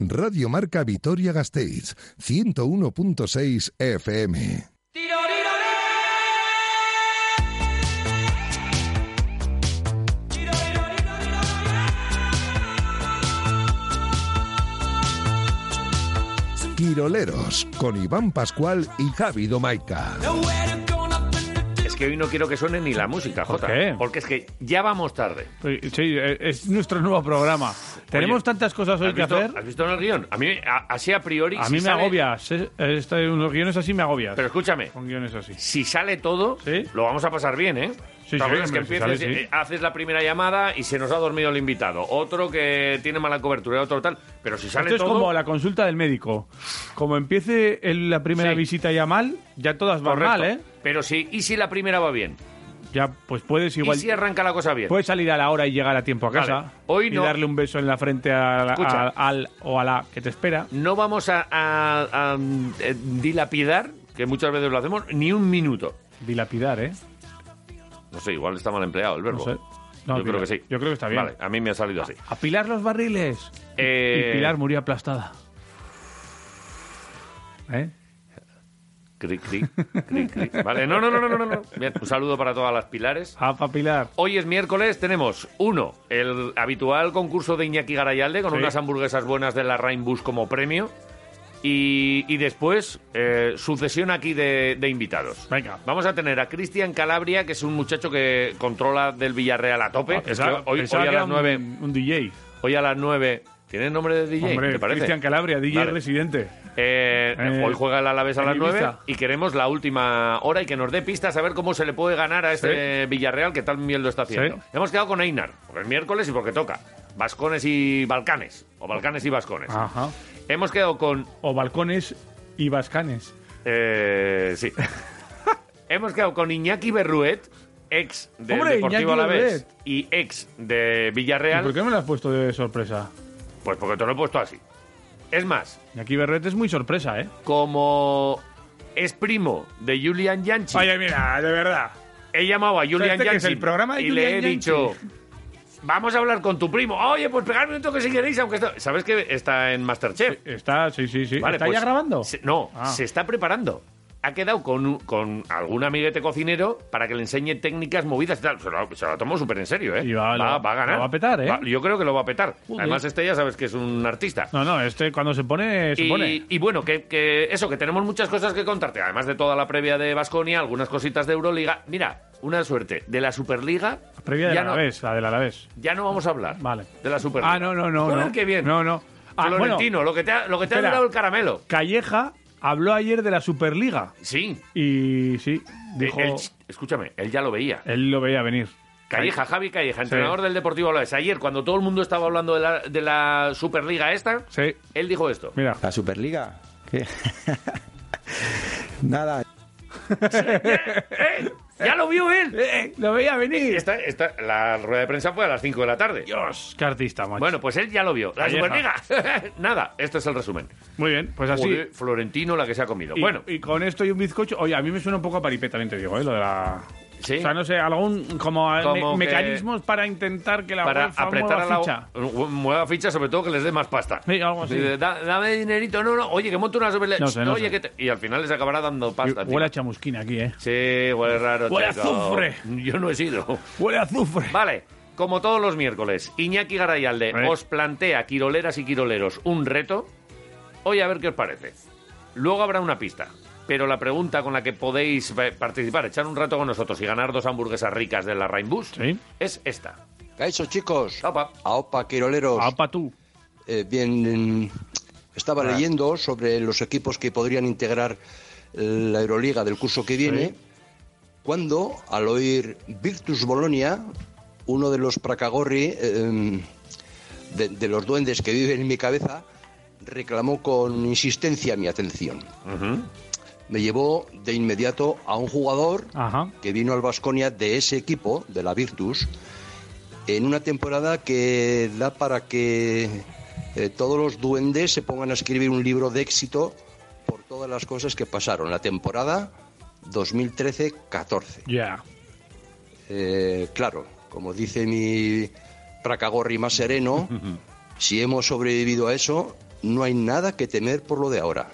Radio Marca Vitoria Gasteiz, 101.6 FM. Quiroleros, con Iván Pascual y Javi Domaica. Es que hoy no quiero que suene ni la música, ¿Por Jota. qué? Porque es que ya vamos tarde. Sí, eh, es nuestro nuevo programa. Tenemos tantas cosas hoy ¿Has que visto, hacer. ¿Has visto en el guion? A mí, a- así a priori. A si mí me sale- agobias. este- unos guiones así me agobias. Pero escúchame, Con guiones así. si sale todo, Sí. lo vamos a pasar bien, ¿eh? Sí, sí, es que empieces, sale, sí. haces la primera llamada y se nos ha dormido el invitado. Otro que tiene mala cobertura, otro tal. Pero si sale Esto es todo. como la consulta del médico. Como empiece el- la primera visita ya mal, ya todas van Correcto. mal, ¿eh? Pero si, ¿y si la primera va bien? Ya, pues puedes igual. ¿Y si arranca la cosa bien? Puedes salir a la hora y llegar a tiempo a casa. Vale. Hoy y no. darle un beso en la frente a la- Escucha. a- al o a la que te espera. No vamos a, a- a, eh, dilapidar, que muchas veces lo hacemos, ni un minuto. Dilapidar, ¿eh? No sé, igual está mal empleado el verbo. No sé. No, Yo creo que sí. Yo creo que está bien. Vale, a mí me ha salido así. Apilar los barriles. Eh, Y Pilar murió aplastada. ¿Eh? Cri, cri, cri, cri. Vale, no, no, no, no, no, no. Bien, un saludo para todas las pilares. Apa Pilar. Hoy es miércoles, tenemos uno, el habitual concurso de Iñaki Garayalde con Sí. unas hamburguesas buenas de la Rainbus como premio. Y, y después, eh, sucesión aquí de, de invitados. Venga. Vamos a tener a Cristian Calabria, que es un muchacho que controla del Villarreal a tope. Ah, es que hoy, a las nueve, Un, un DJ. hoy a las nueve, ¿tiene nombre de DJ? Hombre, ¿Te parece? Cristian Calabria, DJ Vale. residente. Eh, Eh, hoy juega el Alavés a las Ibiza. 9 y queremos la última hora y que nos dé pistas a ver cómo se le puede ganar a este Villarreal que tal bien lo está haciendo. Sí. Hemos quedado con Einar, porque es miércoles y porque toca. Vascones y Balcanes, o Balcanes y Vascones. Ajá. Hemos quedado con... O balcones y bascanes. eh, sí. Hemos quedado con Iñaki Berruet, ex del Hombre, Deportivo Iñaki Alavés Berruet. y ex de ¿Y Villarreal. por qué me lo has puesto de sorpresa? Pues porque te lo he puesto así. Es más, Y aquí Berret es muy sorpresa, ¿eh? como es primo de Julian Yanchi... Oye, mira, de verdad. he llamado a Julian este Yanchi el programa de y Julian le he Yanchi. dicho vamos a hablar con tu primo oye pues pegarme un toque si queréis aunque está... sabes que está en Masterchef Está, sí, sí, sí. Vale, ¿Está pues, ya grabando? se- no Ah. se está preparando ha quedado con, con algún amiguete cocinero para que le enseñe técnicas movidas y tal. Se lo, se lo tomo súper en serio, ¿eh? Y va- lo- a ganar. lo va a petar, ¿eh? yo creo que lo va a petar. Además, este ya sabes que es un artista. No, no, este cuando se pone, se Y, pone. y bueno, que, que eso, que tenemos muchas cosas que contarte. Además de toda la previa de Basconia, algunas cositas de Euroliga. Mira, una suerte. De la Superliga. Previa del ya no, Alavés, la del Alavés. ya no vamos a hablar. Vale. De la Superliga. Ah, no, no, no. No. qué bien. No, no. Ah, bueno, Florentino, lo que te ha, lo que te ha espera. durado el caramelo. Calleja habló ayer de la Superliga. Sí. Y sí, dijo. Él- escúchame, él ya lo veía. Él lo veía venir. Calleja, Javi Calleja, entrenador del Deportivo Alavés. Ayer, cuando todo el mundo estaba hablando de la, de la Superliga esta, Sí, él dijo esto. mira. La Superliga. ¿Qué? Nada. ¡Eh! ¡Ya lo vio él! Eh, lo veía venir. Esta, esta, la rueda de prensa fue a las 5 de la tarde. Dios, qué artista, macho. Bueno, pues él ya lo vio. La Calleja. Superliga. Nada, este es el resumen. muy bien, pues así. Joder, Florentino la que se ha comido. Y, bueno, y con esto y un bizcocho. Oye, a mí me suena un poco a paripé, también te digo, ¿eh? Lo de la. Sí. O sea, no sé, algún. Como, eh, Como me- que- mecanismos para intentar que la para UEFA apretar mueva a la ficha. mueva ficha, sobre todo que les dé más pasta. Sí, algo así. Dice, "Da- dame dinerito. No, no, oye, que monto una Superliga. No sé, no oye, sé. que te-". Y al final les acabará dando pasta. Huele a chamusquina aquí, ¿eh? Sí, huele raro. Huele a azufre. Yo no he sido. Huele a azufre. Vale, como todos los miércoles, Iñaki Garayalde Eh. os plantea, quiroleras y quiroleros, un reto. Hoy a ver qué os parece. Luego habrá una pista. Pero la pregunta con la que podéis eh, participar, echar un rato con nosotros y ganar dos hamburguesas ricas de la Rainbus Sí. es esta. ¿Qué ha hecho, chicos? Opa. Aopa, Quiroleros. Apa tú. Eh, bien, estaba Ah. leyendo sobre los equipos que podrían integrar la Euroliga del curso que viene, Sí. cuando, al oír Virtus Bolonia, uno de los Pracagorri, eh, de, de los duendes que viven en mi cabeza, reclamó con insistencia mi atención. Ujú. Me llevó de inmediato a un jugador Ajá. que vino al Vasconia de ese equipo, de la Virtus, en una temporada que da para que eh, todos los duendes se pongan a escribir un libro de éxito por todas las cosas que pasaron. La temporada 2013-14. Ya. Eh, claro, como dice mi Pracagorri más sereno, si hemos sobrevivido a eso, no hay nada que temer por lo de ahora.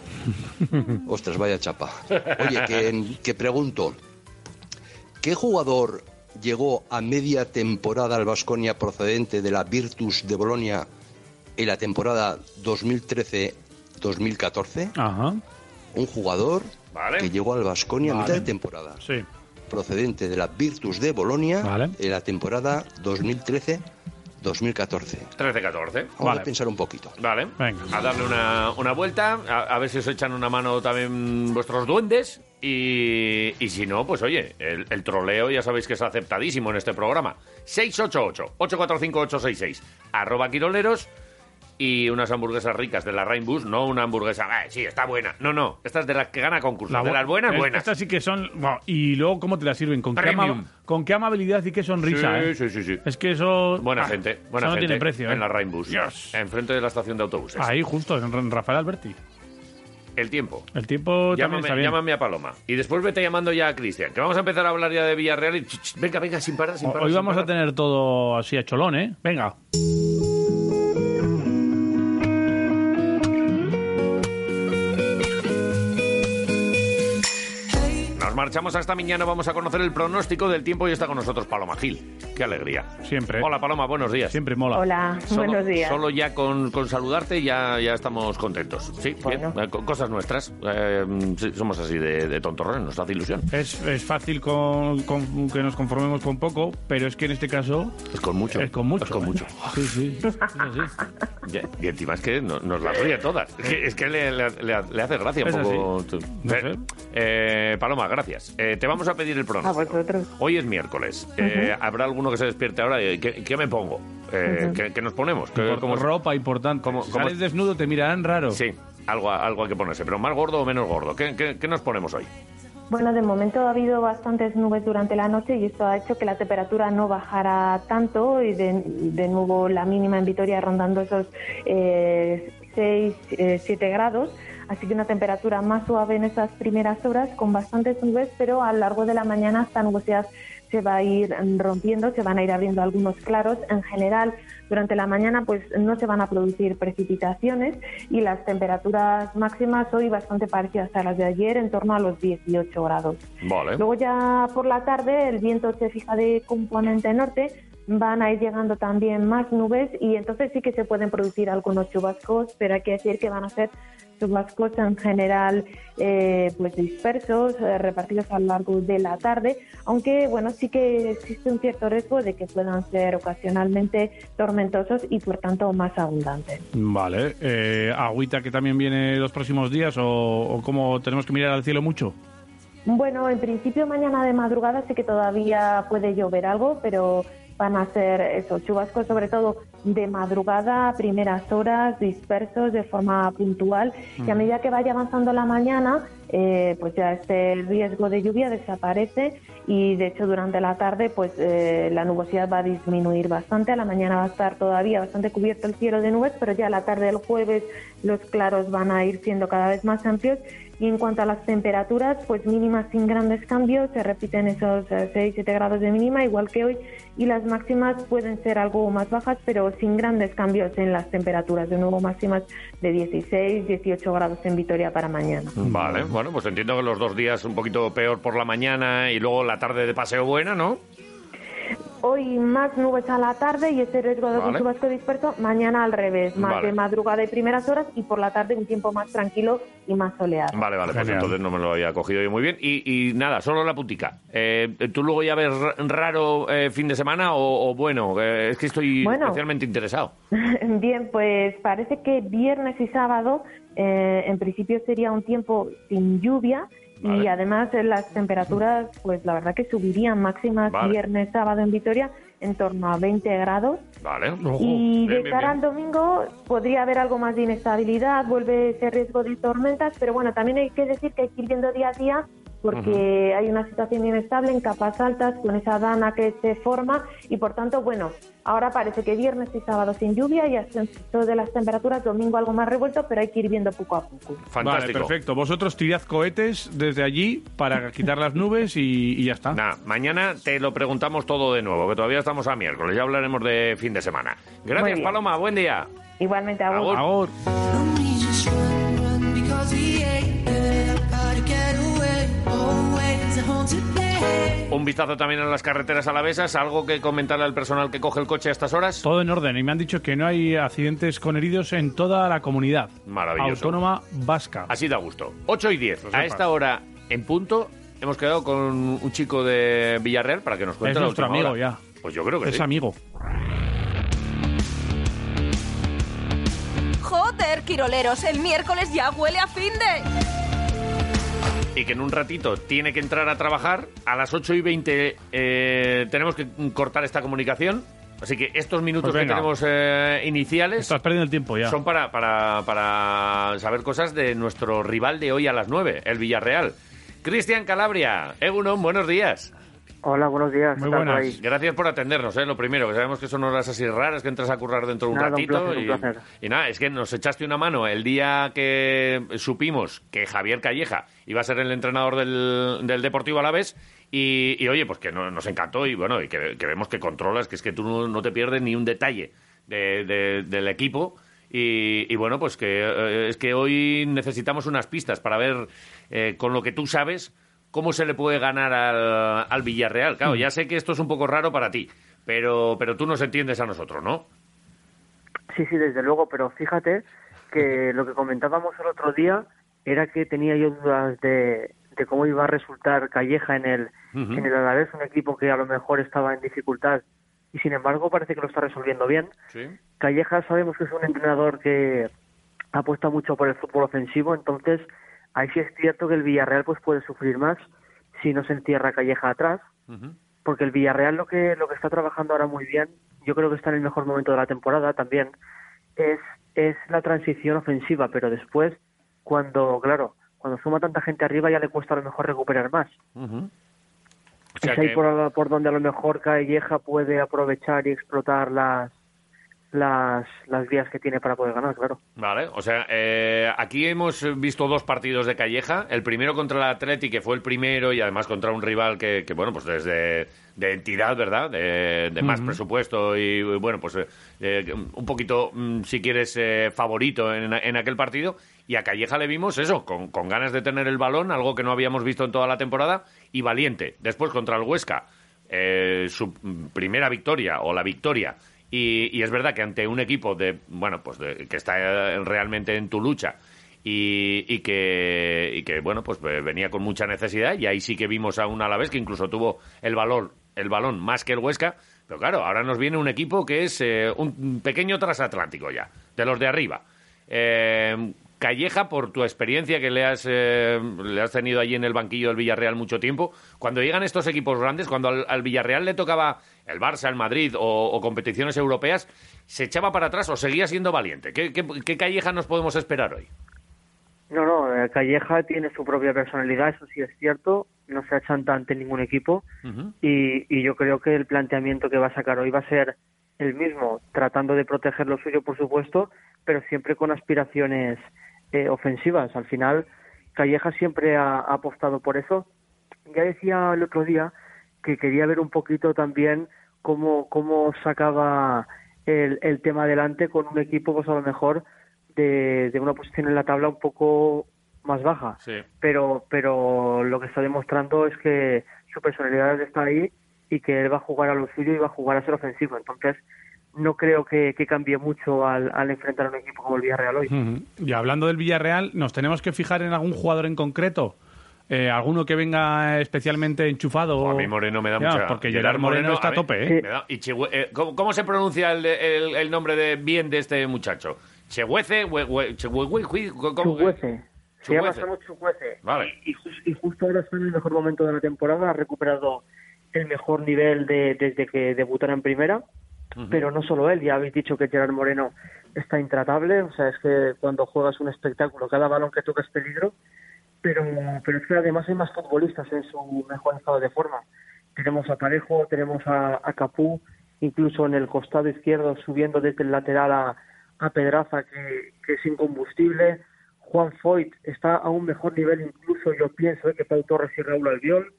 Ostras, vaya chapa. Oye, que, que pregunto, ¿qué jugador llegó a media temporada al Vasconia procedente de la Virtus de Bolonia en la temporada 2013-2014? Ajá. Un jugador Vale. que llegó al Vasconia a mitad de temporada Sí. procedente de la Virtus de Bolonia Vale. en la temporada 2013-2014. 13-14. Vamos Vale. a pensar un poquito. Vale. Venga. A darle una, una vuelta, a, a ver si os echan una mano también vuestros duendes. Y, y si no, pues oye, el, el troleo ya sabéis que es aceptadísimo en este programa. 688-845-866. Arroba Quiroleros. Y unas hamburguesas ricas de la Rainbus, no una hamburguesa, "Ah, sí, está buena. No, no, esta es de las que gana concurso. de bu- las buenas, eh, buenas. Estas sí que son. bueno, y luego, ¿cómo te las sirven? ¿Con qué, Premium. ama- con qué amabilidad y qué sonrisa, Sí, ¿eh? sí, sí, sí. Es que eso. Buena ah, gente, buena eso no gente. tiene precio, ¿eh? En la Rainbus. Dios. Enfrente de la estación de autobuses. Ahí, justo, en Rafael Alberti. El tiempo. El tiempo también Llámame, está bien. llámame a Paloma. Y después vete llamando ya a Cristian. Que vamos a empezar a hablar ya de Villarreal. Y... Venga, venga, sin parar, sin parar. Hoy sin vamos a tener todo así a cholón, ¿eh? Venga. Nos marchamos hasta mañana. Vamos a conocer el pronóstico del tiempo y está con nosotros Paloma Gil. Qué alegría. Siempre. Hola, Paloma, buenos días. Siempre mola. Hola, Solo, buenos días. Solo ya con, con saludarte ya, ya estamos contentos. Sí, Bueno. bien. Eh, co- Cosas nuestras. Eh, sí, somos así de, de tontorrones, nos hace ilusión. Es, es fácil con, con- que nos conformemos con poco, pero es que en este caso Es con mucho. es con mucho. Es con ¿eh? mucho. Sí, sí. Y encima es que no- nos las ríe todas. Es que, es que le, le- le- le hace gracia un Es poco. No sé. eh, Paloma, gracias. Eh, te vamos a pedir el pronóstico. A vosotros. Hoy es miércoles. Eh, Habrá alguno que se despierte ahora y ¿qué, qué me pongo? Eh, ¿qué, qué nos ponemos? ¿Qué- Por- cómo- ropa importante. cómo- si cómo- sales desnudo te mirarán raro. Sí, algo, algo hay que ponerse. Pero más gordo o menos gordo. ¿Qué, qué- qué nos ponemos hoy? Bueno, de momento ha habido bastantes nubes durante la noche y esto ha hecho que la temperatura no bajara tanto y de, de nuevo la mínima en Vitoria rondando esos eh, 6, 7 grados. Así que una temperatura más suave en esas primeras horas con bastantes nubes, pero a lo largo de la mañana esta nubosidad se va a ir rompiendo, se van a ir abriendo algunos claros. En general, durante la mañana pues no se van a producir precipitaciones y las temperaturas máximas hoy bastante parecidas a las de ayer, en torno a los 18 grados. Vale. Luego ya por la tarde el viento se fija de componente norte, van a ir llegando también más nubes y entonces sí que se pueden producir algunos chubascos, pero hay que decir que van a ser chubascos en general eh, pues dispersos, eh, repartidos a lo largo de la tarde, aunque bueno sí que existe un cierto riesgo de que puedan ser ocasionalmente tormentosos y por tanto más abundantes. Vale. Eh, agüita que también viene los próximos días o, o cómo tenemos que mirar al cielo mucho. Bueno, en principio mañana de madrugada sí que todavía puede llover algo, pero van a ser esos chubascos sobre todo de madrugada, a primeras horas, dispersos de forma puntual. Y a medida que vaya avanzando la mañana, eh, pues ya este riesgo de lluvia desaparece y de hecho durante la tarde pues eh, la nubosidad va a disminuir bastante. A la mañana va a estar todavía bastante cubierto el cielo de nubes, pero ya a la tarde del jueves los claros van a ir siendo cada vez más amplios y en cuanto a las temperaturas, pues mínimas sin grandes cambios, se repiten esos 6-7 grados de mínima, igual que hoy, y las máximas pueden ser algo más bajas, pero sin grandes cambios en las temperaturas, de nuevo máximas de 16-18 grados en Vitoria para mañana. Vale, bueno, pues entiendo que los dos días un poquito peor por la mañana y luego la tarde de paseo buena, ¿no? Hoy más nubes a la tarde y ese riesgo de Vale. chubasco disperso, mañana al revés, más Vale. de madrugada y primeras horas, y por la tarde un tiempo más tranquilo y más soleado. Vale, vale, pues Genial. entonces no me lo había cogido yo muy bien. Y, y nada, solo la putica. Eh, ¿Tú luego ya ves ra- raro eh, fin de semana o, o bueno? Eh, es que estoy Bueno. especialmente interesado. Bien, pues parece que viernes y sábado eh, en principio sería un tiempo sin lluvia Vale. y además eh, las temperaturas, pues la verdad que subirían máximas Vale. viernes, sábado en Vitoria en torno a 20 grados. Vale. Y de Bien, cara al domingo podría haber algo más de inestabilidad, vuelve ese riesgo de tormentas, pero bueno, también hay que decir que hay que ir viendo día a día porque hay una situación inestable en capas altas con esa dana que se forma y por tanto, bueno, ahora parece que viernes y sábado sin lluvia y ascenso de las temperaturas, domingo algo más revuelto, pero hay que ir viendo poco a poco. Vale, Fantástico. perfecto. Vosotros tirad cohetes desde allí para quitar las nubes y, y ya está. Nada, mañana te lo preguntamos todo de nuevo, que todavía estamos a miércoles, ya hablaremos de fin de semana. Gracias. Paloma, buen día. Igualmente a vos. Un vistazo también a las carreteras alavesas. ¿Algo que comentarle al personal que coge el coche a estas horas? Todo en orden y me han dicho que no hay accidentes con heridos en toda la comunidad Maravilloso. autónoma vasca. Así da gusto. 8 y 10. Lo A esta hora, en punto, hemos quedado con un chico de Villarreal para que nos cuente Es la nuestro amigo hora. ya. Pues yo creo que Es sí. amigo. Joder, Quiroleros, el miércoles ya huele a fin de... y que en un ratito tiene que entrar a trabajar. A las 8 y 20 eh, tenemos que cortar esta comunicación. Así que estos minutos Pues que tenemos eh, iniciales Estás perdiendo el tiempo ya. son para, para, para saber cosas de nuestro rival de hoy a las 9, el Villarreal. Cristian Calabria, Egunon, buenos días. Hola, buenos días. Muy ¿qué tal por buenas. ahí? Gracias por atendernos, ¿eh? lo primero, que sabemos que son horas así raras, que entras a currar dentro de un Nada, un ratito. placer, un y, placer. y nada, es que nos echaste una mano el día que supimos que Javier Calleja iba a ser el entrenador del, del Deportivo Alavés. Y, y, oye, pues que no- nos encantó y bueno, y que, que vemos que controlas, que es que tú no, no te pierdes ni un detalle de- de- del equipo. Y, y bueno, pues que eh, es que hoy necesitamos unas pistas para ver eh, con lo que tú sabes cómo se le puede ganar al, al Villarreal. Claro, ya sé que esto es un poco raro para ti, pero, pero tú nos entiendes a nosotros, ¿no? Sí, sí, desde luego, pero fíjate que lo que comentábamos el otro día era que tenía yo dudas de, de cómo iba a resultar Calleja en el, en el Alavés, un equipo que a lo mejor estaba en dificultad y sin embargo parece que lo está resolviendo bien. Sí. Calleja sabemos que es un entrenador que apuesta mucho por el fútbol ofensivo, entonces ahí sí es cierto que el Villarreal pues puede sufrir más si no se encierra Calleja atrás. porque el Villarreal lo que lo que está trabajando ahora muy bien, yo creo que está en el mejor momento de la temporada también, es es la transición ofensiva, pero después cuando claro, cuando suma tanta gente arriba ya le cuesta a lo mejor recuperar más. O sea es ahí por, por donde a lo mejor Calleja puede aprovechar y explotar las las las vías que tiene para poder ganar, claro. Vale, o sea, eh, aquí hemos visto dos partidos de Calleja. El primero contra el Atleti, que fue el primero, y además contra un rival que, que, bueno, pues desde de entidad, ¿verdad? De, de más presupuesto y, bueno, pues eh, un poquito, mm, si quieres, eh, favorito en, en aquel partido. Y a Calleja le vimos eso, con, con ganas de tener el balón, algo que no habíamos visto en toda la temporada, y valiente. Después contra el Huesca, eh, su primera victoria o la victoria. Y, y es verdad que ante un equipo de bueno pues de- que está eh, realmente en tu lucha y, que bueno pues venía con mucha necesidad y ahí sí que vimos a un Alavés que incluso tuvo el valor el balón más que el Huesca. Pero claro ahora nos viene un equipo que es eh, un pequeño transatlántico ya de los de arriba. Eh, Calleja, por tu experiencia que le has, eh, le has tenido allí en el banquillo del Villarreal mucho tiempo, cuando llegan estos equipos grandes, cuando al Villarreal le tocaba el Barça, el Madrid o, o competiciones europeas, ¿se echaba para atrás o seguía siendo valiente? ¿Qué, qué, qué Calleja nos podemos esperar hoy? No, no, eh, Calleja tiene su propia personalidad, eso sí es cierto, no se achanta ante ningún equipo y, y yo creo que el planteamiento que va a sacar hoy va a ser el mismo, tratando de proteger lo suyo, por supuesto, pero siempre con aspiraciones eh, ofensivas. Al final, Calleja siempre ha, ha apostado por eso. Ya decía el otro día que quería ver un poquito también cómo, cómo sacaba el, el tema adelante con un equipo, pues a lo mejor de, de una posición en la tabla un poco más baja Sí. pero pero lo que está demostrando es que su personalidad está ahí y que él va a jugar a lo suyo y va a jugar a ser ofensivo. Entonces, no creo que, que cambie mucho al, al enfrentar a un equipo como el Villarreal hoy. Y hablando del Villarreal, ¿nos tenemos que fijar en algún jugador en concreto? Eh, ¿Alguno que venga especialmente enchufado? A mí Moreno me da Ya, mucha... Porque Gerard Moreno, está a mí tope, ¿eh? Me da- y Chehue- eh, ¿cómo, cómo se pronuncia el, el- el nombre de bien de este muchacho? ¿Chehuece? Hue- hue- Chehue- Hue- ¿cómo que? Chukwueze. Se llama. Samu Chukwueze. Vale. Y, jus- y justo ahora está en el mejor momento de la temporada, ha recuperado el mejor nivel de, desde que debutara en primera. Pero no solo él, ya habéis dicho que Gerard Moreno está intratable, o sea, es que cuando juegas un espectáculo, cada balón que toca es peligro, pero, pero es que además hay más futbolistas en su mejor estado de forma. Tenemos a Parejo, tenemos a, a Capú, incluso en el costado izquierdo subiendo desde el lateral a, a Pedraza, que, que es incombustible. Juan Foyt está a un mejor nivel, incluso yo pienso eh, que Pau Torres y Raúl Albiol.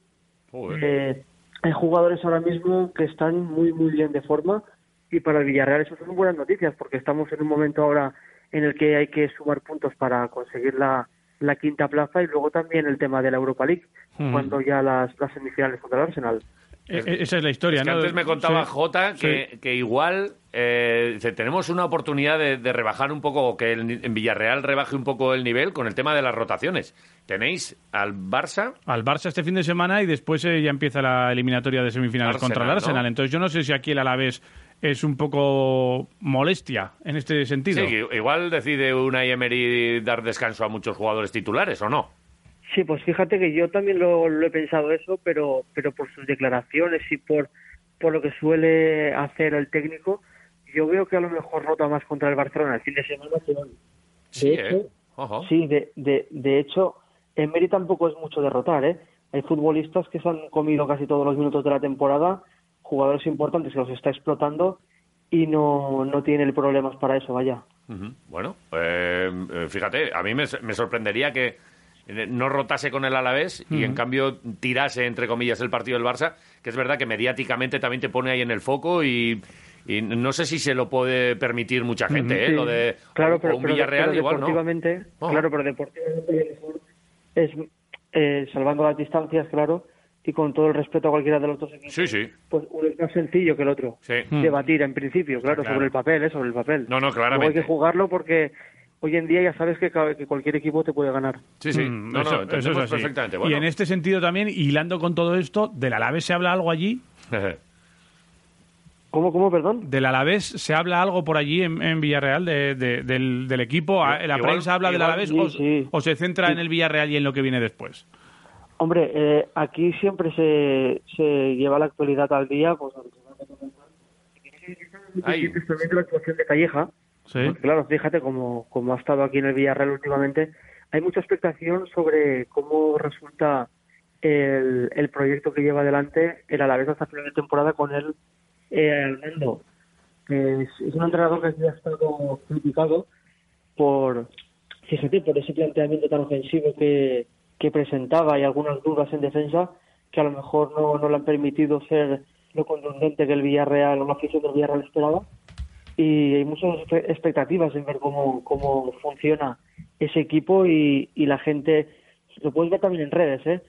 Eh, hay jugadores ahora mismo que están muy, muy bien de forma y para el Villarreal eso son buenas noticias porque estamos en un momento ahora en el que hay que sumar puntos para conseguir la, la quinta plaza y luego también el tema de la Europa League, cuando ya las, las semifinales contra el Arsenal. E- e- esa es la historia, Es que ¿no? antes me contaba Sí. Jota que, que igual eh, tenemos una oportunidad de, de rebajar un poco, o que el- en Villarreal rebaje un poco el nivel con el tema de las rotaciones. Tenéis al Barça, al Barça este fin de semana y después eh, ya empieza la eliminatoria de semifinales Arsenal, contra el Arsenal. ¿no? Entonces yo no sé si aquí el Alavés es un poco molestia en este sentido. sí, igual decide Unai Emery dar descanso a muchos jugadores titulares, ¿o no? Sí, pues fíjate que yo también lo, lo he pensado eso, pero, pero por sus declaraciones y por, por lo que suele hacer el técnico, yo veo que a lo mejor rota más contra el Barcelona el fin de semana que hoy. Sí, De ¿eh? hecho, Ojo. Sí, de, de, de hecho, Emery tampoco es mucho derrotar, ¿eh? Hay futbolistas que se han comido casi todos los minutos de la temporada, jugadores importantes que los está explotando y no, no tiene problemas para eso, vaya. Bueno, eh, eh, fíjate, a mí me, me sorprendería que no rotase con el Alavés y en cambio tirase, entre comillas, el partido del Barça, que es verdad que mediáticamente también te pone ahí en el foco y, y no sé si se lo puede permitir mucha gente, ¿eh? Sí. Lo de claro, pero, un pero- Villarreal pero igual, ¿no? deportivamente, Oh. claro, pero deportivamente es eh, salvando las distancias, claro, y con todo el respeto a cualquiera de los dos equipos. Sí, sí. Pues uno es más sencillo que el otro. Sí. Debatir en principio, claro, claro. sobre el papel, ¿eh? sobre el papel. No, no, Luego claramente. hay que jugarlo porque hoy en día ya sabes que, que cualquier equipo te puede ganar. Sí, sí. Mm, No, eso- no, eso es así. perfectamente. Y en este sentido también, hilando con todo esto, del Alavés se habla algo allí. ¿Cómo, cómo, perdón? Del Alavés se habla algo por allí en, en Villarreal de- de- del, del equipo. ¿La Igual- prensa habla del igual- Alavés sí, o, sí. o se centra Sí. en el Villarreal y en lo que viene después? Hombre, eh, aquí siempre se, se lleva la actualidad al día, pues de la actuación de Calleja, Sí. porque claro, fíjate como, como ha estado aquí en el Villarreal últimamente, hay mucha expectación sobre cómo resulta el, el proyecto que lleva adelante el Alavés hasta final de temporada con él eh, al mando. Es, es un entrenador que ha estado criticado por, fíjate, por ese planteamiento tan ofensivo que, que presentaba y algunas dudas en defensa que a lo mejor no, no le han permitido ser lo contundente que el Villarreal o la afición del Villarreal esperaba y hay muchas expectativas en ver cómo, cómo funciona ese equipo y, y la gente, lo puedes ver también en redes, ¿eh?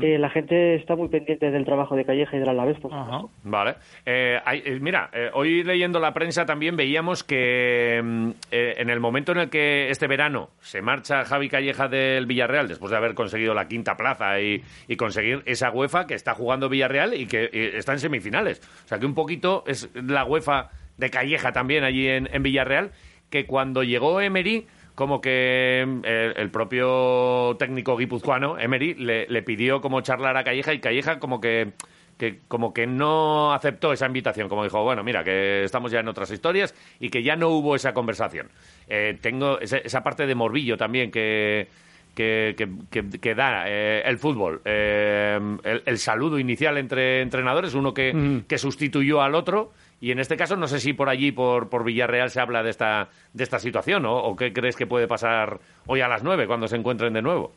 Eh, la gente está muy pendiente del trabajo de Calleja y del Alavés, por supuesto. Vale. Eh, hay- eh, mira, eh, hoy leyendo la prensa también veíamos que mm, eh, en el momento en el que este verano se marcha Javi Calleja del Villarreal, después de haber conseguido la quinta plaza y, y conseguir esa UEFA que está jugando Villarreal y que está en semifinales. O sea que un poquito es la UEFA de Calleja también allí en, en Villarreal, que cuando llegó Emery como que mm, el, el propio técnico guipuzcoano, Emery, le, le pidió como charlar a Calleja y Calleja como que, que como que no aceptó esa invitación, como dijo, bueno, mira, que estamos ya en otras historias y que ya no hubo esa conversación. Eh, tengo esa, esa parte de morbillo también que, que, que- que- que da eh, el fútbol. Eh, el, el saludo inicial entre entrenadores, uno que, Mm. que sustituyó al otro. Y en este caso, no sé si por allí, por, por Villarreal, se habla de esta, de esta situación, ¿no? ¿O qué crees que puede pasar hoy a las nueve, cuando se encuentren de nuevo?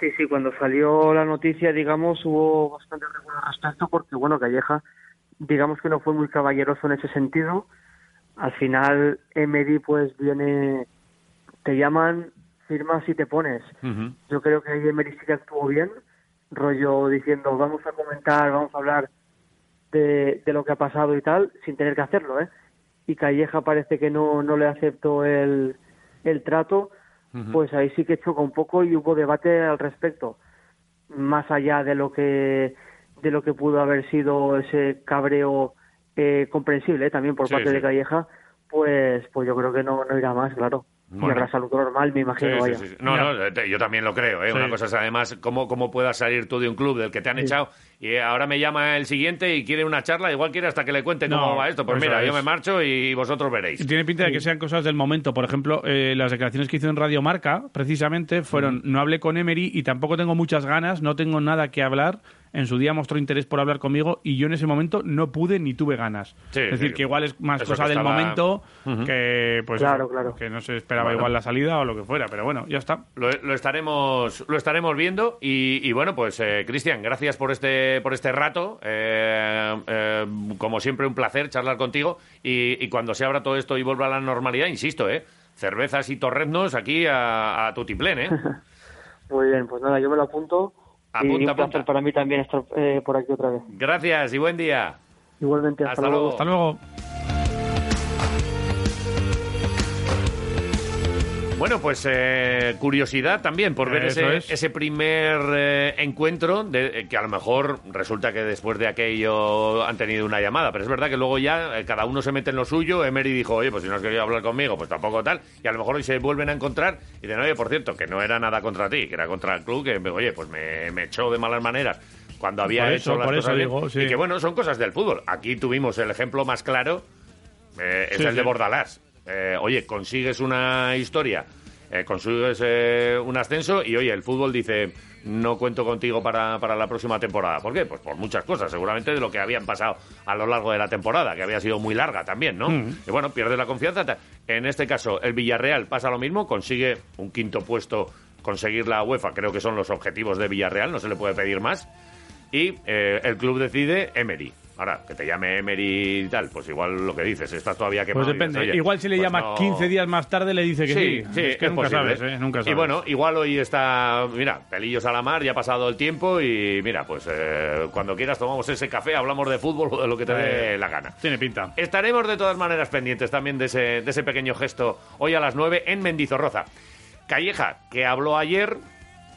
Sí, sí, cuando salió la noticia, digamos, hubo bastante revuelo al respecto porque, bueno, Calleja, digamos que no fue muy caballeroso en ese sentido. Al final, Emery, pues, viene, te llaman, firmas y te pones. Yo creo que ahí Emery sí que actuó bien, rollo diciendo, vamos a comentar, vamos a hablar de, de lo que ha pasado y tal, sin tener que hacerlo, ¿eh? Y Calleja parece que no, no le aceptó el, el trato, pues ahí sí que choca un poco y hubo debate al respecto, más allá de lo que de lo que pudo haber sido ese cabreo eh, comprensible ¿eh? también por Sí, parte sí. de Calleja, pues pues yo creo que no, no irá más, claro. Bueno. Y habrá salud normal, me imagino, Sí, vaya. sí, sí. No, no, eh, yo también lo creo. ¿eh? Sí. Una cosa es además cómo, cómo puedas salir tú de un club del que te han echado y eh, ahora me llama el siguiente y quiere una charla, igual quiere hasta que le cuente No, cómo va esto. Pues mira, es. yo me marcho y vosotros veréis. Tiene pinta de que sean cosas del momento. Por ejemplo, eh, las declaraciones que hizo en Radio Marca, precisamente, fueron no hablé con Emery y tampoco tengo muchas ganas, no tengo nada que hablar. En su día mostró interés por hablar conmigo y yo en ese momento no pude ni tuve ganas. Sí, es decir, sí. que igual es más Eso cosa del estaba- momento que pues Claro, claro. que no se esperaba Bueno. igual la salida o lo que fuera, pero bueno, ya está. Lo, lo estaremos lo estaremos viendo y, y bueno pues eh, Cristian gracias por este por este rato Eh, eh, como siempre un placer charlar contigo y, y cuando se abra todo esto y vuelva a la normalidad insisto eh cervezas y torreznos aquí a, a tutiplén eh Muy bien, pues nada, yo me lo apunto. Y Apunta, un placer apunta. para mí también estar eh, por aquí otra vez. Gracias y buen día. Igualmente, hasta, Hasta luego. Hasta luego. Bueno, pues eh, curiosidad también por ver ese, es. ese primer eh, encuentro, de, eh, que a lo mejor resulta que después de aquello han tenido una llamada, pero es verdad que luego ya eh, cada uno se mete en lo suyo. Emery dijo, oye, pues si no has querido hablar conmigo, pues tampoco tal. Y a lo mejor hoy se vuelven a encontrar y dicen, oye, por cierto, que no era nada contra ti, que era contra el club, que, oye, pues me, me echó de malas maneras cuando había Por hecho eso, las por cosas eso bien. digo, sí. Y que bueno, son cosas del fútbol. Aquí tuvimos el ejemplo más claro, eh, es Sí, el sí. de Bordalás. Eh, oye, consigues una historia, eh, consigues eh, un ascenso y oye, el fútbol dice no cuento contigo para, para la próxima temporada. ¿Por qué? Pues por muchas cosas, seguramente de lo que habían pasado a lo largo de la temporada, que había sido muy larga también, ¿no? Mm. Y bueno, pierde la confianza. En este caso, el Villarreal pasa lo mismo, consigue un quinto puesto, conseguir la UEFA, creo que son los objetivos de Villarreal, no se le puede pedir más. Y eh, el club decide Emery. Ahora, que te llame Emery y tal, pues igual lo que dices, estás todavía quemado. Pues y dices, depende. Igual si le pues llama no- 15 días más tarde le dice que sí. Sí, sí, es que es nunca sabes, ¿eh? Nunca Y sabes. bueno, igual hoy está, mira, pelillos a la mar, ya ha pasado el tiempo y mira, pues eh, cuando quieras tomamos ese café, hablamos de fútbol o de lo que te dé la gana. Tiene pinta. Estaremos de todas maneras pendientes también de ese, de ese pequeño gesto hoy a las 9 en Mendizorroza. Calleja, que habló ayer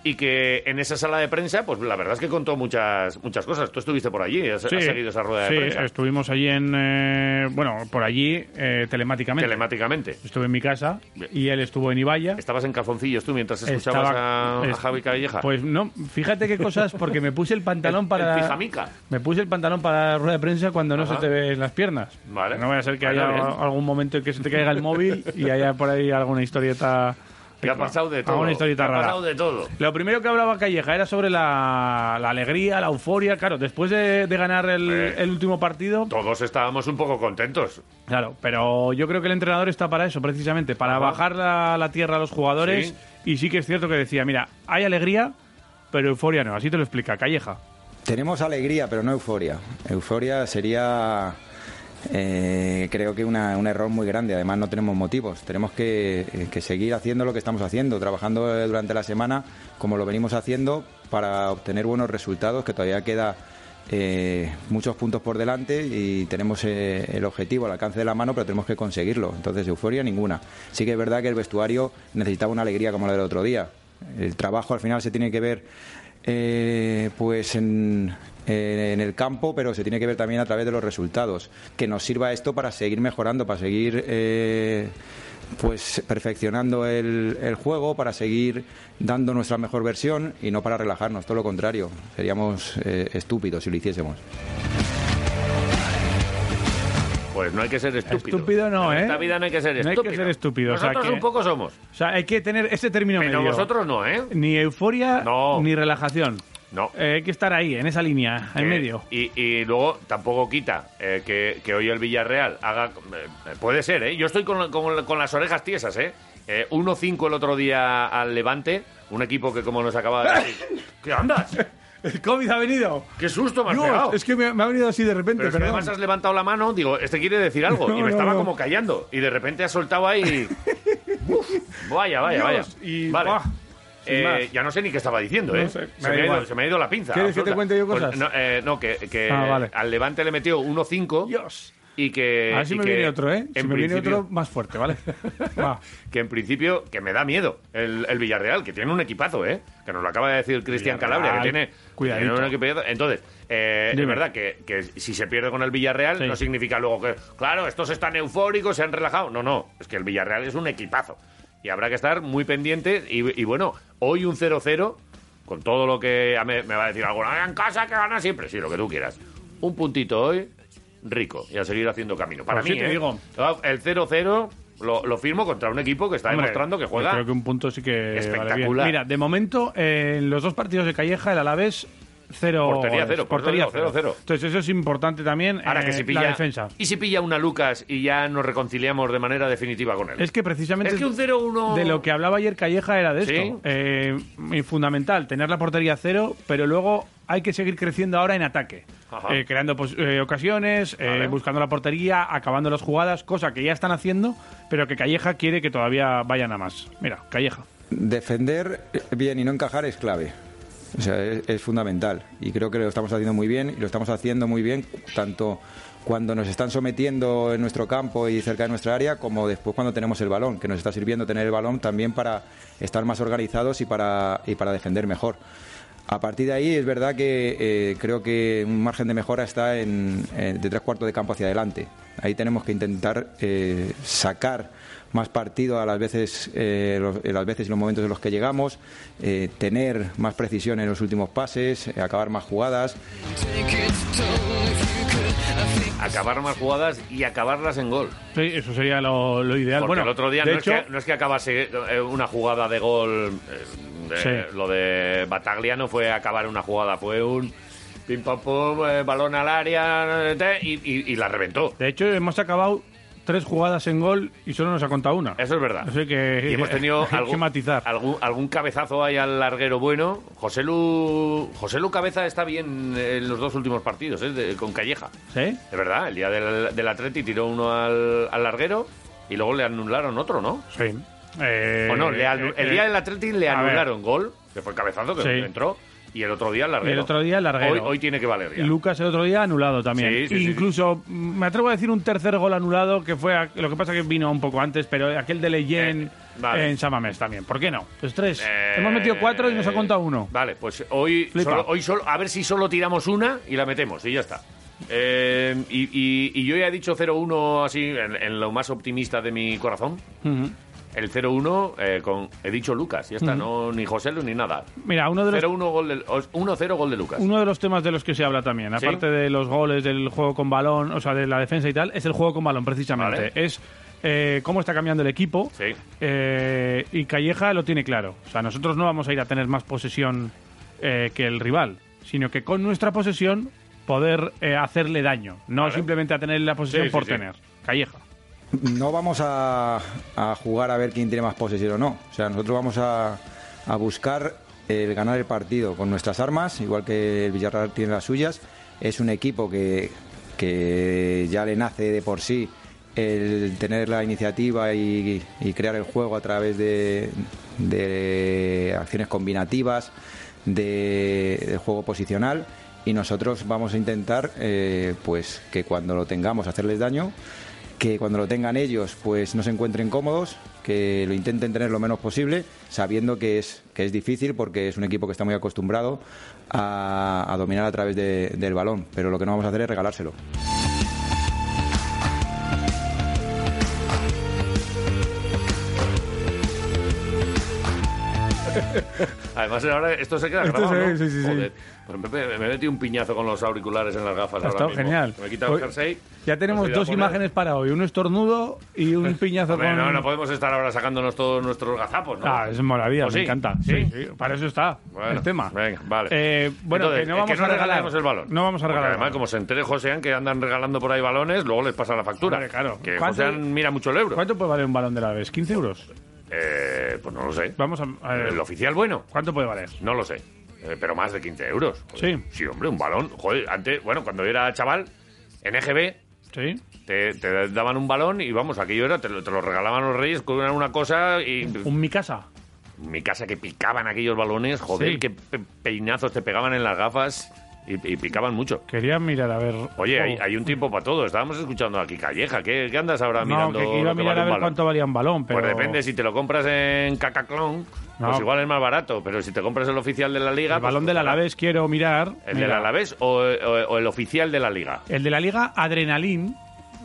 y que en esa sala de prensa, pues la verdad es que contó muchas muchas cosas. Tú estuviste por allí, has, has seguido esa rueda sí, de prensa. estuvimos allí en. eh, bueno, por allí eh, telemáticamente. Telemáticamente. Estuve en mi casa y él estuvo en Ibaya. ¿Estabas en calzoncillos tú mientras escuchabas Estaba- a, Javi Calleja? Pues no, fíjate qué cosas, porque me puse el pantalón para. el pijamica. Me puse el pantalón para la rueda de prensa cuando no Ajá. se te ven las piernas. Vale. No vaya a ser que Vale, haya bien. algún momento en que se te caiga el móvil y haya por ahí alguna historieta. Que ha pasado de todo. Historieta ha rara. pasado de todo. Lo primero que hablaba Calleja era sobre la, la alegría, la euforia. Claro, después de, de ganar el, Eh. el último partido, Todos estábamos un poco contentos. Claro, pero yo creo que el entrenador está para eso, precisamente, para Ajá. bajar la, la tierra a los jugadores. Y sí que es cierto que decía, mira, hay alegría, pero euforia no. Así te lo explica Calleja. Tenemos alegría, pero no euforia. Euforia sería, eh, creo que una- un error muy grande. Además, no tenemos motivos. Tenemos que, eh, seguir haciendo lo que estamos haciendo, trabajando eh, durante la semana como lo venimos haciendo para obtener buenos resultados, que todavía queda muchos puntos por delante y tenemos el objetivo al alcance de la mano, pero tenemos que conseguirlo. Entonces, euforia ninguna. Sí que es verdad que el vestuario necesitaba una alegría como la del otro día. El trabajo al final se tiene que ver pues en, en el campo, pero se tiene que ver también a través de los resultados. Que nos sirva esto para seguir mejorando, para seguir eh, pues perfeccionando el, el juego, para seguir dando nuestra mejor versión y no para relajarnos, todo lo contrario. Seríamos eh, estúpidos si lo hiciésemos. Pues no hay que ser estúpido. Estúpido no, En ¿eh? esta vida no hay que ser No hay que estúpido. ser estúpido, o sea Nosotros que- un poco somos. O sea, hay que tener ese término Pero medio. vosotros no, ¿eh? Ni euforia, No. ni relajación. No. Eh, hay que estar ahí, en esa línea, en Que- medio. Y, y luego tampoco quita eh, que, que hoy el Villarreal haga... eh, puede ser, ¿eh? Yo estoy con, con- con las orejas tiesas, ¿eh? Eh, 1-5 el otro día al Levante, un equipo que como nos acaba de decir... ¿Qué andas? El COVID ha venido. ¡Qué susto me has Dios, pegado! es que me, me ha venido así de repente, Pero es que perdón. además has levantado la mano, digo, este quiere decir algo. No, y me no, estaba no. como callando. Y de repente has soltado ahí... Uf, vaya, vaya, vaya. Dios, y- vale. sin Eh, ya no sé ni qué estaba diciendo, No ¿eh? sé, se, me ha ido, igual. se me ha ido la pinza. ¿Quieres que te absoluta. cuente yo Pues cosas? no, eh, no, que, que Ah, vale. al Levante le metió 1-5 Dios. y que... A ver si me viene otro, ¿eh? Si me viene otro más fuerte, ¿vale? Va. Que en principio, que me da miedo el, el Villarreal, que tiene un equipazo, ¿eh? Que nos lo acaba de decir Cristian Calabria, que tiene, tiene un equipazo. Entonces, eh, es verdad que, que si se pierde con el Villarreal Sí. no significa luego que, claro, estos están eufóricos, se han relajado. No, no, es que el Villarreal es un equipazo. Y habrá que estar muy pendiente. Y, y bueno, hoy un 0-0, con todo lo que me, me va a decir alguno, "Ah, en casa que gana siempre, sí, lo que tú quieras. Un puntito hoy, rico, y a seguir haciendo camino. Para Pues mí, sí te ¿eh? digo. el 0-0 lo, lo firmo contra un equipo que está Hombre, demostrando que yo juega Creo que un punto sí que vale bien. espectacular. Mira, de momento, eh, en los dos partidos de Calleja, el Alavés, cero. Portería cero, por portería cero. cero, cero. Entonces, eso es importante también. Ahora eh, que si pilla, la defensa. ¿Y si pilla una Lucas y ya nos reconciliamos de manera definitiva con él? Es que precisamente. Es que un 0-1... De lo que hablaba ayer Calleja era de esto. ¿Sí? Eh, y fundamental, tener la portería cero, pero luego hay que seguir creciendo ahora en ataque. Eh, creando eh, ocasiones, eh, buscando la portería, acabando las jugadas, cosa que ya están haciendo, pero que Calleja quiere que todavía vayan a más. Mira, Calleja. defender bien y no encajar es clave. O sea, es, fundamental. Y creo que lo estamos haciendo muy bien y lo estamos haciendo muy bien tanto cuando nos están sometiendo en nuestro campo y cerca de nuestra área, como después cuando tenemos el balón, que nos está sirviendo tener el balón también para estar más organizados y para, y para defender mejor. A partir de ahí es verdad que eh, creo que un margen de mejora está en, en- de tres cuartos de campo hacia adelante. Ahí tenemos que intentar eh, sacar más partido a las veces, eh, los- en las veces y los momentos en los que llegamos, eh, tener más precisión en los últimos pases, eh, acabar más jugadas. Acabar más jugadas y acabarlas en gol. Sí, eso sería lo, lo ideal. Porque bueno, el otro día de no, hecho, es que, no es que acabase eh, una jugada de gol. eh, de- Sí. Lo de Bataglia no fue acabar una jugada, fue un pim pam pum, eh, balón al área eh, y, y- y la reventó. de hecho, hemos acabado tres jugadas en gol y solo nos ha contado una. Eso es verdad. Así que Y hemos tenido que algún, matizar. algún, algún cabezazo ahí al larguero bueno. José Lu, José Lu Cabeza está bien en los dos últimos partidos, ¿eh? de- con Calleja. ¿Sí? De verdad, el día del, del Atleti tiró uno al, al larguero y luego le anularon otro, ¿no? Sí. Eh, o no, le eh, el eh, día del Atleti le anularon gol, que fue el cabezazo que Sí. entró, y el otro día larguero. el otro día larguero. Hoy, hoy tiene que valer ya. Lucas el otro día anulado también. Sí, sí, Incluso mm, me atrevo a decir un tercer gol anulado que fue a- lo que pasa que vino un poco antes, pero aquel de Leyen Eh, vale. en Samamés también. ¿Por qué no? Pues tres. Eh, Hemos metido cuatro y nos ha contado uno. Vale, pues hoy, solo, hoy solo, a ver si solo tiramos una y la metemos y ya está. Eh, y, y- y yo ya he dicho 0-1 así, en, en lo más optimista de mi corazón. Ujú. El 0-1 eh, con, he dicho Lucas, ya está, no ni José Lu ni nada. Mira, uno de los 0-1 gol del, os- 1-0 gol de Lucas. Uno de los temas de los que se habla también, ¿Sí? aparte de los goles, del juego con balón, o sea, de la defensa y tal, es el juego con balón, precisamente. Vale. Es eh, cómo está cambiando el equipo. Sí. eh, y Calleja lo tiene claro. O sea, nosotros no vamos a ir a tener más posesión eh, que el rival, sino que con nuestra posesión poder eh, hacerle daño, no Vale. simplemente a tener la posesión Sí, por tener. Calleja. No vamos a, jugar a ver quién tiene más posesión o no. O sea, nosotros vamos a, buscar el ganar el partido con nuestras armas, igual que el Villarreal tiene las suyas. Es un equipo que, que ya le nace de por sí el tener la iniciativa y, y crear el juego a través de, de acciones combinativas, de, de juego posicional. Y nosotros vamos a intentar, eh, pues, que cuando lo tengamos hacerles daño que cuando lo tengan ellos pues no se encuentren cómodos, que lo intenten tener lo menos posible, sabiendo que es, que es difícil porque es un equipo que está muy acostumbrado a, a dominar a través de- del balón, pero lo que no vamos a hacer es regalárselo. Además, ahora esto se queda grabado, ¿no? sí, sí, sí. Joder. Pues me, me- me metí un piñazo con los auriculares en las gafas Ha ahora estado mismo. genial. Me he quitado el jersey. Ya tenemos dos imágenes para hoy, un estornudo y un piñazo Hombre, con... no, no podemos estar ahora sacándonos todos nuestros gazapos, ¿no? Ah, es ¿O me sí? encanta. ¿Sí? Sí, para eso está Bueno, el tema. Venga, vale. Eh, bueno, Entonces, que no vamos a regalar el balón. No vamos a Porque regalar. además, como se entere Josean que andan regalando por ahí balones, luego les pasa la factura. Hombre, claro. Que ¿Cuánto- Josean mira mucho el euro. ¿Cuánto puede valer un balón de la vez? ¿15 euros? Eh, pues no lo sé. Vamos a, a ver, ¿El oficial bueno? ¿Cuánto puede valer? No lo sé. Eh, pero más de 15 euros. Joder. Sí. Sí, hombre, un balón. Joder, antes, bueno, cuando yo era chaval, en EGB, Sí. te, te daban un balón y vamos, aquello era, te lo, te lo regalaban los reyes con una, una cosa y Un mi casa. mi casa que picaban aquellos balones, joder, Sí. qué pe- peinazos te pegaban en las gafas y, y picaban mucho. Quería mirar a ver. Oye, Oh. hay, hay un tiempo para todo. Estábamos escuchando aquí Calleja. ¿Qué, qué andas ahora No, mirando? que, iba a mirar a ver cuánto valía un balón, pero. Pues depende, si te lo compras en Cacaclón, No. pues igual es más barato. Pero si te compras el oficial de la liga. El pues balón del. Alavés quiero mirar. ¿El Mira, del Alavés o, o- o el oficial de la liga? El de la Liga Adrenalin.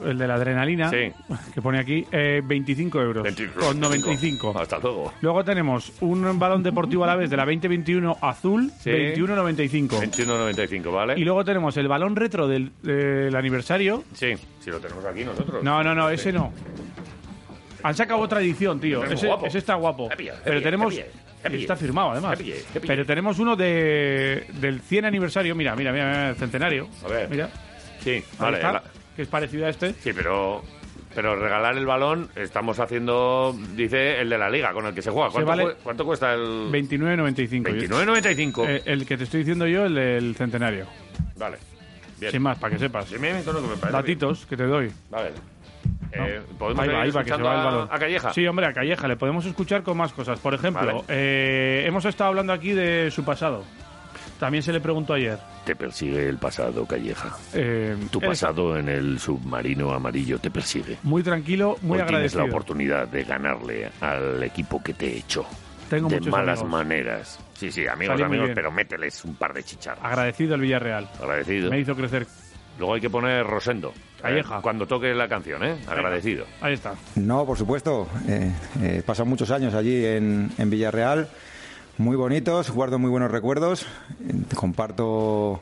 El de la adrenalina. Sí. Que pone aquí eh, 25 euros. 25. Con 95. Hasta luego. Luego tenemos un balón deportivo Alavés de la 2021 azul, Sí. 21.95. 21.95, ¿vale? Y luego tenemos el balón retro del, del aniversario. Sí, si lo tenemos aquí nosotros. No, no, no, ese no. Han sacado otra edición, tío. Ese guapo. está guapo. Pero tenemos. Está firmado, además. Pero tenemos uno de, del 100 aniversario. Mira, mira, mira, mira, el centenario. A ver. Mira. Sí, vale. Que es parecido a este. Sí, pero... Pero regalar el balón, estamos haciendo, dice, el de la liga con el que se juega. Se ¿Cuánto, vale cu- cuánto cuesta el...? 29.95. 29.95. Eh, el que te estoy diciendo yo, el del centenario. Vale. Bien. Sin más, para que sepas. Sí, me- que me parece Datitos que te doy. bien. Vale. Eh, ¿Podemos Ahí va, ahí va, que se va el a- balón. a Calleja? Sí, hombre, a Calleja. Le podemos escuchar con más cosas. Por ejemplo, Vale. eh, hemos estado hablando aquí de su pasado. También se le preguntó ayer. Te persigue el pasado, Calleja. Eh, Tu pasado en el submarino amarillo te persigue. Muy tranquilo, muy Hoy tienes la agradecido. oportunidad de ganarle al equipo que te hecho. Tengo de muchos malas amigos. maneras. Sí, sí, amigos, Salí amigos, pero mételes un par de chicharros. Agradecido al Villarreal. Agradecido. Me hizo crecer. Luego hay que poner Rosendo. Calleja. Eh, cuando toque la canción, ¿eh? Agradecido. Ahí está. No, por supuesto. Eh, eh, he pasado muchos años allí en, en Villarreal, muy bonitos, guardo muy buenos recuerdos, eh, comparto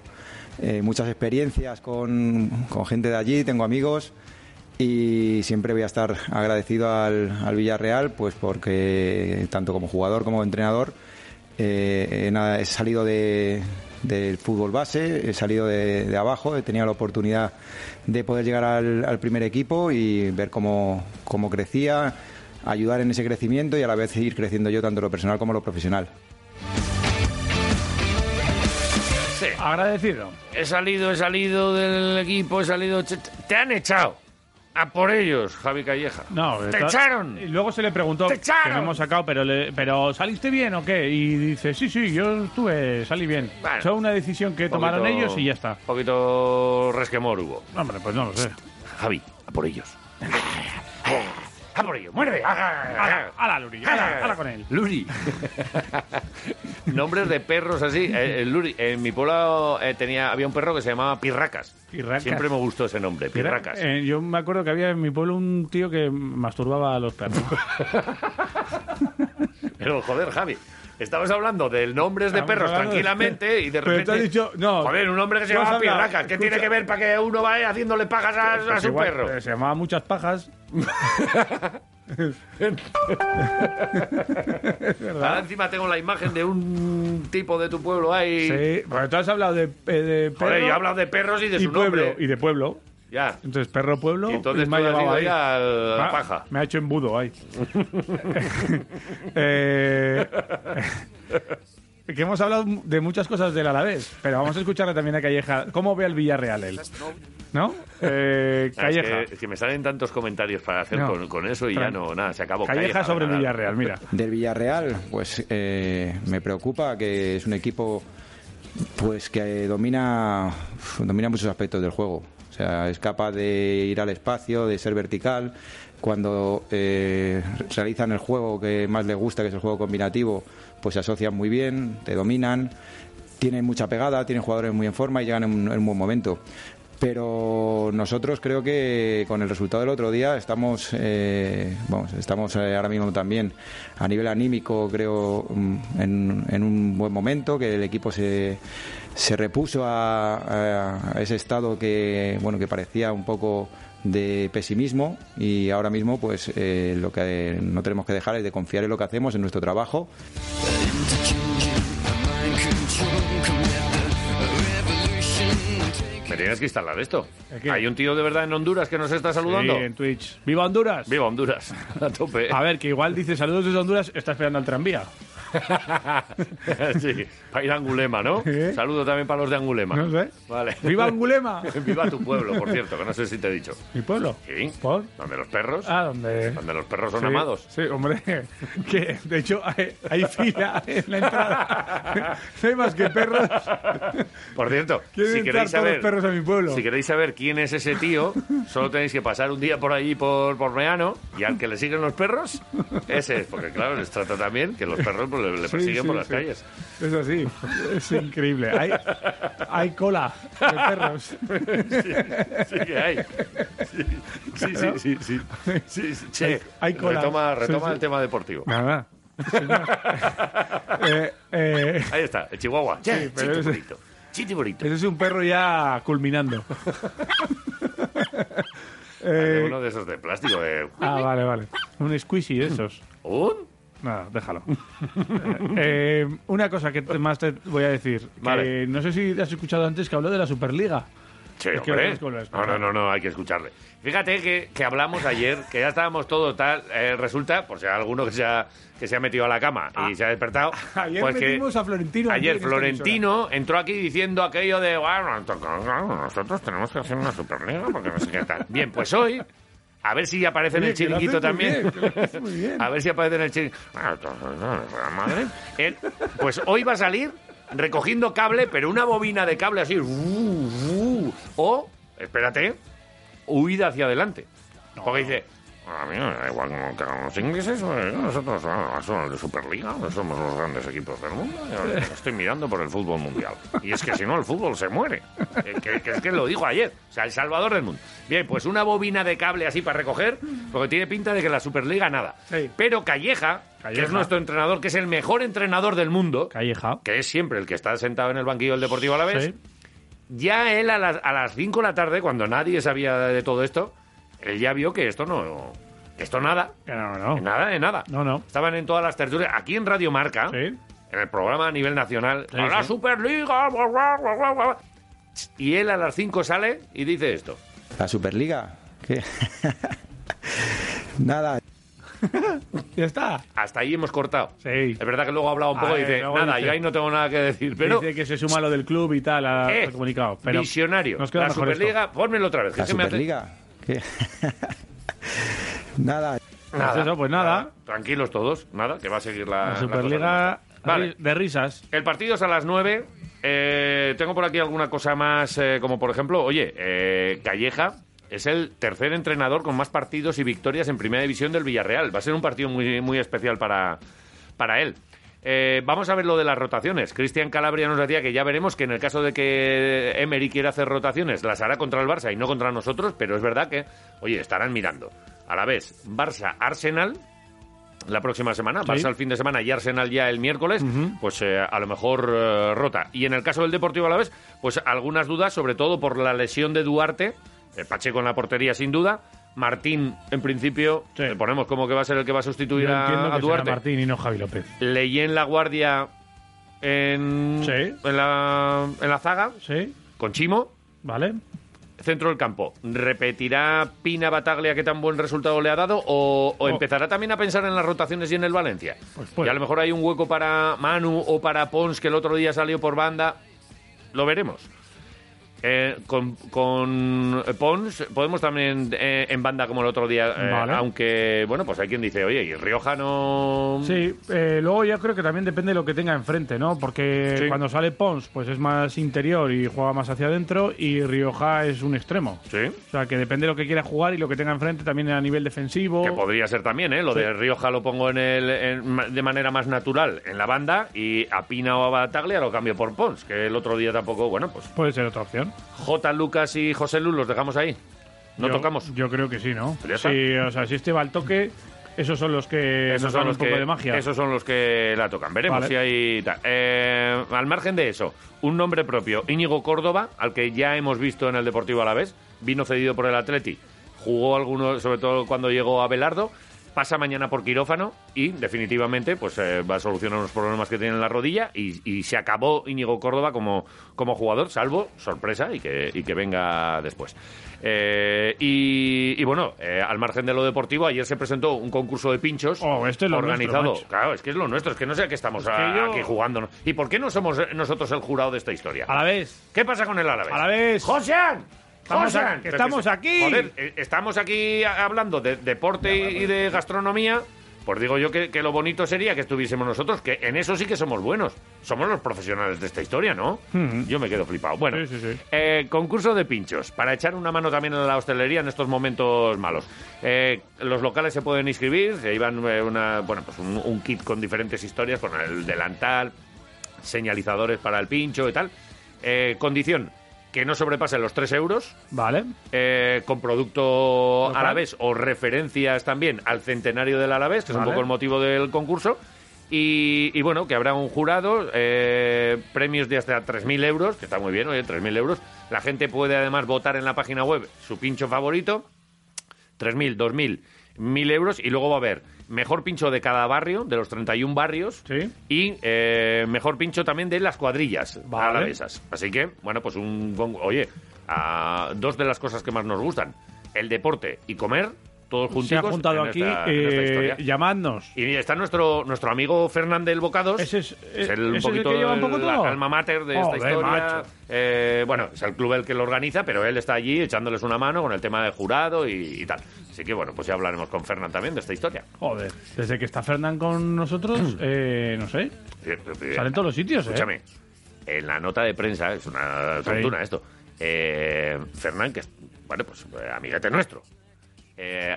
eh, muchas experiencias con, con gente de allí, tengo amigos y siempre voy a estar agradecido al, al Villarreal, pues porque tanto como jugador como entrenador eh, he, salido de, del fútbol base, he salido de, abajo, he tenido la oportunidad de poder llegar al, al primer equipo y ver cómo, cómo crecía, ayudar en ese crecimiento y a la vez ir creciendo yo tanto lo personal como lo profesional. Sí. Agradecido. He salido, he salido del equipo, he salido... Te han echado. A por ellos, Javi Calleja. No, ¡Te está- echaron! Y luego se le preguntó ¡Te echaron! que hemos sacado, pero, le- pero ¿saliste bien o qué? Y dice, sí, sí, yo estuve, salí bien. Bueno. Fue una decisión que tomaron ellos y ya está. Un poquito resquemor hubo. Hombre, pues no lo sé. Javi, a por ellos. A por ellos, muerde. ¡Hala, hala, Luri! ¡Hala, hala con él! Luri. Nombres de perros así. Eh, el Luri. En mi pueblo eh, tenía, había un perro que se llamaba Pirracas. Pirracas. Siempre me gustó ese nombre, Pirracas. Eh, yo me acuerdo que había en mi pueblo un tío que masturbaba a los perros. Pero joder, Javi. Estamos hablando del nombres de Estamos perros hablando de- tranquilamente y de Pero repente. te has dicho- no. Joder, un hombre que se has llama hablado- Pirracas. ¿Qué escucha- tiene que ver para que uno vaya haciéndole pagas a, a Pues su igual, perro? eh, Se llamaba Muchas Pajas. Ahora encima tengo la imagen de un tipo de tu pueblo ahí. Sí, porque tú has hablado de, eh, de perro Joder, yo he hablado de perros y de y su pueblo. nombre. Y de pueblo. Ya. Entonces, perro pueblo. Y entonces me ha llevado ahí. a la Ah, paja. Me ha hecho embudo ahí. eh, que hemos hablado de muchas cosas del Alavés, pero vamos a escucharle también a Calleja. ¿Cómo ve al Villarreal él? ¿No? Eh, Ah, es Calleja. que, es que me salen tantos comentarios para hacer No. con, con eso y ya no, nada, se acabó. Calleja sobre el. Villarreal, mira. Del Villarreal, pues eh, me preocupa que es un equipo pues que domina domina muchos aspectos del juego. Sea, es capaz de ir al espacio, de ser vertical. Cuando eh, realizan el juego que más les gusta, que es el juego combinativo, pues se asocian muy bien, te dominan, tienen mucha pegada, tienen jugadores muy en forma y llegan en un, en un buen momento. Pero nosotros creo que con el resultado del otro día estamos, eh, vamos, estamos eh, ahora mismo también a nivel anímico, creo, mm, en un buen momento, que el equipo se, se repuso a, ese estado que, bueno, que parecía un poco de pesimismo y ahora mismo pues eh, lo que no tenemos que dejar es de confiar en lo que hacemos, en nuestro trabajo tienes que instalar esto. Hay un tío de verdad en Honduras que nos está saludando. Sí, en Twitch. ¡Viva Honduras! Viva Honduras, a tope. A ver, que igual dice saludos desde Honduras, está esperando al tranvía. sí, para ir a Angulema, ¿no? ¿Eh? Saludo también para los de Angulema. No sé. Vale. ¡Viva Angulema! Viva tu pueblo, por cierto, que no sé si te he dicho. ¿Mi pueblo? Sí. ¿Por? Donde los perros, Ah, donde... donde los perros son Sí, amados. Sí, hombre. Que de hecho hay, hay fila en la entrada. No hay más que perros. Por cierto, si queréis saber, perros mi pueblo. si queréis saber quién es ese tío, solo tenéis que pasar un día por allí por, por Meano y al que le siguen los perros, ese es, porque claro, les trata también que los perros pues, le, persiguen sí, por las sí. calles. Es así. Es increíble. Hay, hay cola de perros. Sí que hay. Sí, sí, sí, Che, Hay- hay cola. retoma, el tema deportivo. Nada. Eh, eh, Ahí está, el Chihuahua. Che, Sí, pero chiti ese- bonito. es un perro ya culminando. Eh, Uno de esos de plástico, de... ah, vale, vale. Un squishy de esos. ¿Un? Nada, déjalo. Eh, una cosa que te- más te voy a decir. Que Vale. No sé si has escuchado antes que habló de la Superliga. Sí, Es que hombre. lo tienes que volver a No, no, no, no, hay que escucharle. Fíjate que, que hablamos ayer, que ya estábamos todo tal. eh, resulta, por si hay alguno que se ha, que se ha metido a la cama y se ha despertado. Ah, Ayer pues que metimos a Florentino. Ayer en esta Florentino entró aquí diciendo aquello de, bueno, nosotros tenemos que hacer una Superliga porque no sé qué tal. Bien, pues hoy A ver si aparece en el chiringuito también. bien, muy bien. A ver si aparece en el chiringuito. Ah. Él, pues hoy va a salir recogiendo cable, pero una bobina de cable así. uh, uh, o, espérate, huida hacia adelante. Porque dice, a mí me da igual como que los ingleses, nosotros ah, somos de Superliga, somos los grandes equipos del mundo. Estoy mirando por el fútbol mundial. Y es que si no, el fútbol se muere. Eh, Que, que es que lo dijo ayer. O sea, el salvador del mundo. Bien, pues una bobina de cable así para recoger, porque tiene pinta de que la Superliga nada. Sí. Pero Calleja, que es nuestro entrenador, que es el mejor entrenador del mundo, Calleja. que es siempre el que está sentado en el banquillo del Deportivo a la vez, Sí. Ya él a las, a las 5 de la tarde, cuando nadie sabía de todo esto, él ya vio que esto no... que Esto nada. Que no, no. Que Nada de nada. No, no. Estaban en todas las tertulias. Aquí en Radio Marca, Sí. en el programa a nivel nacional, Sí, a la sí. Superliga, y él a las 5 sale y dice esto. La Superliga. ¿Qué? Nada. Ya está. Hasta ahí hemos cortado. Sí. Es verdad que luego ha hablado un poco Ah, y dice, eh, luego nada, dice- yo ahí no tengo nada que decir. Pero Dice que se suma lo del club y tal a- eh, al comunicado. Pero visionario. Nos queda la mejor esto. Superliga, pónmelo otra vez. La me hace- Superliga. ¿Qué? Nada. Nada, Pues eso, pues nada. Tranquilos todos, nada, que va a seguir la, La Superliga. Vale. de risas. El partido es a las 9. Eh, tengo por aquí alguna cosa más, eh, como por ejemplo, oye, eh, Calleja es el tercer entrenador con más partidos y victorias en primera división del Villarreal. Va a ser un partido muy, muy especial para, para él. Eh, vamos a ver lo de las rotaciones. Cristian Calabria nos decía que ya veremos que en el caso de que Emery quiera hacer rotaciones, las hará contra el Barça y no contra nosotros, pero es verdad que, oye, estarán mirando. A la vez, Barça-Arsenal, la próxima semana, Sí. Barça el fin de semana y Arsenal ya el miércoles, pues eh, a lo mejor eh, rota. Y en el caso del Deportivo Alavés, pues algunas dudas, sobre todo por la lesión de Duarte, Pacheco en la portería sin duda, Martín en principio, Sí. le ponemos como que va a ser el que va a sustituir Yo a, a que Duarte. Martín y no Javi López. Leí en la guardia en, Sí. en, la, en la zaga, ¿Sí? con Chimo, ¿Vale? centro del campo. ¿Repetirá Pina Bataglia qué tan buen resultado le ha dado? ¿O, o Oh. empezará también a pensar en las rotaciones y en el Valencia? Pues puede. y a lo mejor hay un hueco para Manu o para Pons, que el otro día salió por banda. Lo veremos. Eh, con, con Pons podemos también eh, en banda como el otro día, eh, Vale. aunque, bueno, pues hay quien dice, oye, y Rioja no... Sí, eh, luego ya creo que también depende de lo que tenga enfrente, ¿no? Porque Sí. cuando sale Pons, pues es más interior y juega más hacia adentro, y Rioja es un extremo. Sí. O sea, que depende de lo que quiera jugar y lo que tenga enfrente también a nivel defensivo. Que podría ser también, ¿eh? Lo Sí. de Rioja lo pongo en el, en de manera más natural en la banda y a Pina o a Bataglia lo cambio por Pons, que el otro día tampoco, bueno, pues Puede ser otra opción. J. Lucas y José Lu los dejamos ahí. No Yo- tocamos. Yo creo que sí, ¿no? Pues. Sí, o sea, si este va al toque, esos son los que Esos son los un poco que, de magia. Esos son los que la tocan. Veremos Vale. si hay. tal. Eh, al margen de eso, un nombre propio, Íñigo Córdoba, al que ya hemos visto en el Deportivo Alavés, vino cedido por el Atleti, jugó algunos, sobre todo cuando llegó a Belardo, pasa mañana por quirófano y definitivamente pues eh, va a solucionar unos problemas que tiene en la rodilla y, y se acabó Íñigo Córdoba como, como jugador, salvo sorpresa y que, y que venga después. Eh, y, y bueno, eh, al margen de lo deportivo, ayer se presentó un concurso de pinchos Oh, este es lo organizado. nuestro, claro, es que es lo nuestro, es que no sé a qué estamos Es que a- yo- aquí jugando. ¿Y por qué no somos nosotros el jurado de esta historia? A la vez. ¿Qué pasa con el Alavés? A la vez. ¡Josean! Estamos ¡Josean! aquí- Pero estamos aquí. Joder, eh, estamos aquí hablando de deporte y y de gastronomía. Pues digo yo que, que lo bonito sería que estuviésemos nosotros, que en eso sí que somos buenos. Somos los profesionales de esta historia, ¿no? Yo me quedo flipado. Bueno, Sí, sí, sí. eh, concurso de pinchos, para echar una mano también a la hostelería en estos momentos malos. Eh, los locales se pueden inscribir, se llevan eh, una, bueno, pues un, un kit con diferentes historias, con el delantal, señalizadores para el pincho y tal. Eh, condición, que no sobrepase los 3 euros, Vale. eh, con producto Local. o referencias también al centenario del Alavés, que es un poco el motivo del concurso. Y, y bueno, que habrá un jurado, eh, premios de hasta 3.000 euros, que está muy bien, oye, 3.000 euros. La gente puede además votar en la página web su pincho favorito, 3.000, 2.000, 1.000 euros. Y luego va a haber mejor pincho de cada barrio, de los 31 barrios, Sí. y eh, mejor pincho también de las cuadrillas Vale. alavesas. Así que, bueno, pues un... Oye, a dos de las cosas que más nos gustan, el deporte y comer, todos juntos. Se ha juntado aquí, eh, llamadnos. Y está nuestro, nuestro amigo Fernández Bocados. Ese es, es el, ¿ese un es el poquito que lleva un poco la todo. alma mater de esta historia. Eh, bueno, es el club el que lo organiza, pero él está allí echándoles una mano con el tema de jurado y, y tal. Así que bueno, pues ya hablaremos con Fernán también de esta historia. Joder, desde que está Fernán con nosotros, eh, no sé, salen todos los sitios, ¿eh? Escúchame, en la nota de prensa, es una tontuna esto, eh, Fernán, que es, bueno, pues eh, amiguete nuestro, eh,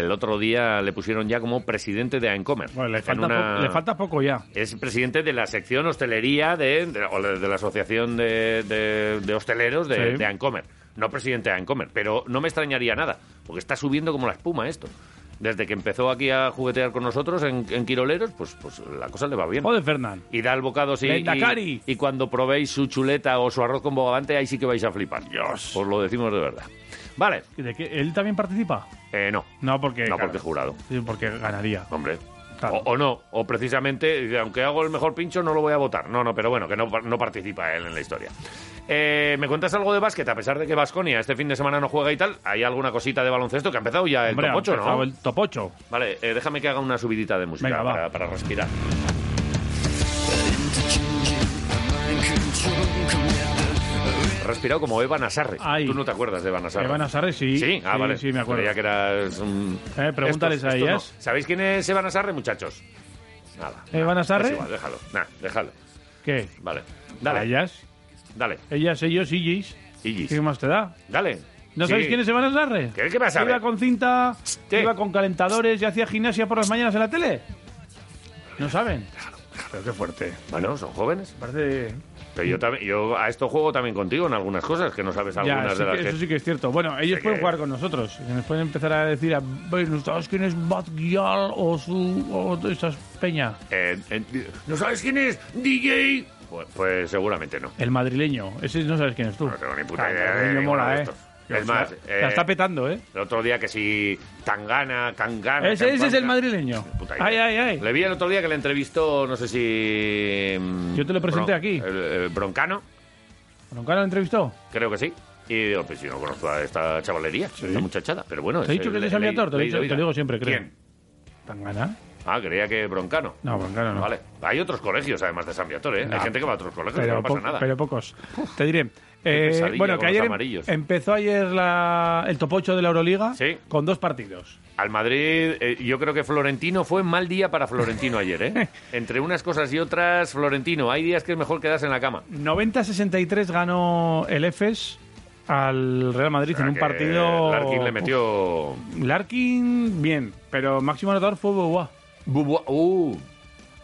el otro día le pusieron ya como presidente de Ancomer. Bueno, le falta, una- po- le falta poco ya. Es presidente de la sección hostelería de, de- o de la asociación de, hosteleros de, Sí. de Ancomer. No presidente de Ancomer, pero no me extrañaría nada, porque está subiendo como la espuma esto. Desde que empezó aquí a juguetear con nosotros en, en Quiroleros, pues, pues la cosa le va bien. Joder, Fernán. Y da el bocado sí, y, y cuando probéis su chuleta o su arroz con bogavante, ahí sí que vais a flipar. Dios. Os lo decimos de verdad. Vale, ¿De qué? ¿Él también participa? eh, no, No, porque... no claro, porque jurado. porque ganaría. Hombre. Claro. O, o no, o precisamente, aunque hago el mejor pincho, no lo voy a votar. No, no, pero bueno, que no, no participa él en la historia. Eh, ¿Me cuentas algo de básquet? A pesar de que Vasconia este fin de semana no juega y tal, ¿hay alguna cosita de baloncesto que ha empezado ya el Hombre, top ha 8, empezado no? el top 8. Vale, eh, déjame que haga una subidita de música Venga, va. para, para respirar. Respirado como Eva Nasarre. Ay. Tú no te acuerdas de Eva Nasarre. Eva Nasarre, sí. Sí, ah, vale. Sí, me acuerdo. Creía que eras un... Eh, pregúntales Estos- a estos ellas. no. ¿Sabéis quién es Eva Nasarre, muchachos? Nada. ¿Eva nada, Nasarre? es igual, déjalo. Nah, déjalo. ¿Qué? Vale. ¿A Dale, ellas? dale. Ellas, ellos. Igis. ¿Qué más te da? Dale. ¿No Sí. sabéis quién es Eva Nasarre? ¿Qué, qué vas a Iba con cinta, ¿Qué? iba con calentadores y hacía gimnasia por las mañanas en la tele. ¿No saben? Pero qué fuerte. Bueno, son jóvenes. Parece... Pero yo, también, yo a esto juego también contigo en algunas cosas que no sabes Ya, algunas sí de las que- que... eso sí que es cierto. Bueno, ellos pueden que- jugar con nosotros. Nos pueden empezar a decir, a, bueno, ¿sabes quién es Bad Gyal o su o esas peña? Eh, eh, ¿No sabes quién es DJ? Pues, pues seguramente no. El madrileño. Ese no sabes quién es tú. No tengo ni puta Ah, el idea madrileño ninguno mola, ¿eh? estos. Es más, la eh, está petando, ¿eh? El otro día que si Tangana, Kangana... Ese, ese es el madrileño. Ay, ay, ay. Le vi el otro día que le entrevistó, no sé si... mm, Yo te lo presenté Bron- aquí. el- el Broncano, ¿Nunca lo entrevistó? creo que sí. Y digo, pues si no conozco a esta chavalería, esta muchachada. Pero bueno... Te he dicho el- que es Viator, te te lo digo siempre, creo. ¿Quién? ¿Tangana? Ah, creía que Broncano. No, Broncano no. Vale. Hay otros colegios, además de San Viator, ¿eh? No. Hay gente que va a otros colegios, Pero, no pasa nada. pero pocos. Te diré. Eh, bueno, que ayer em- amarillos. empezó ayer la- el top 8 de la Euroliga Sí. con dos partidos. Al Madrid, eh, yo creo que Florentino fue mal día para Florentino ayer, ¿eh? Entre unas cosas y otras, Florentino, hay días que es mejor quedarse en la cama. 90-63 ganó el EFES al Real Madrid en un partido. Larkin le metió... Larkin, bien, pero máximo anotador fue Boboa. Bubua- Uh,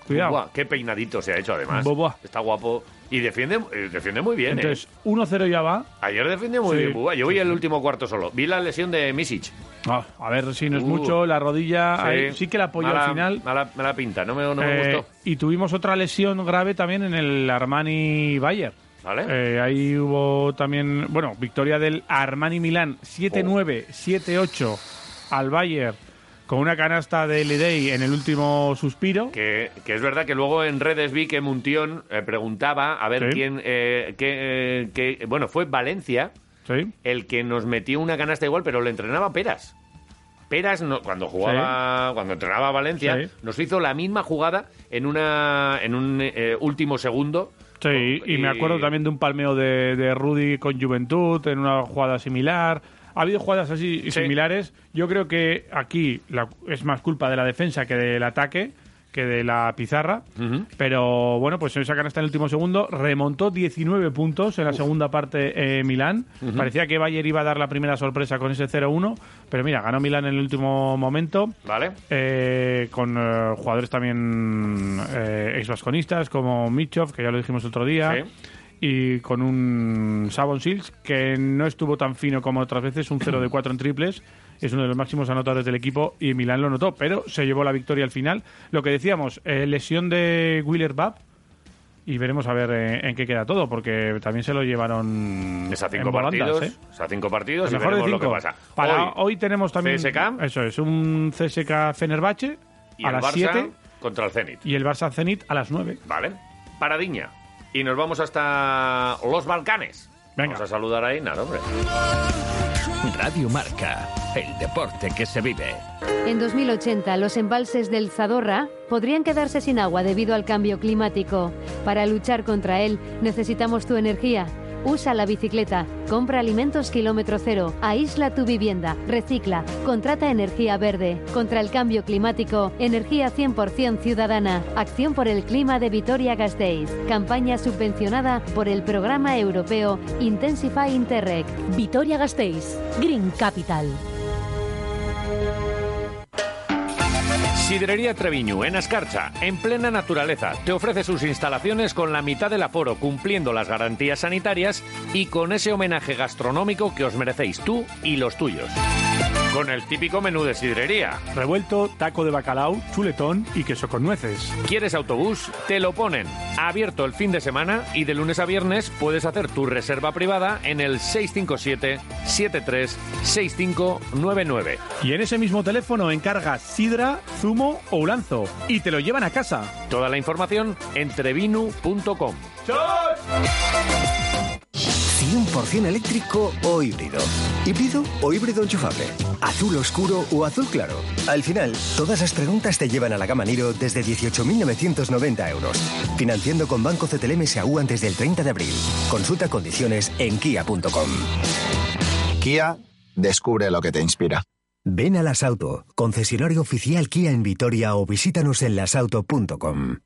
Cuidado. Qué peinadito se ha hecho, además. Bubua. Está guapo. Y defiende, eh, defiende muy bien, ¿eh? Entonces, 1-0 ya va. Ayer defendió muy Sí. bien, Bubua. Yo vi el último cuarto solo. Vi la lesión de Misic. Ah, a ver si no es Uh. mucho, la rodilla ahí sí que la apoyó Mala- al final. Mala, mala pinta, no me, no me Eh, gustó. y tuvimos otra lesión grave también en el Armani Bayer. ¿Vale? Eh, ahí hubo también, bueno, victoria del Armani Milán 7-9, 7-8 al Bayern con una canasta de Lidey en el último suspiro. Que, que es verdad que luego en redes vi que Muntión eh, preguntaba a ver Sí. quién. eh, qué, eh, qué- bueno, fue Valencia Sí. el que nos metió una canasta igual, pero le entrenaba Peras. Peras, no- cuando jugaba, cuando entrenaba a Valencia, nos hizo la misma jugada en una en un eh, último segundo. Sí, y, me acuerdo también de un palmeo de, de Rudy con Juventud en una jugada similar. Ha habido jugadas así similares. Yo creo que aquí la- es más culpa de la defensa que del ataque, que de la pizarra. Pero bueno, pues en esa canasta en el último segundo remontó 19 puntos en la segunda parte eh, Milán. Parecía que Bayer iba a dar la primera sorpresa con ese 0-1, pero mira, ganó Milán en el último momento. ¿Vale? Eh, con eh, jugadores también eh, ex-vasconistas como Michov, que ya lo dijimos otro día, Sí. Y con un Savon Sills que no estuvo tan fino como otras veces, un 0 de 4 en triples, es uno de los máximos anotadores del equipo y Milán lo notó, pero se llevó la victoria al final. Lo que decíamos, eh, lesión de Willer Bab. Y veremos a ver eh, en qué queda todo, porque también se lo llevaron Es a cinco en volandas, partidos. ¿eh? Es a cinco partidos y mejor lo que pasa. Para Hoy, hoy, tenemos también. CSKA. Eso es, un CSK Fenerbahce y a el las Barça 7 contra el Zenit. y el Barça Zenit a las 9. Vale. Paradiña. Y nos vamos hasta los Balcanes. Venga. Vamos a saludar ahí, nada, hombre. Radio Marca, el deporte que se vive. En 2080, los embalses del Zadorra podrían quedarse sin agua debido al cambio climático. Para luchar contra él, necesitamos tu energía. Usa la bicicleta, compra alimentos kilómetro cero, aísla tu vivienda, recicla, contrata energía verde. Contra el cambio climático, energía 100% ciudadana. Acción por el clima de Vitoria-Gasteiz. Campaña subvencionada por el programa europeo Intensify Interreg. Vitoria-Gasteiz, Green Capital. Sidrería Treviñu, en Ascarcha, en plena naturaleza, te ofrece sus instalaciones con la mitad del aforo, cumpliendo las garantías sanitarias y con ese homenaje gastronómico que os merecéis tú y los tuyos. Con el típico menú de sidrería. Revuelto, taco de bacalao, chuletón y queso con nueces. ¿Quieres autobús? Te lo ponen. Abierto el fin de semana y de lunes a viernes puedes hacer tu reserva privada en el 657-736599. Y en ese mismo teléfono encargas sidra, zumo o ulanzo y te lo llevan a casa. Toda la información en trevinu.com. 100% eléctrico o híbrido. Híbrido o híbrido enchufable. Azul oscuro o azul claro. Al final, todas las preguntas te llevan a la gama Niro desde 18.990 euros. Financiando con Banco CTLM SAU antes del 30 de abril. Consulta condiciones en kia.com. Kia, descubre lo que te inspira. Ven a Las Auto, concesionario oficial Kia en Vitoria o visítanos en lasauto.com.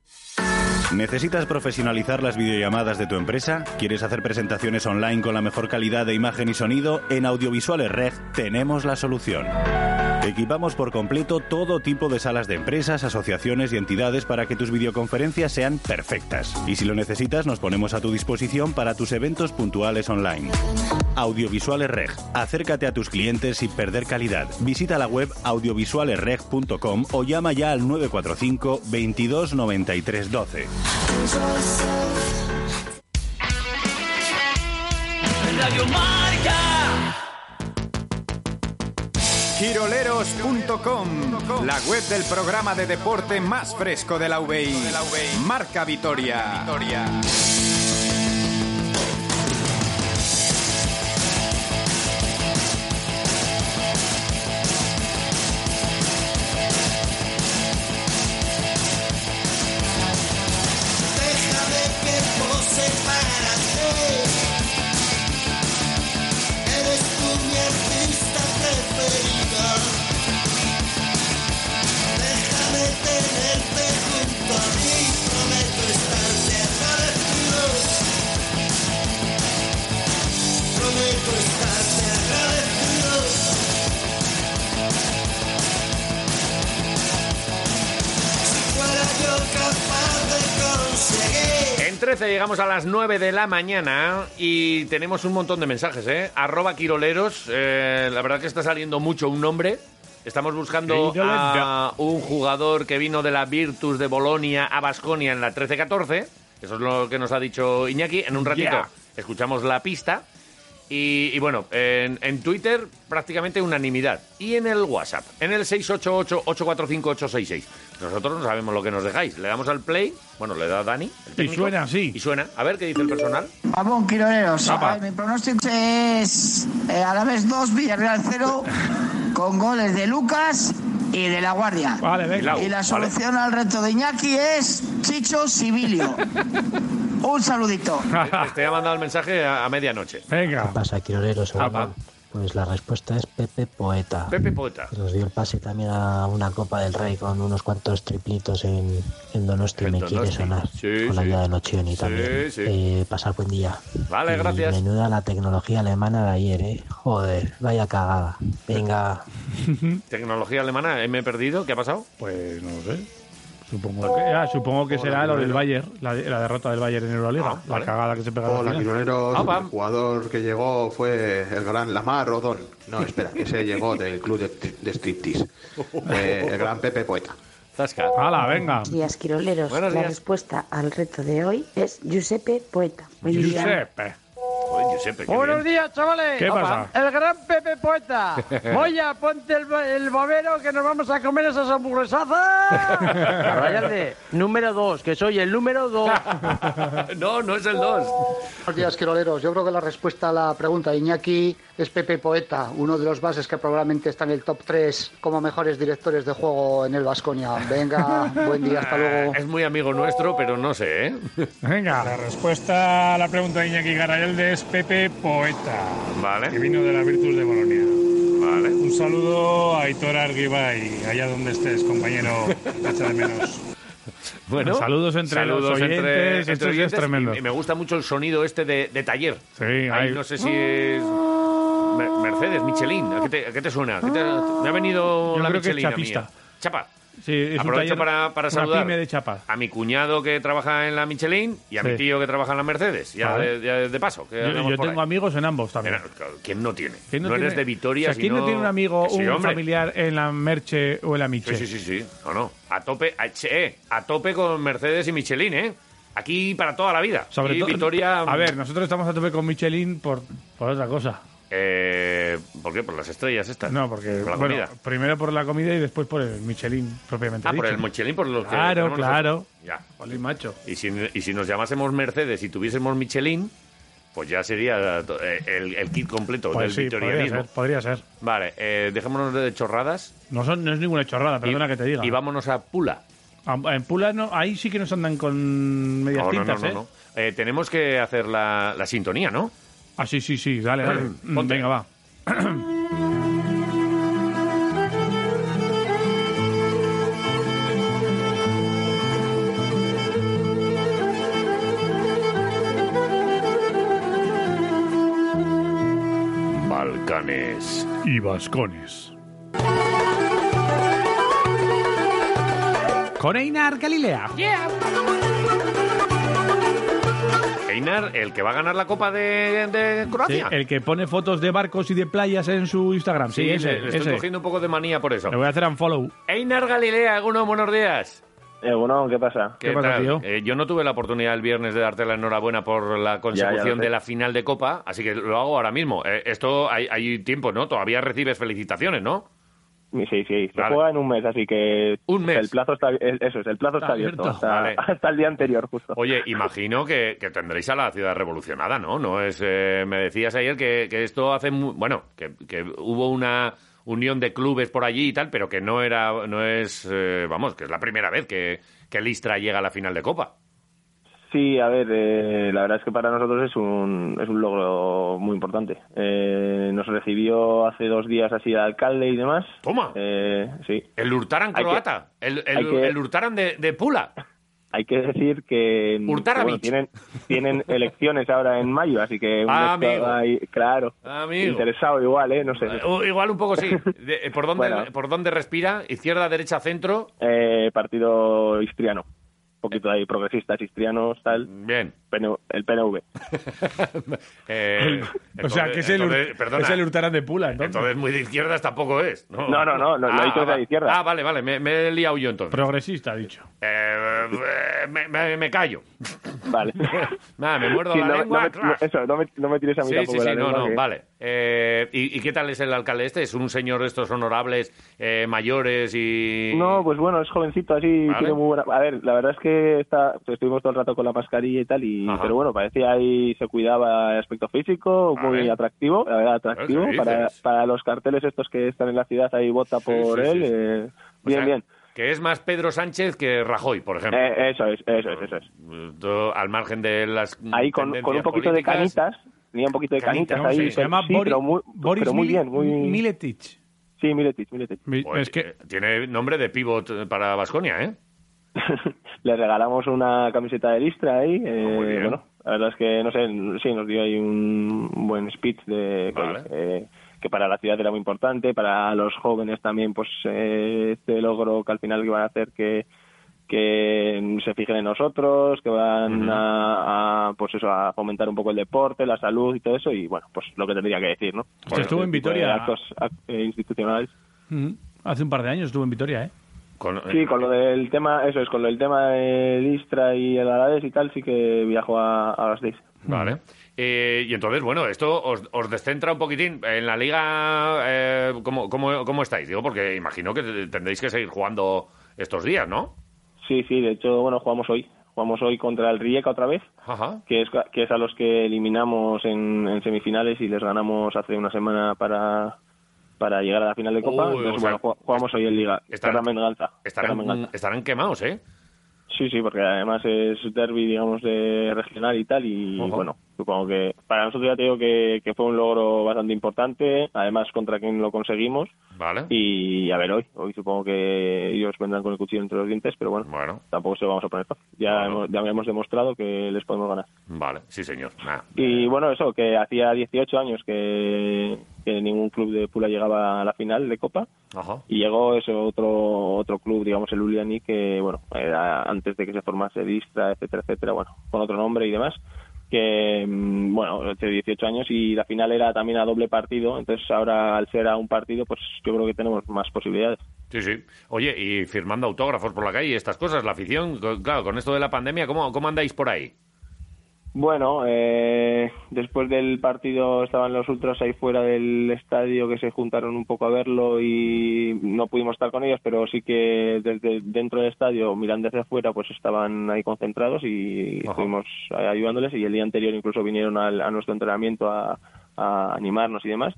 ¿Necesitas profesionalizar las videollamadas de tu empresa? ¿Quieres hacer presentaciones online con la mejor calidad de imagen y sonido? En Audiovisuales Reg tenemos la solución. Equipamos por completo todo tipo de salas de empresas, asociaciones y entidades para que tus videoconferencias sean perfectas. Y si lo necesitas, nos ponemos a tu disposición para tus eventos puntuales online. Audiovisuales Reg. Acércate a tus clientes sin perder calidad. Visita la web audiovisualesreg.com o llama ya al 945 22 93 12. Radio Marca. Quiroleros.com, la web del programa de deporte más fresco de la UBI. Marca Vitoria. 13 llegamos a las 9 de la mañana y tenemos un montón de mensajes, ¿eh? Arroba Quiroleros. eh, la verdad que está saliendo mucho un nombre. Estamos buscando a un jugador que vino de la Virtus de Bolonia a Basconia en la 13-14. Eso es lo que nos ha dicho Iñaki. En un ratito Yeah. escuchamos la pista. Y, y bueno, en, en Twitter prácticamente unanimidad. Y en el WhatsApp, en el 688-845-866. Nosotros no sabemos lo que nos dejáis. Le damos al play. Bueno, le da Dani. el Y suena así. Y suena. A ver qué dice el personal. Vamos, Quiroleros. A ver, mi pronóstico es eh, Alavés 2, Villarreal 0, con goles de Lucas y de La Guardia. Vale, venga. Y la solución al reto de Iñaki es Chicho Sibilio. Un saludito. Te ha mandado el mensaje a, a medianoche. Venga. ¿Qué pasa, Quiroleros? Pues la respuesta es Pepe Poeta. Pepe Poeta. Que nos dio el pase también a una Copa del Rey con unos cuantos triplitos en, en Donosti. En Me Donosti. quiere sonar. Sí, con la sí. ayuda de Nochioni también. sí. Eh, pasar buen día. Vale, Y gracias. Menuda la tecnología alemana de ayer, ¿eh? Joder, vaya cagada. Venga. Tecnología alemana, ¿eh? ¿me he perdido? ¿Qué ha pasado? Pues no lo sé. Supongo que, ah, supongo que será lo del. Bayern, la, la derrota del Bayern en Euroliga. Ah, la vale. cagada que se pega Hola. Quiroleros. Ah, el jugador que llegó fue el gran Lamar Rodón. No, espera, que se llegó del club de, de striptease. Eh, el gran Pepe Poeta. Zasca. ¡Hala, venga! Buenos días, Quiroleros. Buenos La días. respuesta al reto de hoy es Giuseppe Poeta. Día. Giuseppe. Joder, Giuseppe. Buenos bien. días, chavales. ¿Qué pasa? El gran Pepe Poeta. Moya, ponte el, el bobero que nos vamos a comer esas hamburguesazas. Rayalde, número dos, que soy el número dos. no, no es el dos. Buenos días, quiroleros. Yo creo que la respuesta a la pregunta de Iñaki es Pepe Poeta, uno de los bases que probablemente está en el top 3 como mejores directores de juego en el Vasconia. Venga, buen día, hasta luego. Es muy amigo nuestro, pero no sé, ¿eh? Venga, la respuesta a la pregunta de Iñaki Garayalde es Pepe Poeta, Vale. que vino de la Virtus de Bolonia. Vale. Un saludo a Aitor Arguibay, allá donde estés, compañero. Echa de menos. Bueno, Saludos entre los saludos oyentes, entre, esto entre es oyentes, tremendo. y- y me gusta mucho el sonido este de, de taller. Sí, Ahí hay- no sé si es Mer- Mercedes, Michelin. ¿A qué te, a qué te suena? ¿A qué te- me ha venido Yo la creo que es Michelin a chapista. mía. Chapa. Sí, es un Aprovecho taller- para, para saludar de a mi cuñado que trabaja en la Michelin y a mi tío que trabaja en la Mercedes. Ya, Vale. de, ya de paso. que Yo, tengo ahí. amigos en ambos también. ¿Quién no tiene? ¿Quién no tiene- eres de Vitoria, o sea, ¿quién no tiene un amigo, Sí, un hombre. familiar en la Merche o en la Miche? Sí, sí, sí, sí. No, no. A tope, a, che, eh, a tope con Mercedes y Michelin, ¿eh? Aquí para toda la vida. Sobre todo, Vitoria. A ver, nosotros estamos a tope con Michelin por, por otra cosa. Eh, ¿Por qué? Por las estrellas estas. No, porque Por la bueno, comida. primero por la comida y después por el Michelin propiamente Ah, por dicho. el Michelin, por los que. Claro, tenemos claro. nosotros. Ya. Jolín, macho. Y si, y si nos llamásemos Mercedes y tuviésemos Michelin, pues ya sería eh, el, el kit completo Pues del sí, podría ser, podría ser. Vale, eh, dejémonos de chorradas. No, son, no es ninguna chorrada, perdona y, que te diga. Y vámonos a Pula. Ah, En Pula no, ahí sí que nos andan con medias No, no, no, tintas, no, ¿eh? no. Eh, tenemos que hacer la, la sintonía, ¿no? Ah, sí, sí, sí, dale, dale. Mm, Ponte. Venga, va. Balcanes. Y Vascones. Con Einar Galilea. Einar, el que va a ganar la Copa de, de Sí, Croacia. el que pone fotos de barcos y de playas en su Instagram. Sí, Sí, ese, le, le estoy ese. cogiendo un poco de manía por eso. Le voy a hacer un follow. Einar Galilea, Eguno, buenos días. bueno, ¿qué pasa? ¿Qué, pasa, tal? tío? Eh, yo no tuve la oportunidad el viernes de darte la enhorabuena por la consecución ya de la final de Copa, así que lo hago ahora mismo. Eh, esto hay, hay tiempo, ¿no? Todavía recibes felicitaciones, ¿no? Sí, sí, se Vale. juega en un mes, así que Un mes. el plazo está eso es, el plazo está, Está abierto, abierto. hasta, Vale. hasta el día anterior justo. Oye, imagino que, que tendréis a la ciudad revolucionada, ¿no? No es, eh, me decías ayer que, que esto hace, bueno, que, que hubo una unión de clubes por allí y tal, pero que no era, no es, eh, vamos, que es la primera vez que, que el Istra llega a la final de Copa. Sí, a ver, eh, la verdad es que para nosotros es un, es un logro muy importante. Eh, nos recibió hace dos días así el alcalde y demás. Toma. Eh, sí. El Hurtaran que- croata, el, el, que- el Hurtaran de, de Pula. Hay que decir que, que, Hurtaravich. bueno, tienen, tienen elecciones ahora en mayo, así que un Ah, amigo. ahí, claro, Amigo. interesado igual, ¿eh? No sé. O- Igual un poco sí. Eh, ¿por, dónde, Bueno. ¿Por dónde respira? ¿Izquierda, derecha, centro? Eh, partido histriano. Poquito ahí, progresistas, histrianos, tal. Bien. El PNV. Eh, o sea, que es el, entonces, perdona, es el Hurtaran de Pula, entonces. entonces muy de izquierdas tampoco es. No, No, no, no, lo- lo he dicho de izquierda. Ah, vale, vale, me, me he liado yo entonces. Progresista, ha dicho. Eh, eh, me, me- me callo. Vale. Nada, me muerdo Sí, la no, lengua. no no- eso, no me, no me tires a mí Sí, tampoco sí, la sí, no, lengua, no, que- vale. Eh, ¿y, y qué tal es el alcalde este? ¿Es un señor de estos honorables, eh, mayores y...? No, pues bueno, es jovencito así, Vale. tiene muy buena... A ver, la verdad es que está, estuvimos todo el rato con la mascarilla y tal, y Ajá. pero bueno, parecía ahí se cuidaba el aspecto físico, muy Vale. atractivo, la verdad, atractivo. ¿Qué Para, para los carteles estos que están en la ciudad, ahí vota por sí, él. sí, sí. eh, bien, sea, bien. Que es más Pedro Sánchez que Rajoy, por ejemplo. Eh, eso es, eso es, eso es. Todo al margen de las Ahí con, con un poquito de políticas. canitas, tenía un poquito de Canitas, canitas ¿no? ahí. Sí, se pero- llama sí, Boris- pero muy, Boris pero muy Mili- bien, muy... Miletic. Sí, Miletic, Miletic. Es que eh, Tiene nombre de pivot para Vasconia, ¿eh? Le regalamos una camiseta de Listra ahí. eh, muy bien. bueno, la verdad es que, no sé, sí, nos dio ahí un buen speech de Vale. eh, que para la ciudad era muy importante, para los jóvenes también, pues eh, este logro que al final iban a hacer que que se fijen en nosotros, que van a, a, pues eso, a fomentar un poco el deporte, la salud y todo eso, y bueno, pues lo que tendría que decir, ¿no? Pues estuvo en Este Vitoria. Actos ac- eh, institucionales. Hace un par de años estuvo en Vitoria, ¿eh? Con- Sí, con lo del tema, eso es, con lo del tema del Istra y el Alavés y tal, sí que viajo a, a Gasteiz. Vale. Eh, y entonces, bueno, esto os, os descentra un poquitín. En la liga, eh, ¿cómo, cómo, cómo estáis? Digo, porque imagino que tendréis que seguir jugando estos días, ¿no? Sí, sí, de hecho, bueno, jugamos hoy. Jugamos hoy contra el Rijeka otra vez, Ajá. que es, que es a los que eliminamos en, en semifinales y les ganamos hace una semana para, para llegar a la final de Copa. Uy, Entonces, sea, bueno, ju- jugamos hoy en Liga. estarán- Venganza. Estarán, estarán quemados, ¿eh? Sí, sí, porque además es derby, digamos, de regional y tal, y bueno, supongo que para nosotros ya te digo que, que fue un logro bastante importante, además contra quien lo conseguimos, Vale. y a ver hoy, hoy supongo que ellos vendrán con el cuchillo entre los dientes, pero bueno, tampoco se lo vamos a poner fácil. Ya, hemos, ya hemos demostrado que les podemos ganar. Vale, sí, señor. Nah. Y bueno, eso, que hacía 18 años que, que ningún club de Pula llegaba a la final de Copa, Ajá. y llegó eso otro otro club, digamos el Uliani, que bueno, era antes de que se formase el Istra, etcétera, etcétera, bueno, con otro nombre y demás, que mm, bueno, hace 18 años y la final era también a doble partido, entonces ahora al ser a un partido, pues yo creo que tenemos más posibilidades. Sí, sí. Oye, y firmando autógrafos por la calle estas cosas, la afición, claro, con esto de la pandemia, ¿cómo, cómo andáis por ahí? Bueno, eh, después del partido estaban los ultras ahí fuera del estadio que se juntaron un poco a verlo y no pudimos estar con ellos, pero sí que desde dentro del estadio, mirando desde afuera, pues estaban ahí concentrados y estuvimos ahí ayudándoles y el día anterior incluso vinieron al- a nuestro entrenamiento a, a animarnos y demás.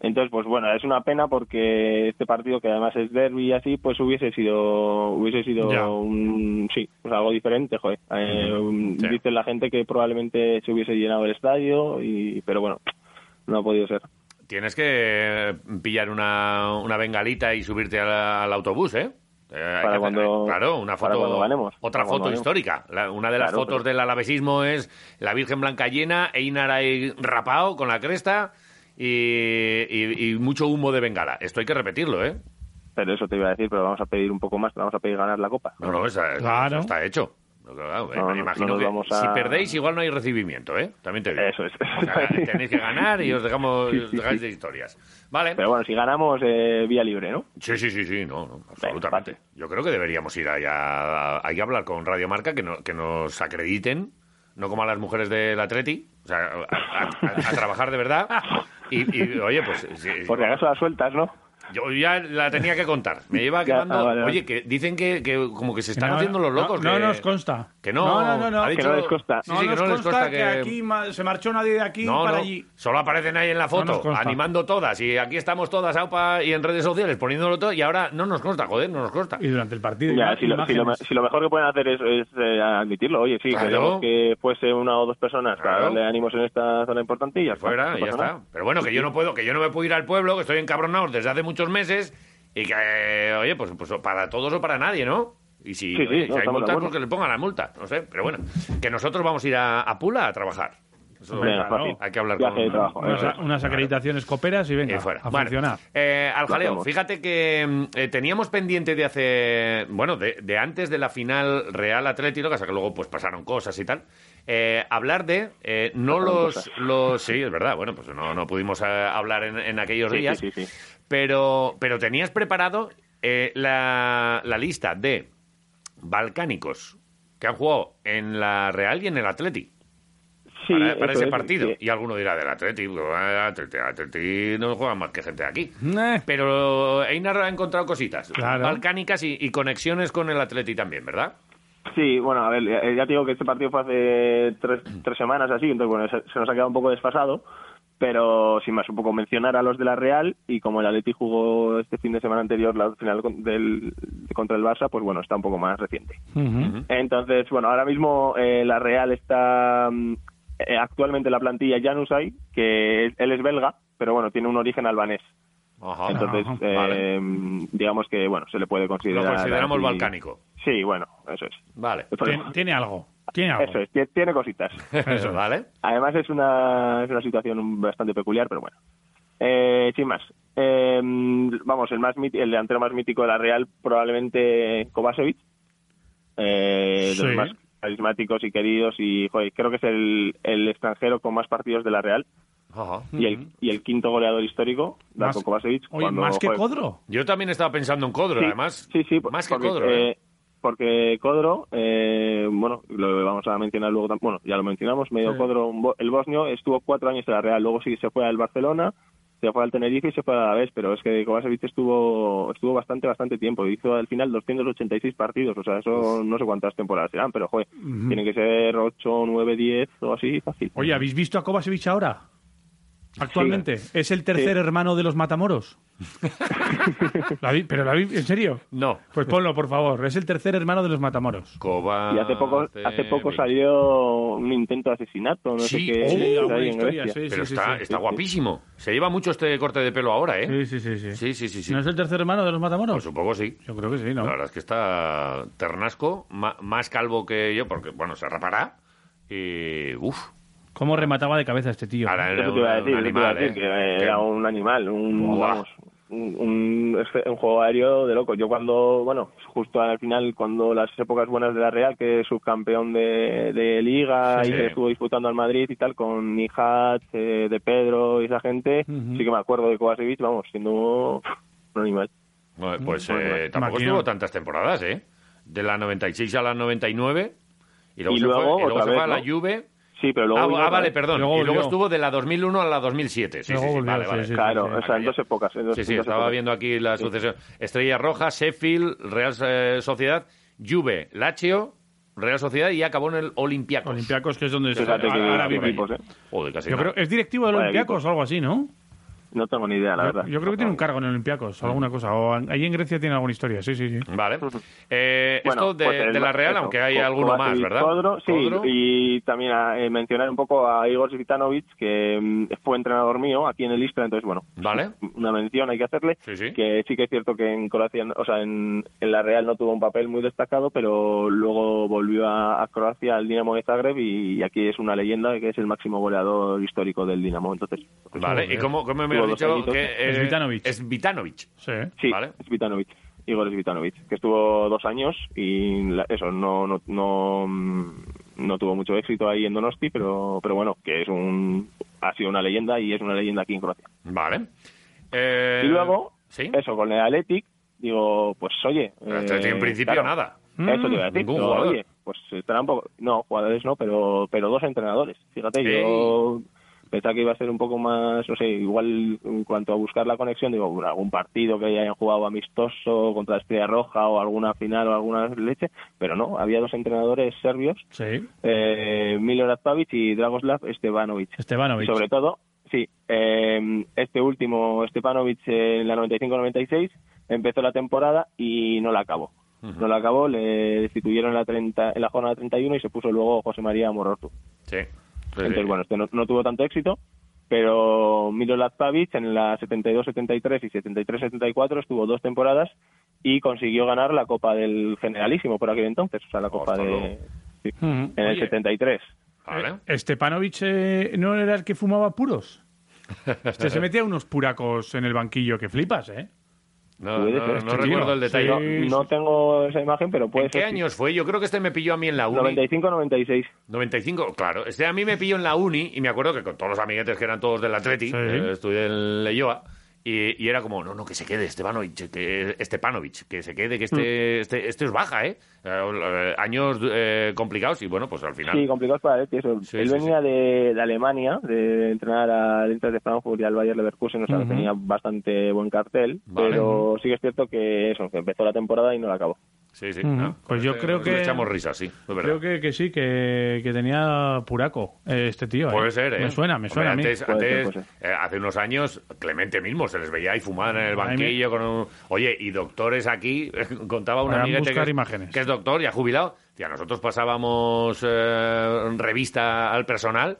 Entonces, pues bueno, es una pena porque este partido que además es derby y así, pues hubiese sido hubiese sido Ya. un sí, pues algo diferente, joder. Eh, un- Dice la gente que probablemente se hubiese llenado el estadio y pero bueno, no ha podido ser. Tienes que pillar una, una bengalita y subirte al, al autobús, ¿eh? Eh, Para hacer- cuando- claro, una foto, ganemos, otra foto histórica. La- una de las Claro, fotos pero- del alavesismo es la Virgen Blanca llena, Einar ahí rapado con la cresta y, y- y mucho humo de bengala. Esto hay que repetirlo, ¿eh? Pero eso te iba a decir, pero vamos a pedir un poco más, vamos a pedir ganar la copa. No, no, esa- eso está hecho. Claro, No, imagino no que vamos si perdéis igual no hay recibimiento, ¿eh? También te digo. Eso es. O sea, tenéis que ganar y os dejamos Sí, os sí, dejáis sí. de historias. Vale. Pero bueno, si ganamos, eh, vía libre, ¿no? Sí, sí, sí, sí, no, no, absolutamente. Yo creo que deberíamos ir allá, hay que hablar con Radio Marca, que, no- que nos acrediten, no como a las mujeres del Atleti, o sea, a, trabajar de verdad. Y, y, oye, pues... sí, Por si acaso las sueltas, ¿no? Yo ya la tenía que contar. Me lleva Ya, quemando... ah, vale. Oye, que dicen que, que como que se están no, haciendo los no, locos. no que- nos consta. Que no, No, no, no, no. dicho- Que no les consta. Sí, sí, que nos no les consta consta que, que... aquí ma- se marchó nadie de aquí No, para no, allí. solo aparecen ahí en la No foto, animando todas. Y aquí estamos todas, Aupa, y en redes sociales poniéndolo todo. Y ahora no nos consta, joder, no nos consta. Y durante el partido. Ya, si, lo, si, lo, si lo mejor que pueden hacer es, es, eh, admitirlo, oye, sí, Claro. que fuese una o dos personas para Claro. darle ánimos en esta zona importante y ya está, Fuera, no ya está. Pero bueno, que yo no puedo, que yo no me puedo ir al pueblo, que estoy encabronado desde hace muchos meses y que, eh, oye, pues, pues para todos o para nadie, ¿no? Y si, Sí, sí, oye, no, si hay multas, pues que le pongan la multa, no sé. Pero bueno, que nosotros vamos a ir a, a Pula a trabajar. Eso, Venga, claro, fácil. hay que hablar con... de trabajo, Unas, acreditaciones coperas y venga, Y fuera. a Vale. funcionar. Eh, al Lo jaleo, hacemos. fíjate que mm, eh, teníamos pendiente de hace, bueno, de, de antes de la final Real Atlético, que hasta que luego pues pasaron cosas y tal, eh, hablar de eh, no Pasaron los, cosas. los, sí, es verdad, bueno, pues no, no pudimos hablar en, en aquellos Sí, días, sí, sí, sí. Pero, pero tenías preparado eh, la, la lista de balcánicos que han jugado en la Real y en el Atleti. Sí, para, ese es, partido. sí. Y alguno dirá del Atleti, Atleti, Atleti no juegan más que gente de aquí. Eh, Pero Einar ha encontrado cositas Claro. balcánicas y, y conexiones con el Atleti también, ¿verdad? Sí, bueno, a ver, ya ya te digo que este partido fue hace tres, tres semanas así, entonces bueno, se, se nos ha quedado un poco desfasado, pero sin más, un poco mencionar a los de la Real y como el Atleti jugó este fin de semana anterior la final con- del, contra el Barça, pues bueno, está un poco más reciente. Entonces, bueno, ahora mismo eh, la Real está mm, eh, actualmente en la plantilla Janusay, que es- él es belga, pero bueno, tiene un origen albanés. Ajá. Entonces, eh, Vale. digamos que, bueno, se le puede Lo considerar... consideramos así- balcánico. Sí, bueno, eso es. Vale. Tien- tiene algo. Tiene algo. Eso es, tie- tiene cositas. Eso es. vale. Además es una, es una situación bastante peculiar, pero bueno. Eh, sin más. Eh, vamos, el más míti- el delantero más mítico de la Real probablemente Kovacevic. Eh, Sí. los más carismáticos y queridos y joder, creo que es el, el extranjero con más partidos de la Real. y el, y el quinto goleador histórico, Darko Más- Kovacevic. oye, cuando más que fue- Codro. Yo también estaba pensando en Codro, Sí, además. Sí, sí, Más que porque, Codro, ¿eh? Porque Codro, eh, bueno, lo vamos a mencionar luego, bueno, ya lo mencionamos, medio Sí. Codro, el bosnio, estuvo cuatro años en la Real, luego sí se fue al Barcelona, se fue al Tenerife y se fue a la vez, pero es que Kovacevic estuvo estuvo bastante, bastante tiempo, hizo al final 286 partidos, o sea, eso no sé cuántas temporadas serán, pero joder, Ujú. tiene que ser 8, 9, 10 o así, fácil. Oye, ¿habéis visto a Kovacevic ahora? Actualmente. ¿Es el tercer Sí. hermano de los Matamoros? ¿La vi- ¿Pero la vi- ¿En serio? No. Pues ponlo, por favor. Es el tercer hermano de los Matamoros. Coba... Y hace poco, hace poco salió un intento de asesinato, no Sí, sé qué. sí, en historia, Grecia. Pero está, está guapísimo. Se lleva mucho este corte de pelo ahora, ¿eh? Sí, sí, sí. sí. Sí, sí, sí. sí. ¿No es el tercer hermano de los Matamoros? Pues supongo sí. Yo creo que sí, ¿no? La verdad es que está ternasco, más calvo que yo, porque, bueno, se rapará. Y, uff, ¿Cómo remataba de cabeza este tío? Ahora Eso te iba a decir, un eso te iba a animal, decir, ¿eh? que era un animal, un, vamos, un, un, es que un juego aéreo de loco. Yo cuando, bueno, justo al final, cuando las épocas buenas de la Real, que es subcampeón de, de Liga Sí. y que estuvo disputando al Madrid y tal, con Nijat, eh, de Pedro y esa gente, sí que me acuerdo de Kovacevic, vamos, siendo un animal. Bueno, Pues Bueno, eh, tampoco estuvo tantas temporadas, ¿eh? De la 96 a la 99. Y luego, Y se, luego, fue, y luego otra se vez, fue a la ¿no? Juve. Sí, pero luego Ah, vino ah, vale, perdón. Luego y luego estuvo de la 2001 a la 2007. Sí, Luego sí, sí, volvió, vale, sí, vale. sí, Claro, o sea, en dos épocas, en dos- sí, sí, estaba épocas. viendo aquí la sucesión. Estrella Roja, Sheffield, Real eh, Sociedad, Juve, Lazio, Real Sociedad y acabó en el Olympiacos. Olympiacos, que es donde está- ahora vive. ¿eh? Joder, casi Yo creo, es directivo del Olympiacos o algo así, ¿no? No tengo ni idea, la Yo, verdad. yo creo que tiene un cargo en Olympiacos, alguna cosa. O ahí en Grecia tiene alguna historia, sí, sí, sí. Vale. Eh, Bueno, esto de, pues el- de la Real, eso, aunque hay Co- alguno más, ¿verdad? Codro, sí, Codro. y también a, eh, mencionar un poco a Igor Svitanovic, que mm, fue entrenador mío aquí en el Istra, entonces, bueno, Vale. una mención hay que hacerle, que sí que es cierto que en Croacia, o sea, en, en la Real no tuvo un papel muy destacado, pero luego volvió a, a Croacia, al Dinamo de Zagreb, y, aquí es una leyenda que es el máximo goleador histórico del Dinamo, entonces... pues, Vale, ¿y cómo, cómo me dos que eh, Es Vitanovic. Sí. Sí, Vale. Svitanovic. Igor Svitanovic, que estuvo dos años y la- eso, no, no, no, no tuvo mucho éxito ahí en Donosti, pero, pero bueno, que es un, ha sido una leyenda y es una leyenda aquí en Croacia. Vale. Eh, y luego, ¿sí? eso, con el Athletic, digo, pues oye... Este, en principio claro, nada. Eso te iba a decir, oye, pues estará un poco... No, jugadores no, pero, pero dos entrenadores. Fíjate, yo pensaba que iba a ser un poco más, no sé, igual en cuanto a buscar la conexión, digo, bueno, algún partido que hayan jugado amistoso contra Estrella Roja o alguna final o alguna leche, pero no, había dos entrenadores serbios, Sí. eh, Milorad Pavic y Dragoslav Stevanovic. Stevanovic. Sobre todo, sí, eh, este último, Stepanovic, en la 95-96, empezó la temporada y no la acabó. No la acabó, le destituyeron en la, 30, en la jornada 31 y se puso luego José María Morortu. Sí. Entonces, bueno, este no, no tuvo tanto éxito, pero Milorad Pavic en la 72-73 y 73-74 estuvo dos temporadas y consiguió ganar la Copa del Generalísimo por aquel entonces, o sea, la Copa de... sí, en el Oye. 73. Stepanovic eh, no era el que fumaba puros. Este se metía unos puracos en el banquillo que flipas, ¿eh? No, no, no recuerdo el detalle. No, no tengo esa imagen, pero puede ¿En qué ser. sí. años fue? Yo creo que este me pilló a mí en la uni. 95-96. 95, claro. Este a mí me pilló en la uni y me acuerdo que con todos los amiguetes que eran todos del Atleti, eh, estudié en Leyoa, y, y era como, no, no, que se quede Stepanovic, que, Stepanovic, que se quede, que Mm. este, este, este os baja, ¿eh? Eh, años eh, complicados y bueno, pues al final... Sí, complicados para él. Eso. Sí, él sí, venía De, de Alemania, de entrenar al Inter de Frankfurt y al Bayer Leverkusen, o sea, tenía bastante buen cartel, Vale. pero sí que es cierto que eso, que empezó la temporada y no la acabó. Sí, sí. ¿no? Pues yo Este- creo que- Le echamos risas, sí, es. Creo que, que sí, que, que tenía puraco eh, este tío. ¿eh? Puede ser, ¿eh? Me suena, me suena Hombre, a mí. Antes, antes, eh, hace unos años, Clemente mismo se les veía ahí fumar en el banquillo con un... Oye, y doctores aquí, contaba un Para amiguete que buscar es, imágenes. que es doctor, ya jubilado. Tía, nosotros pasábamos eh, revista al personal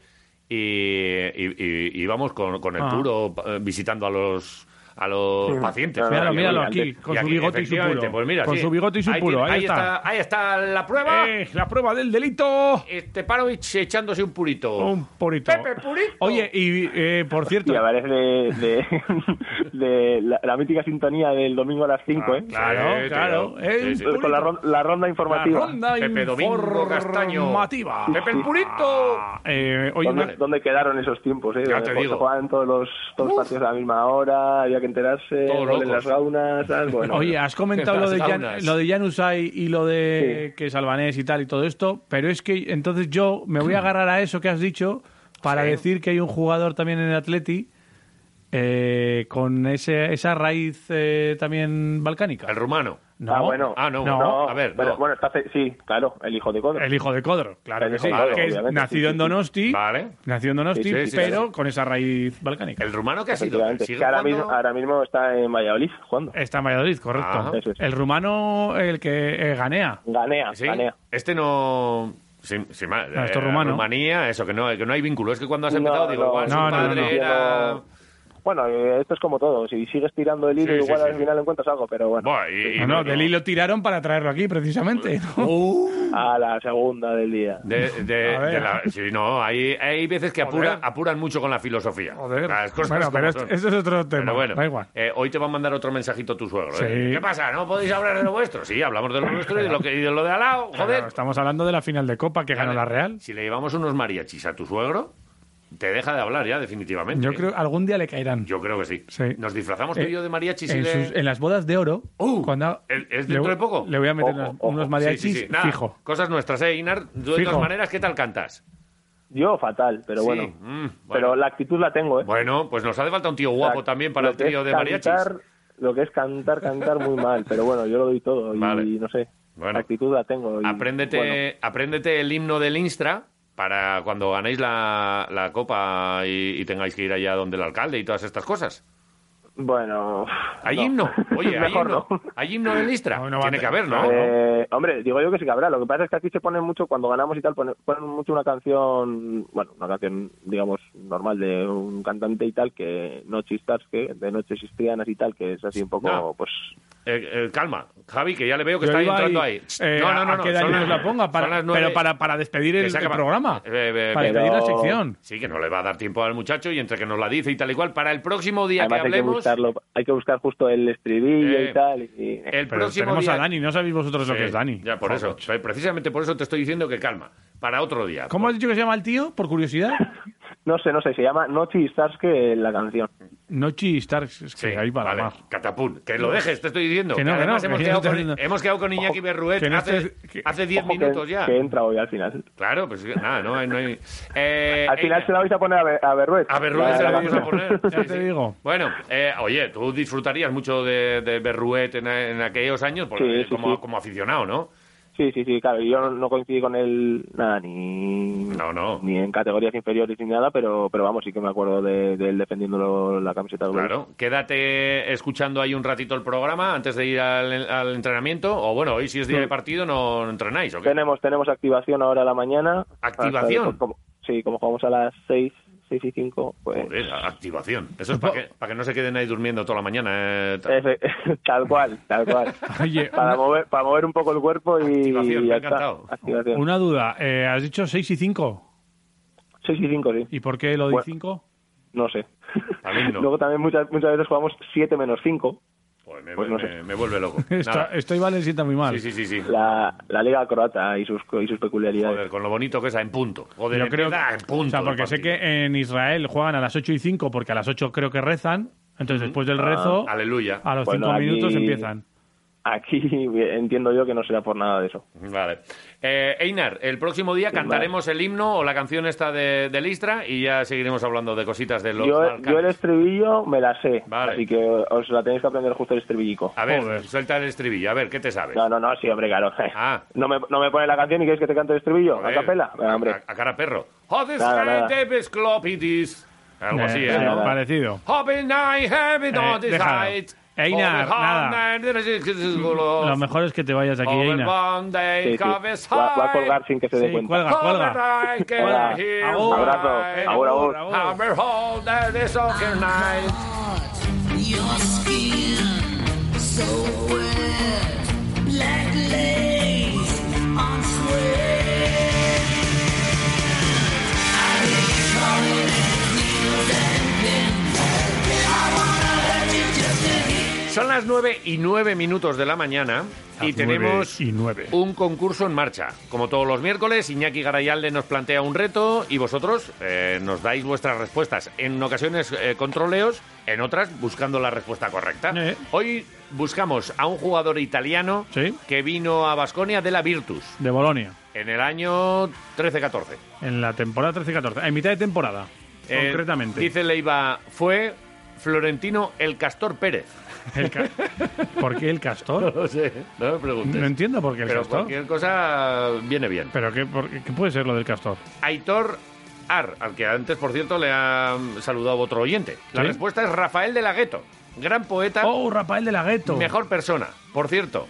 y, y- y- íbamos con, con el Ah. puro eh, visitando a los a los Sí. pacientes. Míralo, Y- míralo y- aquí, con su aquí, bigote y su puro. Pues mira, Con sí. su bigote y su Ahí puro, tiene- ahí está. Ahí está la prueba. Eh, la prueba del delito. Este Parovich echándose un purito. Un purito. Pepe Purito. Oye, y eh, por cierto... Y aparece de, de, de la, la mítica sintonía del domingo a las 5, ¿eh? Claro, Sí, claro. El Sí, sí. Con la, la ronda informativa. La ronda Pepe Domingo Castaño. informativa. Pepe el Purito. Eh, oye, ¿Dónde, una- dónde quedaron esos tiempos? Eh? Ya te se digo. jugaban todos los, todos los partidos a la misma hora, había que enterarse, en locos. las gaunas, ¿sabes? Bueno, Oye, has comentado lo de, Jan, lo de Januzaj y lo de que es albanés y tal y todo esto, pero es que entonces yo me voy a agarrar a eso que has dicho para Sí. decir que hay un jugador también en el Atleti eh, con ese, esa raíz eh, también balcánica. El rumano. No, ah, bueno. Ah, no, No. no. A ver, Bueno, no. bueno, está, sí, claro, el hijo de Codro. el hijo de Codro, claro El que sí, Codro, que es nacido sí, en sí. Donosti, Vale. nacido en Donosti, Sí, sí, sí, pero sí. con esa raíz balcánica. El rumano que ha sido. Efectivamente. ¿Sigue Que ahora, mismo, ahora mismo está en Valladolid jugando. Está en Valladolid, correcto. Ah, eso. El rumano, el que eh, ganea. Ganea, ¿Sí? ganea. Este no. Sin, sin más, No, esto es eh, rumano. Rumanía, eso, que no, que no hay vínculo. Es que cuando has No, empezado, digo, no, su no, no, padre no. era. Bueno, eh, esto es como todo. Si sigues tirando el hilo, Sí, igual sí, al sí. final encuentras algo, pero bueno. Buah, y- y- No, no, del hilo tiraron para traerlo aquí, precisamente. ¿no? A la segunda del día. De, de- A ver. de la- sí, no, hay, hay veces que apura- apuran mucho con la filosofía. Joder. Las cosas Bueno, pero son. esto- eso es otro tema. Pero bueno, Da igual. eh, hoy te va a mandar otro mensajito tu suegro. ¿eh? Sí. ¿Qué pasa? ¿No podéis hablar de lo vuestro? Sí, hablamos de lo nuestro y de lo, que, y de lo de al lado. Joder. Claro, estamos hablando de la final de Copa que ganó la Real. Si le llevamos unos mariachis a tu suegro, te deja de hablar ya, definitivamente. Yo creo algún día le caerán. Yo creo que sí. Sí. Nos disfrazamos tú y Eh, yo de mariachis y en, sus- en las bodas de oro, Uh, cuando ¿es- le dentro voy- de poco? Le voy a meter Ojo, unos- ojo. unos Sí, mariachis sí, sí. Nada, fijo. Cosas nuestras, ¿eh, Inar? Tú, de Fijo. todas maneras, ¿qué tal cantas? Yo fatal, pero Sí, bueno. mm, bueno. Pero la actitud la tengo, ¿eh? Bueno, pues nos hace falta un tío O guapo sea, también para lo el trío de mariachis. cantar- Lo que es cantar, cantar muy mal, pero bueno, yo lo doy todo y Vale. no sé. Bueno. La actitud la tengo. Y, Apréndete, bueno, apréndete el himno del Instra para cuando ganéis la, la copa y, y tengáis que ir allá donde el alcalde y todas estas cosas. bueno, ¿Hay no. himno? Oye, ¿hay Mejor himno? no. ¿Hay himno del Instra? No, Tiene a que haber, ¿no? Eh, hombre, digo yo que sí que habrá. Lo que pasa es que aquí se pone mucho, cuando ganamos y tal, pone- ponen mucho una canción, bueno, una canción, digamos, normal de un cantante y tal, que no chistas, que de noches histrianas y tal, que es así un poco, No. pues... Eh, eh, calma, Javi, que ya le veo que Yo está entrando ahí, ahí. eh, no, no, no. ¿A no, son daño las- la ponga? Para, pero para, para despedir el, Que programa. Eh, eh, para pero- despedir la sección. Sí, que no le va a dar tiempo al muchacho y entre que nos la dice y tal y cual. Para el próximo día Además que hay que, hablemos, buscarlo, hay que buscar justo el estribillo Eh, y tal. Y, el Pero próximo tenemos día... a Dani, no sabéis vosotros lo que es Dani. Ya, por eso. Precisamente por eso te estoy diciendo que calma. Para otro día. ¿Cómo has dicho que se llama el tío, por curiosidad? No sé, no sé, se llama No Stars que la canción. Nochi es que Sí, ahí para vale. la mar. Catapún. Que lo dejes, te estoy diciendo. Que no, que no, hemos, que quedado con, diciendo- hemos quedado con Iñaki Berruet no hace estés- hace 10 Ojo que- minutos ya. Que entra hoy al final. Claro, pues nada, no hay... No hay eh, al final eh, se la vais a poner a, Ber- a Berruet. A Berruet se la vamos a poner. Ya Sí, te sí. digo. Bueno, eh, oye, tú disfrutarías mucho de, de Berruet en, en aquellos años porque, Sí, sí, como, sí. como aficionado, ¿no? Sí, sí, sí, claro. Yo no, coincidí con él nada, ni, No, no. ni en categorías inferiores ni nada, pero, pero vamos, sí que me acuerdo de, de él defendiendo la camiseta de. Claro. Quédate escuchando ahí un ratito el programa antes de ir al, al entrenamiento. O bueno, hoy si es día de partido no entrenáis, ¿o qué? Tenemos, tenemos activación ahora a la mañana. ¿Activación? Hasta- como- sí, como jugamos a las 6, 6 y 5, pues... Joder, activación. Eso es para que, para que no se queden ahí durmiendo toda la mañana. eh, tal. Cual, tal cual. Oye, para, una- mover, para mover un poco el cuerpo y, Activación, y me ha encantado. Activación. Una duda, eh, has dicho 6 y 5. 6 y 5, sí. ¿Y por qué lo de Bueno. 5? No sé. Himno. Luego también muchas, muchas veces jugamos 7 menos 5. Joder, me, Pues no me- sé. me vuelve loco. Esto, Nada. esto igual le sienta muy mal. Sí, sí, sí, sí. La, la liga croata y sus, y sus peculiaridades. Joder, con lo bonito que es en punto. Joder, Yo creo empieza en punto. O sea, porque sé que en Israel juegan a las 8 y 5 porque a las 8 creo que rezan. Entonces, después del Ah, rezo, Aleluya. a los Bueno, 5 aquí- minutos empiezan. Aquí entiendo yo que no será por nada de eso. Vale. Eh, Einar, el próximo día cantaremos el himno o la canción esta de, de Listra y ya seguiremos hablando de cositas de los Yo, Balcanes. yo el estribillo me la sé, Vale. así que os la tenéis que aprender justo el estribillico. A ver, Joder. suelta el estribillo. A ver, ¿qué te sabes? No, no, no, sí, hombre, claro. Ah. ¿No me, no me pone la canción y quieres que te cante el estribillo? Joder, ¿A capela? Venga, hombre. A, a cara perro. Joder. Algo así, Eh, ¿eh? Parecido. Over nada. Lo mejor es que te vayas de aquí, Eina. Sí, sí. Va, va a colgar sin que se dé cuenta. cuelga, cuelga. Hola. Abrazo. Hammer Son las 9 y 9 minutos de la mañana y tenemos y un concurso en marcha. Como todos los miércoles, Iñaki Garayalde nos plantea un reto y vosotros eh, nos dais vuestras respuestas. En ocasiones eh, con troleos, en otras buscando la respuesta correcta. Eh. Hoy buscamos a un jugador italiano que vino a Basconia de la Virtus De Bolonia. en el año 13-14. En la temporada 13-14. En mitad de temporada, Eh, concretamente. Dice Leiva, fue Florentino el Castor Pérez. El ca- ¿Por qué el castor? No lo sé, no me preguntes. No entiendo por qué el Pero castor. cualquier cosa viene bien. ¿Pero qué, por- qué puede ser lo del castor? Aitor Ar, al que antes, por cierto, le ha saludado otro oyente. La ¿Sí? respuesta es Rafael de la Gueto, gran poeta. ¡Oh, Rafael de la Gueto! Mejor persona. Por cierto,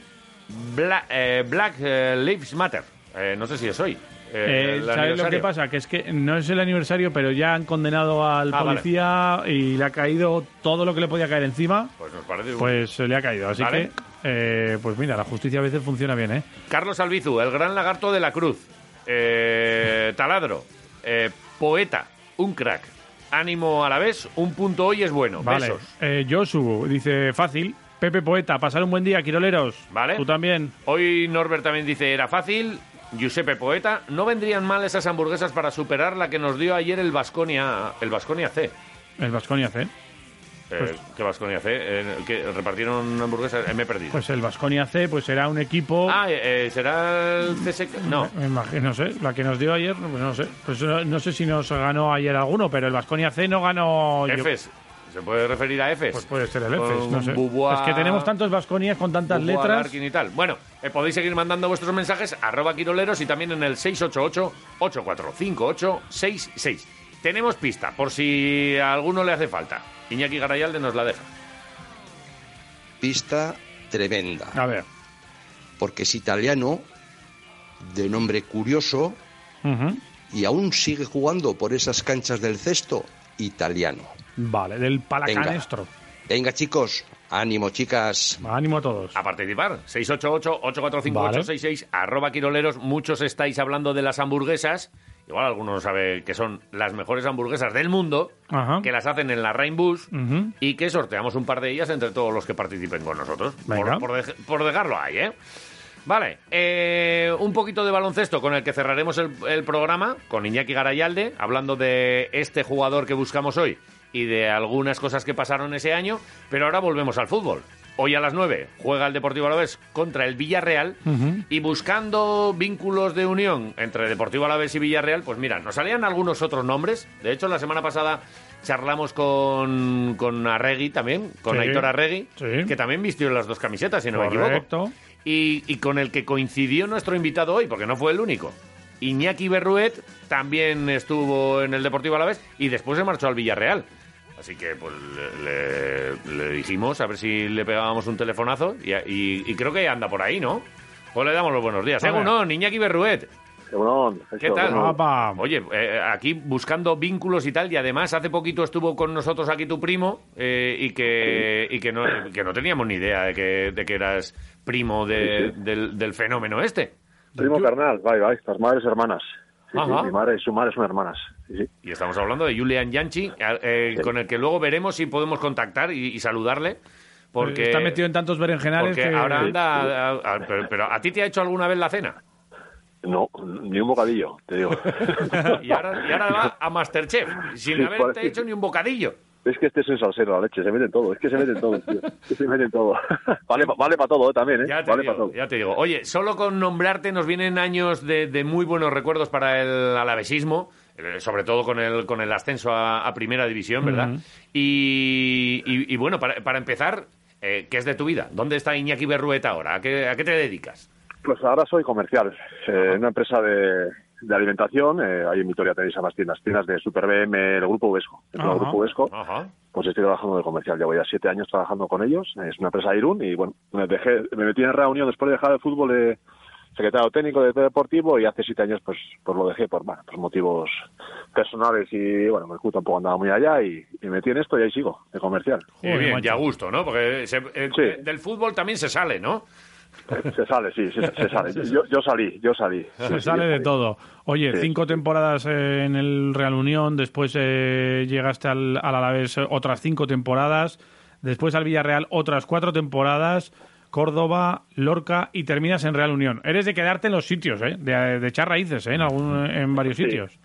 Bla- eh, Black eh, Lives Matter. Eh, no sé si es hoy. Eh, Eh, ¿Sabes lo que pasa? Que es que no es el aniversario, pero ya han condenado al Ah, vale. policía y le ha caído todo lo que le podía caer encima. Pues nos parece un- Pues se le ha caído. Así Vale. que, eh, pues mira, la justicia a veces funciona bien, ¿eh? Carlos Albizu, el gran lagarto de la cruz. Eh, taladro. eh, poeta. Un crack. Ánimo a la vez. Un punto hoy es bueno. Vale. Besos. Eh, Josu dice fácil. Pepe Poeta, pasar un buen día, Quiroleros. Vale. Tú también. Hoy Norbert también dice, era fácil. Giuseppe Poeta, no vendrían mal esas hamburguesas para superar la que nos dio ayer el Vasconia, el Vasconia C. El Vasconia C. Eh, Pues- ¿Qué Vasconia C? Eh, que repartieron hamburguesas, Eh, me he perdido. Pues el Vasconia C, pues será un equipo. ah, eh, eh, ¿será el CSK? No. Me imagino, no sé, la que nos dio ayer, pues no sé. Pues no, no sé si nos ganó ayer alguno, pero el Vasconia C no ganó. yo- Efes. ¿Se puede referir a Efes? Pues puede ser el Efes, Con no sé. Es que tenemos tantos Vasconias con tantas letras. Larkin y tal. Bueno, eh, podéis seguir mandando vuestros mensajes arroba quiroleros y también en el 688-845866. Tenemos pista, por si a alguno le hace falta. Iñaki Garayalde nos la deja. Pista tremenda. A ver. Porque es italiano, de nombre curioso, y aún sigue jugando por esas canchas del cesto, italiano. Vale, del Palacanestro. Venga, chicos, ánimo, chicas. Ánimo a todos. A participar. 688-845-866, arroba quiroleros. Muchos estáis hablando de las hamburguesas. Igual algunos no sabe que son las mejores hamburguesas del mundo, Ajá. que las hacen en la Rainbus y que sorteamos un par de ellas entre todos los que participen con nosotros. Venga. Por, por dejarlo ahí, ¿eh? Vale, eh, un poquito de baloncesto con el que cerraremos el, el programa, con Iñaki Garayalde, hablando de este jugador que buscamos hoy y de algunas cosas que pasaron ese año, pero ahora volvemos al fútbol. Hoy a las 9 juega el Deportivo Alavés contra el Villarreal y buscando vínculos de unión entre Deportivo Alavés y Villarreal, pues mira, nos salían algunos otros nombres. De hecho, la semana pasada charlamos con, con Arregui también, con Sí, Aitor Arregui, sí. que también vistió las dos camisetas, si no me equivoco. Y, y con el que coincidió nuestro invitado hoy, porque no fue el único. Iñaki Berruet también estuvo en el Deportivo Alavés y después se marchó al Villarreal. Así que pues le, le- dijimos a ver si le pegábamos un telefonazo y, y- y creo que anda por ahí, ¿no? Pues le damos los buenos días. Hombre. Egunon, Iñaki Berruet. ¿Qué tal? Oye, eh, aquí buscando vínculos y tal, y además hace poquito estuvo con nosotros aquí tu primo eh, y que, y que, no, que no teníamos ni idea de que, de que eras primo de- Del, del fenómeno este. Primo carnal, vai, vai, las madres hermanas. Sí, sí, Ajá. mi madre y su madre son hermanas. Sí, sí. Y estamos hablando de Julian Yanchi, eh, con el que luego veremos si podemos contactar y, y saludarle. Porque, Está metido en tantos berenjenales porque que... ahora anda... a- a- pero, pero ¿a ti te ha hecho alguna vez la cena? No, ni un bocadillo, te digo. Y ahora, y ahora va a Masterchef, sin Sí, haberte parece- hecho ni un bocadillo. Es que este es un salsero, la leche, se mete en todo, es que se mete en todo, tío. Es que se mete en todo. vale pa- vale para todo, eh, también, ¿eh? Ya te, vale digo, para todo. ya te digo. Oye, solo con nombrarte nos vienen años de, de muy buenos recuerdos para el alavesismo, eh, sobre todo con el, con el ascenso a, a Primera División, ¿verdad? Y, y- y bueno, para, para empezar, eh, ¿qué es de tu vida? ¿Dónde está Iñaki Berrueta ahora? ¿A qué, a qué te dedicas? Pues ahora soy comercial, eh, en una empresa de, de alimentación, eh, ahí en Vitoria tenéis ambas tiendas, tiendas de Super BM, el Grupo Vesco. El Ajá. Grupo Vesco, Ajá. pues estoy trabajando de comercial, llevo ya siete años trabajando con ellos, es una empresa de Irún y bueno, me, dejé, me metí en reunión después de dejar el fútbol de secretario técnico de deportivo y hace siete años pues, pues lo dejé por, bueno, por motivos personales y bueno, el club tampoco andaba muy allá y, y me metí en esto y ahí sigo, de comercial. Qué bien, y a gusto, ¿no? Porque se- eh, del fútbol también se sale, ¿no? Se sale, sí, se, se sale. Yo, yo salí, yo salí. Se sí, sale de salí. todo. Oye, Sí. cinco temporadas eh, en el Real Unión, después eh, llegaste al, al Alavés eh, otras cinco temporadas, después al Villarreal otras cuatro temporadas, Córdoba, Lorca y terminas en Real Unión. Eres de quedarte en los sitios, ¿eh? de, de echar raíces ¿eh? en, algún, en varios sitios.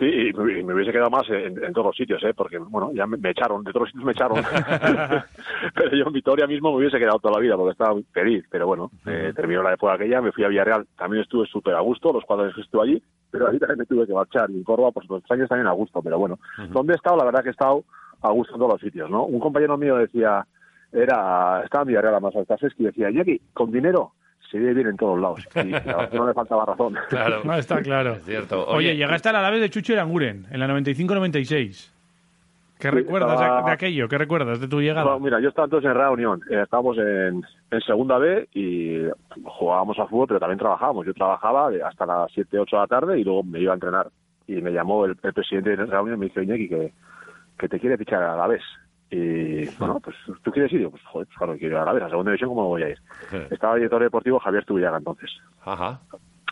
Sí, y me, hubiese quedado más en, en todos los sitios, ¿eh? porque bueno, ya me, me echaron, de todos los sitios me echaron. pero yo en Vitoria mismo me hubiese quedado toda la vida porque estaba feliz. Pero bueno, eh, terminó la época aquella, me fui a Villarreal, también estuve súper a gusto, los cuatro años que estuve allí, pero ahí también me tuve que marchar. Y en Córdoba, por los años también a gusto, pero bueno, donde he estado, la verdad que he estado a gusto en todos los sitios. ¿no? Un compañero mío decía, era estaba en Villarreal a más altas y decía, Jackie, con dinero se vive bien en todos lados. Y la no le faltaba razón. No, está claro. Es cierto. Oye, Oye, llegaste al Alavés de Chucho Iranguren en la 95-96. ¿Qué Sí, recuerdas de- estaba- de, aquello? ¿Qué recuerdas de tu llegada? No, mira, yo estaba entonces en Real Unión. Eh, estábamos en, en Segunda B y jugábamos a fútbol, pero también trabajábamos. Yo trabajaba hasta las 7, 8 de la tarde y luego me iba a entrenar. Y me llamó el, el presidente de Real Unión y me dice, Iñaki, que, que te quiere fichar a la vez. Y bueno, pues tú quieres ir. Y yo, pues joder, pues claro, quiero ir a la vez, a segunda división, ¿cómo voy a ir? Estaba el director deportivo Javier Tubillaga entonces. Ajá.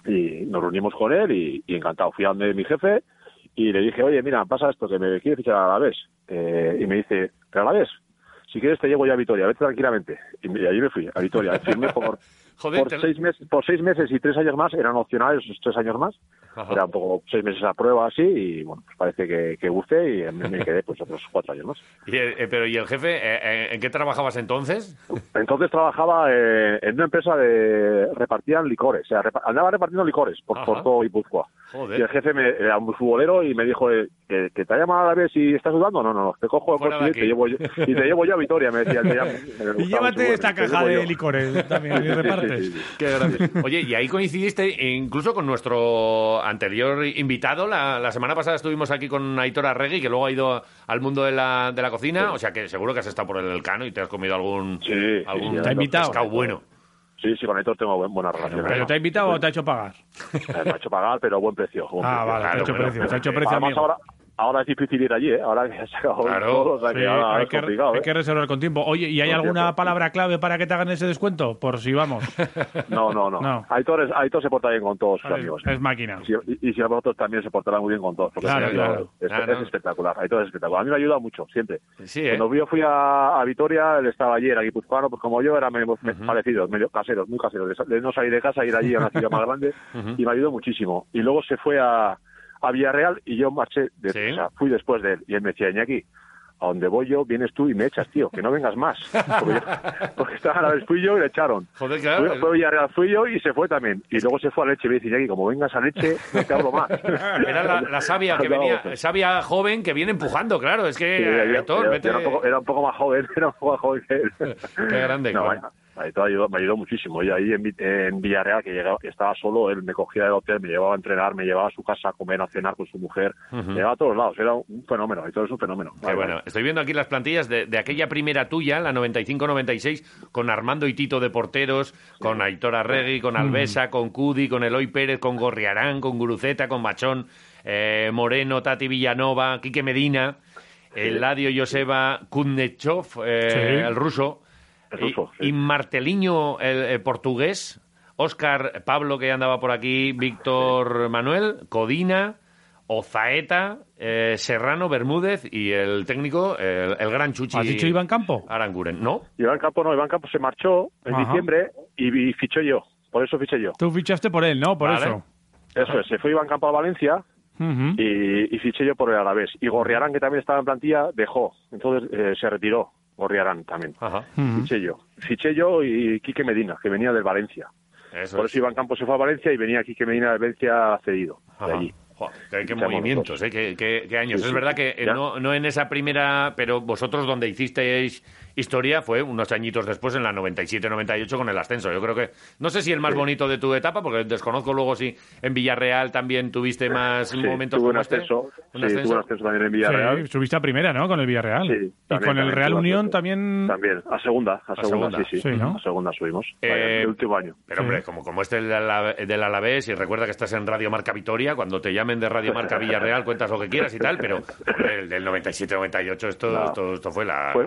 Y nos reunimos con él y, y encantado. Fui a donde mi jefe y le dije, oye, mira, pasa esto, que me quiere fichar a la vez. Eh, y me dice, ¿pero a la vez? Si quieres te llevo ya a Vitoria, vete tranquilamente. Y, me- y allí me fui, a Vitoria. Firmé por, Joder, por, te- seis meses, por seis meses y tres años más, eran opcionales esos tres años más. Ajá. Era un poco seis meses a prueba así y bueno, pues parece que, que guste y me, quedé pues otros cuatro años más. Y, eh, pero ¿y el jefe? eh, eh, ¿En qué trabajabas entonces? Entonces trabajaba eh, en una empresa de repartían licores, o sea, repa- andaba repartiendo licores por, Ajá. por todo Guipúzcoa. Joder. Y el jefe me, era un futbolero y me dijo eh, que, que te ha llamado a la vez y estás dudando. No, no, no, te cojo el coche y te llevo yo, y te llevo yo a Vitoria, me decía. me Y llévate esta caja de yo. licores también y Qué grande. Oye, y ahí coincidiste incluso con nuestro anterior invitado. La, la semana pasada estuvimos aquí con Aitor Arregui, que luego ha ido al mundo de la, de la cocina. O sea que seguro que has estado por el Elcano y te has comido algún, algún sí, ¿Te invitado? pescado bueno. Sí, sí, con Aitor tengo buen- buena relación. ¿Pero te ha invitado o te ha hecho pagar? Eh, Me ha hecho pagar, pero buen precio. buen Ah, precio. vale, te ha hecho precio, te ha hecho precio, Además, amigo. ahora, ahora es difícil ir allí, ¿eh? Ahora que se ha acabado Claro, todo, o sea que sí, ahora hay, es que, complicado, hay ¿eh? que reservar con tiempo. Oye, ¿y hay Con alguna tiempo. palabra clave para que te hagan ese descuento? Por si vamos. No, no, no. No. Aitor, es- Aitor se porta bien con todos sus Es- amigos. es máquina. Y, si- y si a vosotros también se portará muy bien con todos. Porque Claro, es, claro. es- es espectacular. Aitor es espectacular. A mí me ayuda mucho, siempre. Sí, ¿eh? Cuando yo fui a, a Vitoria, él estaba ayer, aquí Guipuzcoano, pues como yo, eran medio parecidos, medio caseros, muy caseros. De, no salir de casa, ir allí a una ciudad más grande, y me ayudó muchísimo. Y luego se fue a, a Villarreal y yo marché, de, o sea, fui después de él. Y él me decía, Iñaki, a donde voy yo, vienes tú y me echas, tío, que no vengas más. Porque, porque estaba a la vez fui yo y le echaron. Joder, claro. Fue, Villarreal, fui yo y se fue también. Y luego se fue a Leche y me dice, Iñaki, como vengas a Leche, no te hablo más. Era la, la sabia que venía, sabia joven que viene empujando, claro. Es que, Sí, era, un poco, era un poco más joven, era un poco más joven que él. Qué grande, No, claro. Todo ayudó- me ayudó muchísimo. Y ahí en, en Villarreal, que llegaba, estaba solo, él me cogía del hotel, me llevaba a entrenar, me llevaba a su casa a comer, a cenar con su mujer. Me llevaba a todos lados, era un fenómeno, todo es un fenómeno. Qué bueno. Estoy viendo aquí las plantillas de, de aquella primera tuya, la 95-96, con Armando y Tito de porteros, con Aitor Arregui, con Alvesa, con Cudi, con Eloy Pérez, con Gorriarán, con Guruceta, con Machón, eh, Moreno, Tati Villanova, Quique Medina, Eladio Joseba Kudnechov, eh, Sí. el ruso, Y, y Marteliño, el, el portugués, Óscar Pablo, que ya andaba por aquí, Víctor Manuel, Codina, Ozaeta, eh, Serrano, Bermúdez y el técnico, el, el gran Chuchi. ¿Has dicho Iván Campo? Aranguren, ¿no? Iván Campo no, Iván Campo se marchó en Ajá. diciembre y, y fichó yo, por eso fiché yo. Tú fichaste por él, ¿no? Por Vale. eso. Eso es, se fue Iván Campo a Valencia y fiché yo por el Alavés. Y Gorriarán, que también estaba en plantilla, dejó. Entonces eh, se retiró Gorriarán también. Ujú. Fiché yo. Fiché yo y Quique Medina, que venía del Valencia. Eso por es. eso Iván Campos se fue a Valencia y venía Quique Medina del Valencia cedido. De Ajá. allí. Joder, qué, movimientos, ¿eh? qué, qué- qué años. Sí, es sí. verdad que Ya. no, no en esa primera, pero vosotros donde hicisteis historia fue unos añitos después, en la 97-98, con el ascenso. Yo creo que, no sé si el más bonito de tu etapa, porque desconozco luego si en Villarreal también tuviste más Sí, momentos tuve un como este. ascenso. ¿Un sí, ascenso? tuve un ascenso también en Villarreal. Sí, subiste a primera, ¿no? Con el Villarreal. Sí, y también, con el Real Unión también... También, a segunda, a, segunda, segunda. sí, sí. Sí, ¿no? A segunda subimos. Eh, el último año. Pero hombre, como, como este del, del Alavés, y recuerda que estás en Radio Marca Vitoria, cuando te llame de Radio Marca Villarreal, cuentas lo que quieras y tal, pero el del 97-98 esto, No. esto, esto fue la... Fue,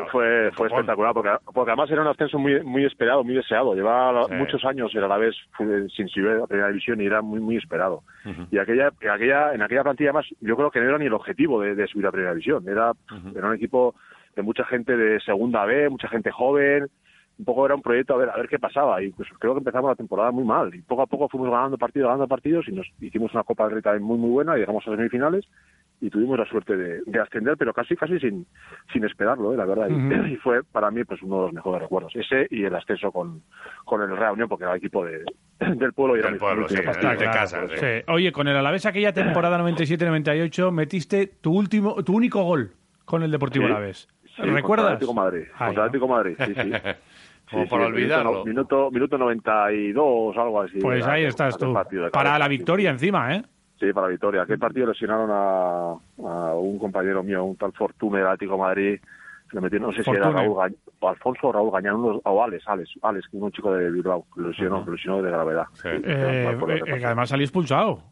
fue, espectacular, porque, porque además era un ascenso muy, muy esperado, muy deseado. Llevaba Sí. muchos años era a la vez fue sin subir a la primera división y era muy, muy esperado. Y aquella, en aquella, en aquella plantilla además, yo creo que no era ni el objetivo de, de subir a primera división. Era, era un equipo de mucha gente de segunda B, mucha gente joven. Un poco era un proyecto a ver a ver qué pasaba. Y pues creo que empezamos la temporada muy mal. Y poco a poco fuimos ganando partidos, ganando partidos y nos hicimos una Copa del Rey también muy, muy buena. Y llegamos a las semifinales y tuvimos la suerte de, de ascender, pero casi casi sin, sin esperarlo, ¿eh? la verdad. Y- fue para mí pues uno de los mejores recuerdos. Ese y el ascenso con, con el Real Unión, porque era el equipo de, del pueblo y era Del mi- pueblo, sí, de- casa, sí. Sí. Oye, con el Alavés aquella temporada 97-98 metiste tu último, tu único gol con el Deportivo Sí. Alavés. Sí, Contra ¿Recuerdas? el Atlético Madrid. Ay, contra Atlético de Madrid, sí, sí. Como Sí, para sí, olvidarlo. Minuto, minuto, minuto 92, algo así. Pues ahí estás tú. Para la sí. victoria encima, ¿eh? Sí, para la victoria. Aquel partido lesionaron a, a un compañero mío, un tal Fortune del Atlético Madrid. Le metieron, no sé si era. Raúl Gañ- o Alfonso o Raúl Gañán, unos- o Alex, Alex, Alex, un chico de Bilbao, lesionó, que lo lesionó de gravedad. Eh, No acuerdo eh, qué que además salió expulsado.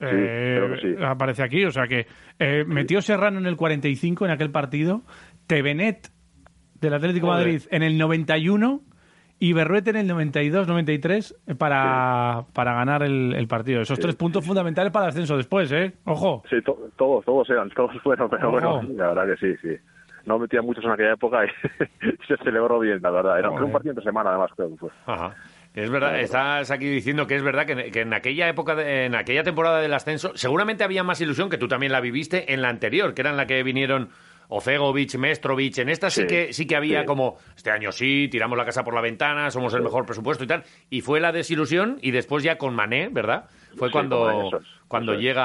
Eh, creo que sí. Aparece aquí, o sea que eh, metió Serrano en el 45 en aquel partido, Tevenet del Atlético Joder. Madrid en el 91 y Berruete en el 92-93 para, para ganar el, el partido. Esos tres puntos fundamentales para el ascenso después, ¿eh? Ojo. Sí, to- todos, todos eran, todos fueron, pero Ojo. bueno, la verdad que sí, sí. No metía muchos en aquella época y se celebró bien, la verdad. Era fue un partido entre semana, además, creo que fue. Ajá. Es verdad, estás aquí diciendo que es verdad que, que en aquella época, de- en aquella temporada del ascenso, seguramente había más ilusión que tú también la viviste en la anterior, que era en la que vinieron Ocegovic, Mestrovic. En esta sí, Sí, que sí que había sí. como este año sí, tiramos la casa por la ventana, somos el mejor presupuesto y tal. Y fue la desilusión y después ya con Mané, ¿verdad? Fue cuando eso es, cuando es. llega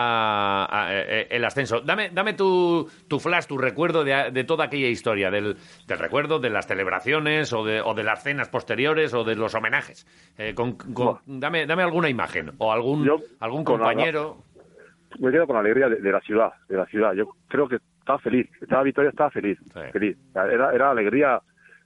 a- eh, el ascenso. Dame, dame tu, tu flash, tu recuerdo de, de toda aquella historia, del, del recuerdo de las celebraciones o de, o de las cenas posteriores o de los homenajes. Eh, con- con- dame, dame alguna imagen o algún, Yo, algún la- compañero. me quedo con la alegría de, de la ciudad, de la ciudad. Yo creo que estaba feliz, estaba Victoria estaba feliz, feliz. Era, era alegría.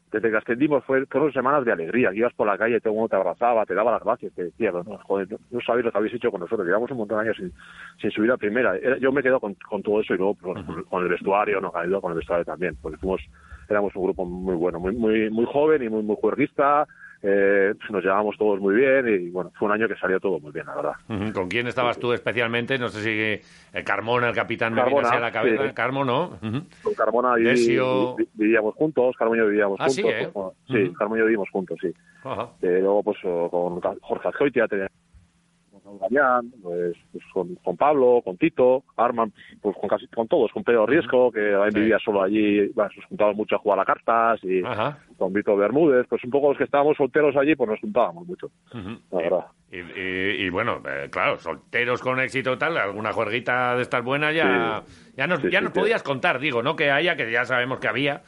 Desde que ascendimos fue, fueron semanas de alegría. que Ibas por la calle, todo el mundo te abrazaba, te daba las gracias, te decía, no, joder, no, sabéis lo que habéis hecho con nosotros. Llevamos un montón de años sin, sin subir a primera. Era- yo me quedo con, con todo eso y luego pues, con, con el vestuario, no, ayudó con el vestuario también, porque fuimos, éramos un grupo muy bueno, muy, muy, muy joven y muy, muy juerguista. Eh, nos llevábamos todos muy bien y bueno, fue un año que salió todo muy bien, la verdad. ¿Con quién estabas tú especialmente? No sé si eh, Carmona, el capitán, me Carmona, así a la cabeza. sí. Carmo, ¿no? Con Carmona viví- Desio. vi- vivíamos juntos, Carmo y yo vivíamos Ah, sí, juntos. ¿eh? pues, bueno, sí. Carmo y yo vivimos juntos, sí. Ajá. Eh, luego, pues, con Jorge Azcoitia, teníamos Gallán, pues, pues, con, con Pablo, con Tito, Arman, pues con casi con todos, con Pedro Riesco, que también vivía solo allí, bueno, nos juntábamos mucho a jugar a cartas, y con Vito Bermúdez, pues un poco los que estábamos solteros allí, pues nos juntábamos mucho, Ujú. la verdad. Y, y- y bueno, eh, claro, solteros con éxito tal, alguna juerguita de estas buenas ya, ya nos, Sí, ya nos podías contar, digo, ¿no? Que haya, que ya sabemos que había.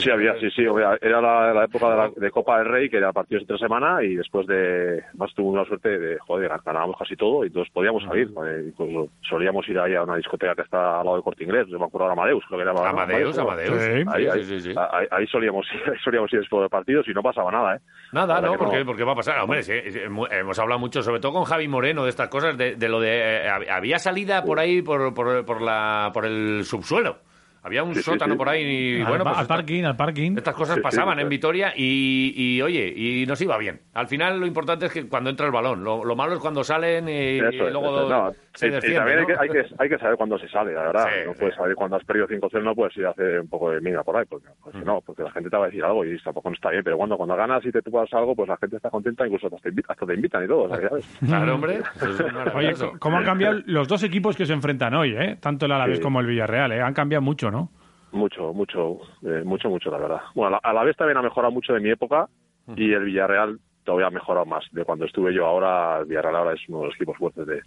Sí, había, sí, sí, era la, la época de, la- de Copa del Rey, que era partidos entre semana, y después de, más tuvimos la suerte de, joder, ganábamos casi todo, y entonces podíamos salir, eh, incluso solíamos ir ahí a una discoteca que está al lado de Corte Inglés, yo me acuerdo de Amadeus, creo que era ¿no? Amadeus, Amadeus. Sí, Ahí, sí, ahí, sí, sí. ahí- ahí solíamos, ir, ahí solíamos ir después de partidos y no pasaba nada, ¿eh? Nada, La verdad ¿no? que Porque, porque va a pasar. Hombre, sí, sí, hemos hemos hablado mucho, sobre todo con Javi Moreno, de estas cosas, de, de lo de... eh, hab- había salida por ahí, por, por, por, la, por el subsuelo. Había un Sí, sótano sí. por ahí y, al, bueno, pues al esta- parking, al parking. estas cosas pasaban sí. en Vitoria y, y, oye, y nos iba bien. Al final lo importante es que cuando entra el balón, lo, lo malo es cuando salen y, Eso luego eso es. No, se y- desciende, también hay, que, hay, que, hay que saber cuándo se sale, la verdad. Sí, no sí. puedes saber cuando has perdido 5-0, no puedes ir a hacer un poco de miga por ahí, porque, porque no, porque la gente te va a decir algo y tampoco no está bien. Pero cuando, cuando ganas y te tupas algo, pues la gente está contenta, incluso hasta te invitan, hasta te invitan y todo, ¿sabes? Claro, hombre. Oye, ¿cómo han cambiado los dos equipos que se enfrentan hoy, eh? Tanto el Alavés Sí. como el Villarreal, eh? Han cambiado mucho, ¿no? Mucho, mucho, eh, mucho, mucho, la verdad. Bueno, a la, vez también ha mejorado mucho de mi época y el Villarreal todavía ha mejorado más. De cuando estuve yo ahora, el Villarreal ahora es uno de los equipos fuertes de,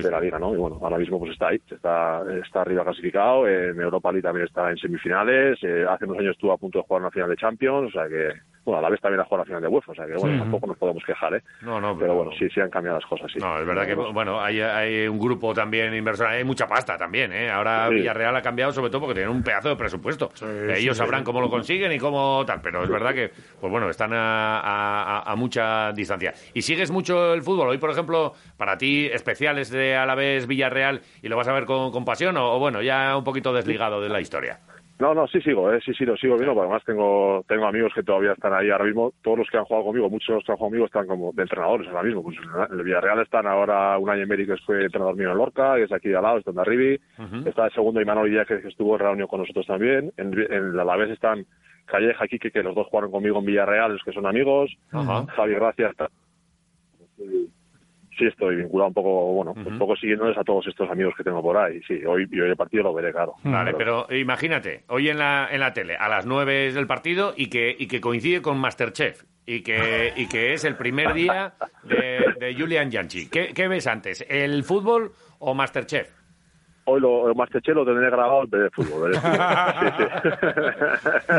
de la liga, ¿no? Y bueno, ahora mismo pues está ahí, está, está arriba clasificado, en Europa League también está en semifinales, eh, hace unos años estuvo a punto de jugar una final de Champions, o sea que Bueno, a la vez también ha jugado la final de UEFA, o sea que bueno, Sí. tampoco nos podemos quejar, ¿eh? No, no, Pero bueno, sí, sí han cambiado las cosas, sí. No, es verdad que, bueno, hay, hay un grupo también inversor, hay mucha pasta también, ¿eh? Ahora Sí. Villarreal ha cambiado sobre todo porque tienen un pedazo de presupuesto. Eh, sí, Ellos sí. sabrán cómo lo consiguen y cómo tal, pero es verdad que, pues bueno, están a, a- a- a mucha distancia. ¿Y sigues mucho el fútbol? Hoy, por ejemplo, para ti, especiales de Alavés Villarreal y lo vas a ver con, con pasión o, o, bueno, ya un poquito desligado de la historia? No, no, sí sigo, ¿eh? sí, sí, lo sigo viendo, porque además tengo, tengo amigos que todavía están ahí ahora mismo, todos los que han jugado conmigo, muchos de los que han jugado conmigo están como de entrenadores ahora mismo, pues en el Villarreal están ahora un año Emery que fue entrenador mío en Lorca, que es aquí de al lado, está en Arribi, está el segundo Imanol Díaz que estuvo en reunión con nosotros también, en, en el Alavés están Calleja, Quique, que los dos jugaron conmigo en Villarreal, los que son amigos, Ajá. Javi Gracia está... Sí, estoy vinculado un poco, bueno, un poco siguiéndoles a todos estos amigos que tengo por ahí. Sí, hoy, hoy el partido lo veré, claro. Vale, Pero- pero imagínate, hoy en la, en la tele, a las 9 es el partido y que, y que coincide con Masterchef y que, y que es el primer día de, de Julian Yanchi. ¿Qué, ¿Qué ves antes, el fútbol o Masterchef? Hoy lo, el Masterchef lo tendré grabado en vez de fútbol. sí.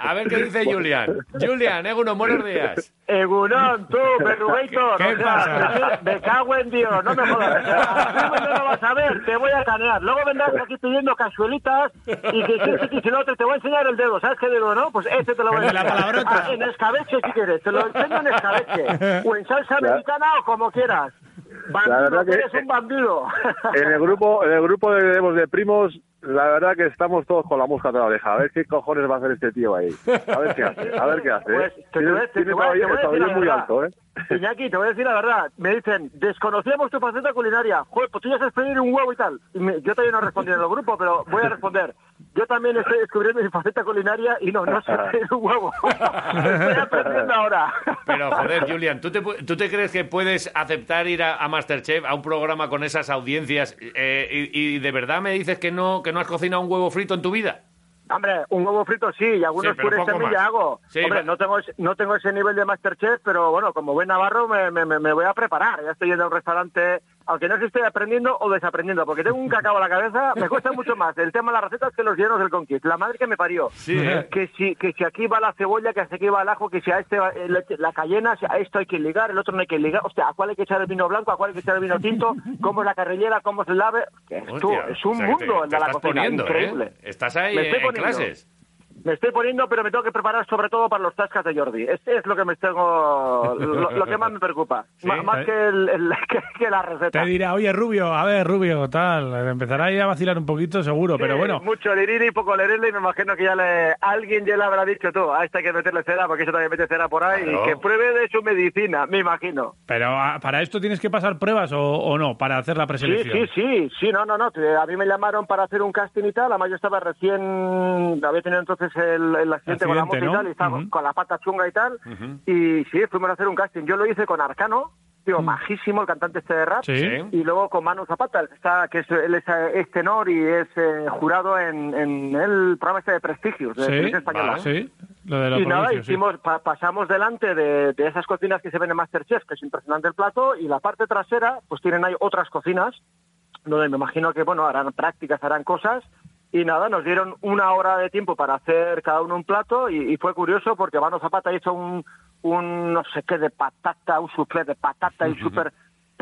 A ver qué dice Julian. Julian, Eguno, buenos días. Egunon, tú, Berrugator, ¿Qué pasa? me, me cago en Dios, no me jodas. No lo vas a ver, te voy a canear. Luego vendrás aquí pidiendo cazuelitas y que si que si lo otro, te voy a enseñar el dedo. ¿Sabes qué dedo, no? Pues este te lo voy a la enseñar. palabrota. Ah, en escabeche si quieres, te lo enseño en escabeche. O en salsa La- americana o como quieras. Bandido, verdad que- eres un bandido. En el grupo, en el grupo de, de- de primos, la verdad que estamos todos con la mosca de la oreja. A ver qué cojones va a hacer este tío ahí. A ver qué hace, a ver qué hace. Pues, ¿eh? te te- te Tiene te el muy alto, ¿eh? Iñaki, te voy a decir la verdad. Me dicen, desconocíamos tu faceta culinaria. Joder, pues tú ya sabes pedir un huevo y tal. Y me- yo todavía no respondí en el grupo, pero voy a responder. Yo también estoy descubriendo mi faceta culinaria y no, no sé pedir un huevo. estoy aprendiendo ahora. Pero, joder, Julian, ¿tú te, tú te crees que puedes aceptar ir a, a Masterchef, a un programa con esas audiencias, eh, y, y de verdad me dices que no, que no has cocinado un huevo frito en tu vida? Hombre, un huevo frito sí, y algunos Sí, purés ya hago. Sí, Hombre, va- no tengo, ese- no tengo ese nivel de Masterchef, pero bueno, como buen navarro me, me, me- me voy a preparar. Ya estoy yendo a un restaurante, aunque no sé si estoy aprendiendo o desaprendiendo, porque tengo un cacao a la cabeza, me cuesta mucho más el tema de las recetas que los llenos del Conquist. La madre que me parió. Sí, ¿eh? Que si, que si aquí va la cebolla, que si aquí va el ajo, que si a este va el- la cayena, si a esto hay que ligar, el otro no hay que ligar. Hostia, ¿a cuál hay que echar el vino blanco? ¿A cuál hay que echar el vino tinto? ¿Cómo es la carrillera? ¿Cómo se lave? Es un o sea, mundo te- el de la cocina. poniendo, increíble. ¿eh? Estás ahí Me estoy en poniendo. clases. Me estoy poniendo, pero me tengo que preparar sobre todo para los tascas de Jordi. Este es lo que me tengo, lo, lo que más me preocupa. M- más que, el, el- que, que la receta. Te dirá, oye, Rubio, a ver, Rubio, tal. Empezará ahí a vacilar un poquito, seguro, pero Sí, bueno. Mucho liriri y poco lerele y me imagino que ya le, alguien ya le habrá dicho tú, a este hay que meterle cera porque eso también mete cera por ahí Claro. y que pruebe de su medicina, me imagino. Pero ah, para esto tienes que pasar pruebas o, o no, para hacer la Sí, preselección. sí, sí, sí, no, no, no. te- A mí me llamaron para hacer un casting y tal. Además, yo estaba recién, había tenido entonces el, el accidente, con la moto y tal, y estaba con la pata chunga y tal. Y sí, fuimos a hacer un casting. Yo lo hice con Arcano, tío, majísimo, el cantante este de rap. Mm. Sí. Y luego con Manu Zapata, el que está, que es, él es, es tenor y es eh, jurado en, en el programa este de Prestigios, de Sí, televisión española. vale. sí, lo de los Y nada, sí. pa- pasamos delante de, de esas cocinas que se ven en Masterchef, que es impresionante el plato, y la parte trasera, pues tienen ahí otras cocinas, donde me imagino que, bueno, harán prácticas, harán cosas, y nada, nos dieron una hora de tiempo para hacer cada uno un plato, y, y fue curioso porque Mano Zapata hizo un, un no sé qué de patata, un soufflé de patata y súper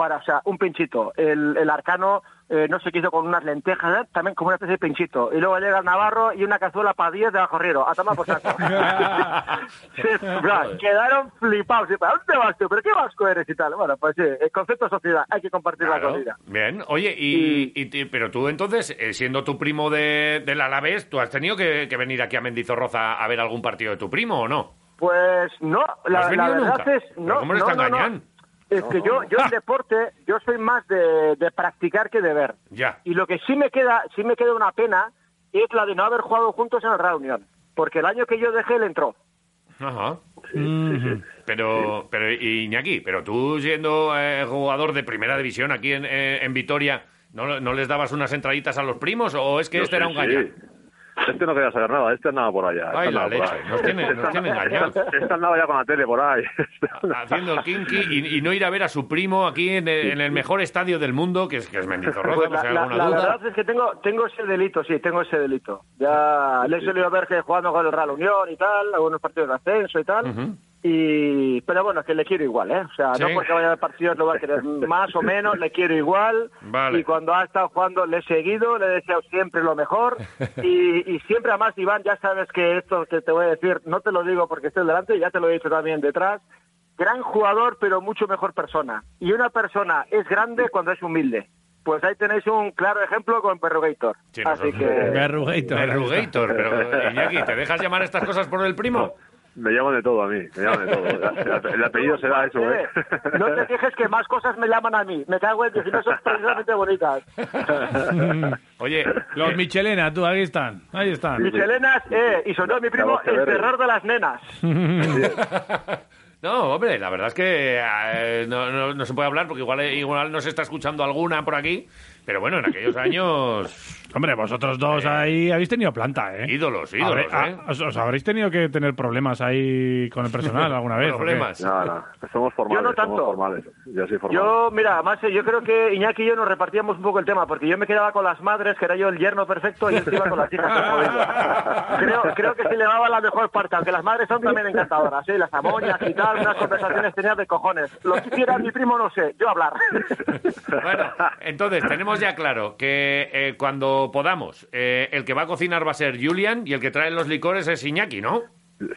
para, o sea, un pinchito. El, el arcano eh, no sé qué hizo con unas lentejas, ¿eh? también como una especie de pinchito. Y luego llega el Navarro y una cazuela para 10 de bajorriero. A tomar por saco. Sí, bra, quedaron flipados. Y, ¿A dónde vas tú? ¿Pero qué vasco eres y tal? Bueno, pues sí, el concepto sociedad, hay que compartir la comida. Bien, oye, y, pero tú entonces, eh, siendo tu primo de, del Alavés, ¿tú has tenido que, que venir aquí a Mendizorroza a ver algún partido de tu primo o no? Pues no, ¿No la, has la verdad nunca? es... ¿Pero No, cómo le no, está no, no. engañando? Es que yo, yo el deporte, yo soy más de, de practicar que de ver. Ya. Y lo que sí me queda, sí me queda una pena es la de no haber jugado juntos en el Real Unión. Porque el año que yo dejé, él entró. Ajá. Pero, pero Iñaki, pero tú siendo eh, jugador de primera división aquí en, eh, en Vitoria, ¿no, ¿no les dabas unas entraditas a los primos o es que este sí, era un sí. Este no quería saber nada, este andaba por allá. Ay, este la andaba por leche, nos tiene- nos tiene engañados. Este andaba ya con la tele por ahí. Haciendo el kinky y, y no ir a ver a su primo aquí en el, en el mejor estadio del mundo, que es, que es Mendizorroza, Pues la, la- alguna la duda. verdad es que tengo, tengo ese delito, sí, tengo ese delito. Ya le he solido ver que jugando con el Real Unión y tal, algunos partidos de ascenso y tal. Y, pero bueno, que le quiero igual, ¿eh? O sea, Sí. no porque vaya a partidos lo va a querer más o menos, le quiero igual. Vale. Y cuando ha estado jugando le he seguido, le he deseado siempre lo mejor. Y, y siempre, además, Iván, ya sabes que esto que te voy a decir, no te lo digo porque estoy delante, ya te lo he dicho también detrás. Gran jugador, pero mucho mejor persona. Y una persona es grande cuando es humilde. Pues ahí tenéis un claro ejemplo con Perrogator. Sí, Así que... Berrugator. Berrugator, pero Iñaki, ¿te dejas llamar estas cosas por el primo? Me llaman de todo a mí, me llaman de todo. El, el apellido se da eso, ¿eh? No te fijes que más cosas me llaman a mí. Me cago en y no son precisamente bonitas. Oye, Los Michelena, tú, ahí están. Ahí están. Michelenas, eh, y sonó mi primo que el terror de las nenas. No, hombre, la verdad es que eh, no, no- no se puede hablar porque igual, igual nos está escuchando alguna por aquí. Pero bueno, en aquellos años, Hombre, vosotros dos ahí habéis tenido planta, ¿eh? ídolos, ídolos, Habré- ¿eh? ah, os, os habréis tenido que tener problemas ahí con el personal alguna vez. ¿o qué? Problemas. No, no, somos formales, Yo no tanto. somos formales. Yo soy formal. Yo, mira, además eh, yo creo que Iñaki y yo nos repartíamos un poco el tema, porque yo me quedaba con las madres, que era yo el yerno perfecto, y él se iba con las hijas. creo, creo que se le daba la mejor parte, aunque las madres son también encantadoras, ¿eh? las amoñas y tal, unas conversaciones tenías de cojones. Lo que hiciera mi primo no sé, yo hablar. Bueno, entonces tenemos ya claro que eh, cuando podamos, eh, el que va a cocinar va a ser Julian y el que trae los licores es Iñaki, ¿no?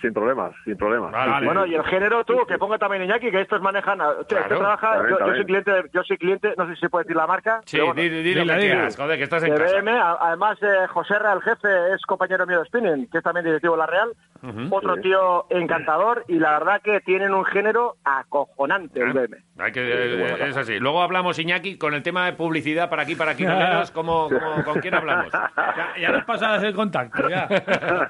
Sin problemas, sin problemas. Vale. Bueno, y el género tú, que ponga también Iñaki, que estos manejan. Claro, trabaja, también, yo, soy cliente, de- yo soy cliente, no sé si se puede decir la marca. Sí, bueno, di, di- di lo dila, que joder, estás en casa. BM, además eh, José Real Jefe es compañero mío de Spinning, que es también directivo de la Real. Otro tío encantador y la verdad que tienen un género acojonante el BM. Hay que, eh, es así. Luego hablamos, Iñaki, con el tema de publicidad para aquí, para aquí, ¿cómo, cómo, ¿con quién hablamos? Ya, ya nos pasas el contacto, ya.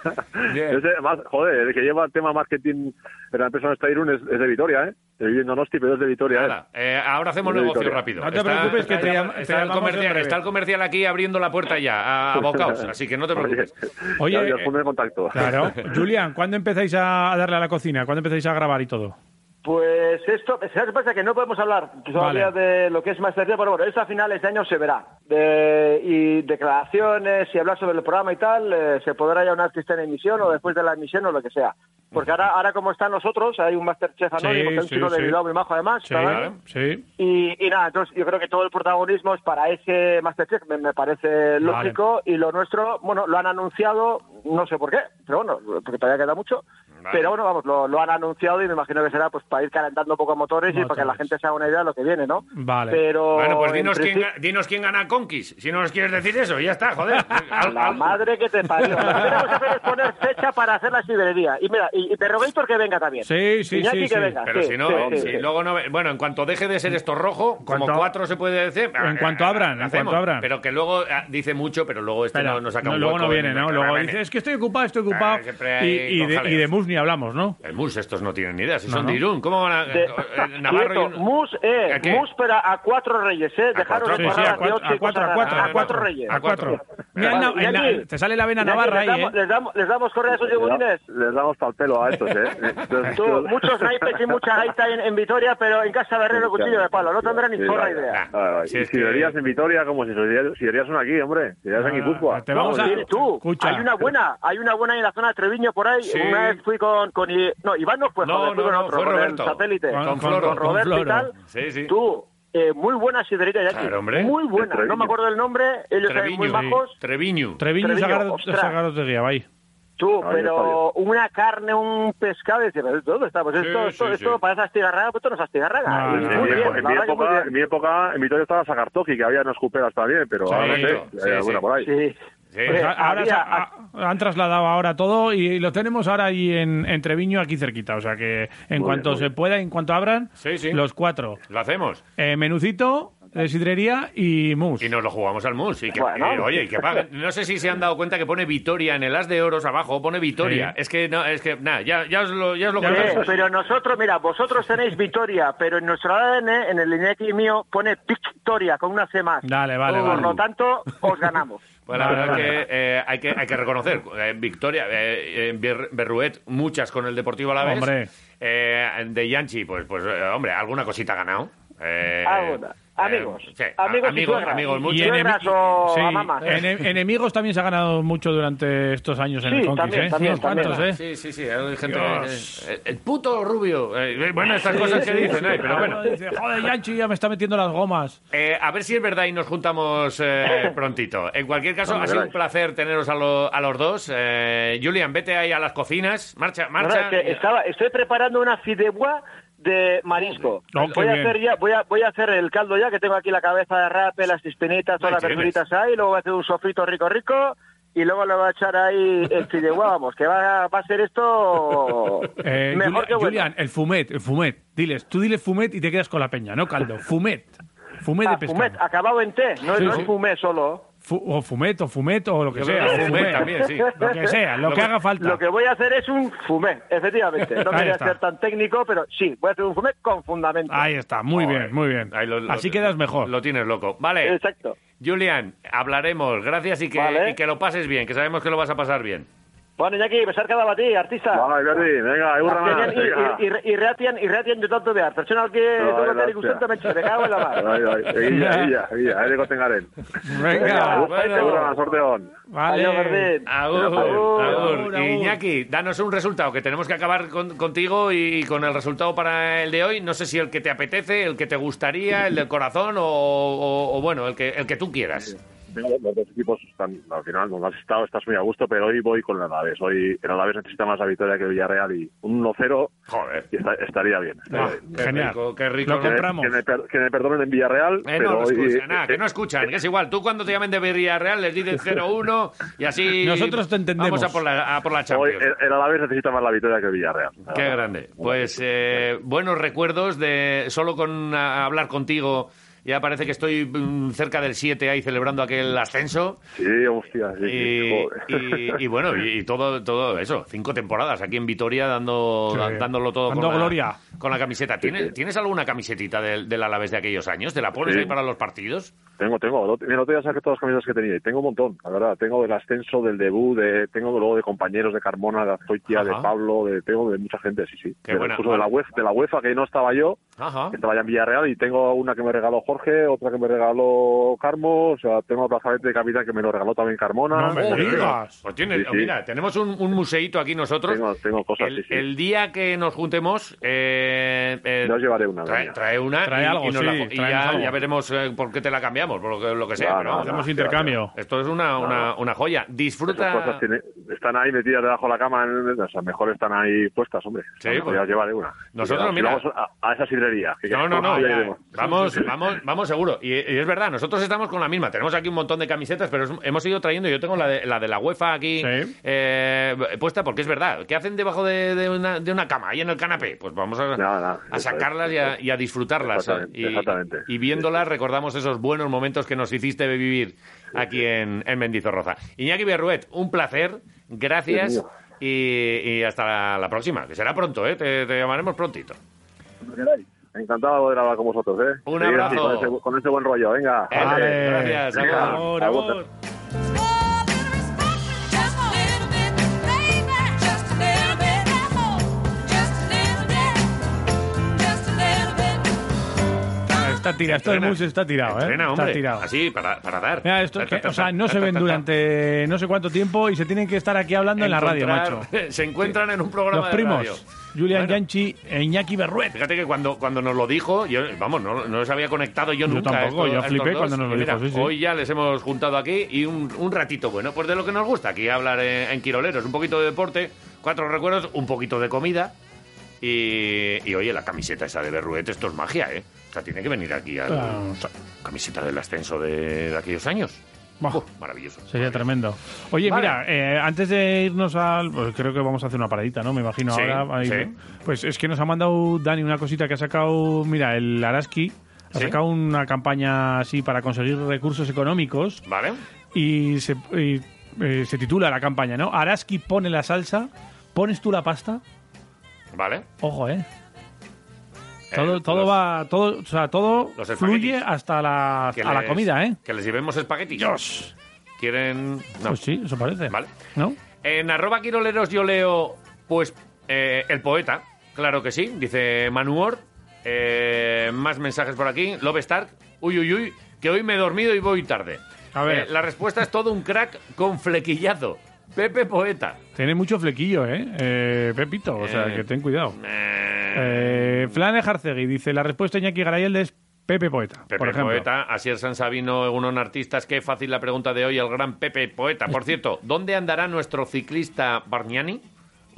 Ese, más, joder, el que lleva el tema marketing en la empresa de Irún es, es de Vitoria, ¿eh? En Donosti, pero es de Vitoria, ¿eh? Nada, eh, ahora hacemos Muy negocio rápido. No te preocupes, que te está- te el comercial, breve. está el comercial aquí abriendo la puerta ya, a, a bocaos, así que no te preocupes. Oye, os eh, contacto. Claro. Julian, ¿cuándo empezáis a a darle a la cocina? ¿Cuándo empezáis a grabar y todo? Pues esto, ¿sabes pasa? Que no podemos hablar todavía Vale. de lo que es Masterchef, pero bueno, esto a finales de año se verá. De, y declaraciones y hablar sobre el programa y tal, eh, se podrá ya una esté en emisión o después de la emisión o lo que sea. Porque ahora, ahora como están nosotros, hay un Masterchef anónimo, que es un sí, chico de sí. Bilbao muy majo además, Sí, sí. Y, y nada, entonces yo creo que todo el protagonismo es para ese Masterchef, me, me parece lógico, y lo nuestro, bueno, lo han anunciado, no sé por qué, pero bueno, porque todavía queda mucho, Vale. pero bueno, vamos, lo, lo han anunciado y me imagino que será pues para ir calentando poco motores, y para que la Motores. gente se haga una idea de lo que viene, ¿no? Vale. Pero Bueno, pues dinos quién, principio- dinos quién gana Conquist, si no nos quieres decir eso, ya está, joder. Al- La al- madre que te parió. Lo que tenemos que hacer es poner fecha para hacer la sidrería. Y mira, y, y Perrogator que venga también. Sí, sí, Iñaki sí, que sí. venga. Pero sí, si no, sí, si luego no... Bueno, en cuanto deje de ser esto rojo, como cuanto- cuatro se puede decir... En eh, cuanto eh, abran, en cuanto abran. Pero que luego eh, dice mucho, pero luego este no, no saca no, un luego no viene, en- ¿no? Luego dice, es que estoy ocupado, estoy ocupado. Ah, y, de, y de mus ni hablamos, ¿no? El MUS, estos no tienen ni idea, si No, son de Irún. ¿Cómo van a...? De- eh, Navarro y Quieto, un- mus, eh, ¿A mus, pero a cuatro reyes, eh. Dejaros cuatro, de Sí, a cuatro, a y cuatro, a cuatro, a cuatro. reyes. A cuatro. Mira, Vale, na- te sale la vena navarra les ahí, damos, ¿eh? les damos, les damos correa a esos yogurines. Les damos pal pelo a estos, ¿eh? Entonces, Tú, muchos naipes y mucha gaita en, en Vitoria, pero en casa de Herrero cuchillo de palo. No tendrán ni vale. idea. Ah, Si y sidrerías en Vitoria como si sidrerías son aquí, hombre. Sidrerías en Ah, Guipúzcoa. te vamos a... Tú, Escucha. hay una buena, hay una buena en la zona de Treviño por ahí. Una vez fui con, no, Iván no fue, No, no, no, otro, fue Roberto. El satélite, Con- Con con- Floro. con Roberto con y tal. Sí, sí. Tú, eh, muy buena sidrería ya aquí. Claro, hombre. Muy buena, Treviño. no me acuerdo del nombre, ellos eran muy Treviño, sí. Treviño. Treviño, Treviño, de Guía, ahí. Tú, pero una carne, un pescado, ¿pero ¿dónde está? Pues Sí, esto, esto, sí, esto sí. parece astigarraga, pues esto no es astigarraga. No, Y no, En muy mi, bien, en mi época, en mi época, en Vitoria estaba Sagartoki, que había unas cuperas también, pero Sí, ahora no sé. sí, hay sí. alguna por ahí. Sí. Sí. Pues ahora había- se ha- ha- han trasladado ahora todo y lo tenemos ahora ahí en, en Treviño, aquí cerquita. O sea que en Muy cuanto bien, se pueda, en cuanto abran, Sí, sí. los cuatro. Lo hacemos. Eh, menucito, de sidrería y mus. Y nos lo jugamos al mus. Y que, Bueno. eh, oye, y que paguen. No sé si se han dado cuenta que pone Vitoria en el as de oros abajo, pone Vitoria. Sí. Es que, no, es que, nada, ya, ya os lo, ya os lo contamos. pero nosotros, mira, vosotros tenéis Vitoria, pero en nuestro ADN, en el Iñaki mío, pone Victoria con una C más. Dale, vale, Por vale. lo tanto, os ganamos. Pues la verdad que eh, hay que hay que reconocer, eh, Victoria, eh, eh, Ber- Berruet, muchas con el Deportivo a la vez. Hombre. de Yanchi, pues, pues eh, hombre, alguna cosita ha ganado. Eh, Alguna. Amigos. eh, sí, Amigos y amigos, amigos, Y suegras o Sí, amamas. ene- enemigos también se ha ganado mucho durante estos años en Sí, el Conquist, también, ¿eh? también, cuantos, también. ¿eh? Sí, sí, sí, hay gente que- eh, el puto rubio. eh, bueno, estas Sí, cosas sí, que dicen, sí. eh, pero bueno. Dice, joder, Yanchi ya me está metiendo las gomas. Eh, a ver si es verdad y nos juntamos eh, prontito. En cualquier caso, ha sido un placer teneros a, lo- a los dos. Eh, Julian, vete ahí a las cocinas. Marcha, No, no, marcha. es que estaba, estoy preparando una fideuá de marisco. Voy a hacer ya, voy a, voy a hacer el caldo ya, que tengo aquí la cabeza de rape, las chispinitas, todas las verduritas ahí, luego voy a hacer un sofrito rico rico y luego le voy a echar ahí el fideuá, vamos, que va, va a ser esto Eh, mejor Julian, que bueno. Julian, el fumet, el fumet. Diles, tú dile fumet y te quedas con la peña, no caldo. Fumet. Fumet de Ah, pescado. fumet, acabado en T, no, Sí, no sí. es fumé solo. Fu- o fumet, o fumet, o lo que Yo sea. fumet también, sí. Lo que sea, lo, que haga falta. Lo que voy a hacer es un fumé, efectivamente. No quería está. ser tan técnico, pero sí, voy a hacer un fumé con fundamento. Ahí está, muy Joder. bien, muy bien. Ahí lo- lo- Así quedas mejor. Lo tienes loco. Vale. Exacto. Julian, hablaremos. Gracias y que, Vale. y que lo pases bien, que sabemos que lo vas a pasar bien. Bueno, Iñaki, besar cada batí, artista. Vale, Berdi, venga, egurra más, irratian, irratian juntatu behar. Pertsonalki dugu bai, ikusten mentxe, me cago en la mar. Bai, bai, egia, egia, egia, ere goten garen. Venga, bueno. Egurra, sorte hon. Vale. Agur, Agur. Iñaki, danos un resultado, que tenemos que acabar con- contigo y con el resultado para el de hoy. No sé si el que te apetece, el que te gustaría, el del corazón o, o- o, bueno, el que, el que tú quieras. Tengo- Los dos equipos están, al final, donde has estado, estás muy a gusto, pero hoy voy con el Alavés. Hoy el Alavés necesita más la victoria que el Villarreal y un 1-0 Joder. y esta- estaría bien. estaría Ah, bien. Qué Genial. rico, qué rico. Lo. Que, compramos. que me, per- que me perdonen en Villarreal, Eh, pero no, no hoy... escuchan, nada, que no escuchan, que es igual. Tú cuando te llamen de Villarreal les dices 0-1 y así... Nosotros te entendemos. Vamos a por la, a por la Hoy Champions. el, el Alavés necesita más la victoria que el Villarreal. Qué grande. Pues eh, buenos recuerdos de solo con a- hablar contigo. Ya parece que estoy mm, cerca del 7 ahí celebrando aquel ascenso. Sí, hostia, sí, Y, joder. y- y bueno, y, y todo, todo eso, cinco temporadas aquí en Vitoria dando, Sí. dándolo todo Dando con, la, gloria. con la camiseta. ¿Tienes, ¿Tienes alguna camisetita del, del Alavés de aquellos años? ¿Te la pones Sí. ahí para los partidos? Tengo, tengo. El otro- El otro día saqué todas las camisetas que tenía tengo un montón, la verdad. Tengo del ascenso, del debut, de, tengo luego de compañeros de Carmona, de Azcoitia, de. Pablo, de, tengo de mucha gente, sí, sí. Qué buena, incluso de la. UEFA, de la UEFA, que no estaba yo, Ajá. que estaba ya en Villarreal, y tengo una que me regaló Jorge, otra que me regaló Carmo, o sea, tengo brazalete de capitán que me lo regaló también Carmona. No me digas. Pues tienes- Sí, sí. mira, tenemos un, un museíto aquí nosotros. Tengo, tengo cosas, el, sí, sí. el día que nos juntemos, eh, eh, Ya os llevaré una. trae, trae una Trae y, algo, y nos sí, la- y ya, algo. ya veremos eh, por qué te la cambiamos, por lo que, lo que sea. No, pero no, vamos, no. Hacemos intercambio. Esto es una, una, una joya. Esas Disfruta. cosas tiene- están ahí metidas debajo de la cama, en- o sea, mejor están ahí puestas, hombre. Sí, pues. ya os llevaré una. Nosotros, Y mira- a, a esa que No, no, no. ya. Vamos, vamos, vamos seguro. Y, y es verdad, nosotros estamos con la misma. Tenemos aquí un montón de camisetas, pero es- hemos ido trayendo. Yo tengo la de la, de la UEFA aquí Sí. eh, puesta porque es verdad. ¿Qué hacen debajo de, de una, de una cama, ahí en el canapé? Pues vamos a, sacarlas y a, y a disfrutarlas. Exactamente, y, exactamente. y viéndolas recordamos esos buenos momentos que nos hiciste vivir aquí en, en Mendizorroza. Iñaki Berruet, un placer. Gracias. Y, y hasta la, la próxima, que será pronto, ¿eh? Te, te llamaremos prontito. Encantado de hablar con vosotros, ¿eh? Un abrazo. con, ese, con ese buen rollo, venga. Vale, gracias, Venga, agur. Agur, agur. Está tirado, esto del Entrena. mus está tirado, ¿eh? Entrena, está tirado. Así, para, para dar. Mira, esto, Ta, ta, o sea, no se ven durante no sé cuánto tiempo y se tienen que estar aquí hablando en la radio, macho. Se encuentran en un programa Los de primos, radio. Julian Bueno. Yanchi e Iñaki Berruet. Fíjate que cuando, cuando nos lo dijo, yo, vamos, no, no había conectado yo Yo nunca. tampoco, estos- yo flipé cuando nos lo mira, dijo, sí, sí. Hoy ya les hemos juntado aquí y un, un ratito bueno, pues de lo que nos gusta aquí hablar en, en Quiroleros. Un poquito de deporte, cuatro recuerdos, un poquito de comida. Y, y oye, la camiseta esa de Berruet, esto es magia, ¿eh? O sea, tiene que venir aquí a Ah, camiseta del ascenso de, de aquellos años. Uf, maravilloso. Sería tremendo. Oye, Vale. mira, eh, antes de irnos al. pues creo que vamos a hacer una paradita, ¿no? Me imagino Sí, ahora. ahí, sí. ¿no? Pues es que nos ha mandado Dani una cosita que ha sacado. Mira, el Araski Ha ¿Sí? sacado una campaña así para conseguir recursos económicos Vale. y se, y, eh, se titula la campaña, ¿no? Araski pone la salsa, pones tú la pasta. Vale. Ojo, ¿eh? Todo, Eh, todo los- va, todo, o sea, todo fluye hasta la, a la les- comida, ¿eh? Que les llevemos espaguetis. Dios. ¿Quieren...? No. Pues sí, eso parece. Vale. ¿No? En arroba quiroleros yo leo, pues, eh, el poeta, claro que sí, dice Manuor. Eh, más mensajes por aquí. Love Stark, uy, uy, uy, que hoy me he dormido y voy tarde. A ver. Eh, la respuesta es todo un crack con flequillado. Pepe Poeta. Tiene mucho flequillo, ¿eh? Eh, Pepito, o sea, Eh, que ten cuidado. Eh, Flan Jarcegui dice, la respuesta Iñaki Garayel es Pepe Poeta, Pepe por ejemplo. Poeta, Asier San Sabino, unos artistas. Qué fácil la pregunta de hoy, el gran Pepe Poeta. Por cierto, ¿dónde andará nuestro ciclista Bargnani?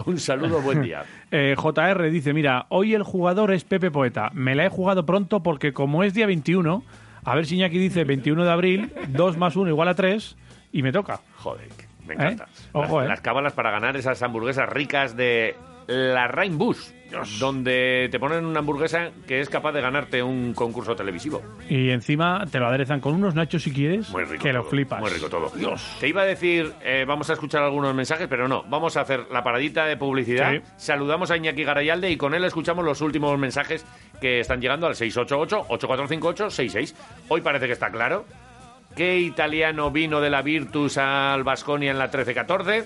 Un saludo, buen día. Eh, JR dice, mira, hoy el jugador es Pepe Poeta. Me la he jugado pronto porque como es día 21, a ver si Iñaki dice 21 de abril, 2 más 1 igual a 3, y me toca. Joder, me encanta. ¿Eh? Ojo, las, ¿eh? las cábalas para ganar esas hamburguesas ricas de la Rainbus, donde te ponen una hamburguesa que es capaz de ganarte un concurso televisivo. Y encima te lo aderezan con unos nachos si quieres, Muy rico que lo todo, flipas. Muy rico todo. Te iba a decir, eh, vamos a escuchar algunos mensajes, pero no. Vamos a hacer la paradita de publicidad. Sí. Saludamos a Iñaki Garayalde y con él escuchamos los últimos mensajes que están llegando al 688-8458-66. Hoy parece que está claro. ¿Qué italiano vino de la Virtus al Basconia en la 13-14?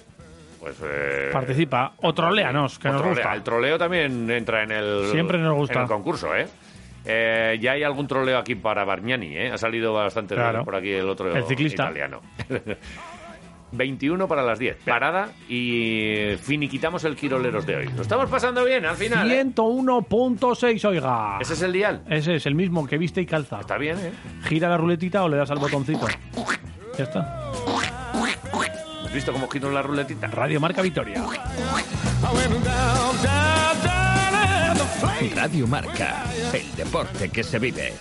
Pues. eh, Participa. O troléanos, que o nos trolea. gusta. El troleo también entra en el, Siempre nos gusta. en el concurso, ¿eh? Eh, ya hay algún troleo aquí para Bargnani, ¿eh? Ha salido bastante Claro. por aquí el otro El ciclista. italiano. 21 para las 10. Parada y finiquitamos el Quiroleros de hoy. Lo estamos pasando bien al final. ¿eh? 101.6, oiga. ¿Ese es el dial? Ese es el mismo que viste y calza. Está bien, ¿eh? Gira la ruletita o le das al botoncito. Ya está. ¿Has visto cómo giro la ruletita? Radio Marca Vitoria. Radio Marca, el deporte que se vive.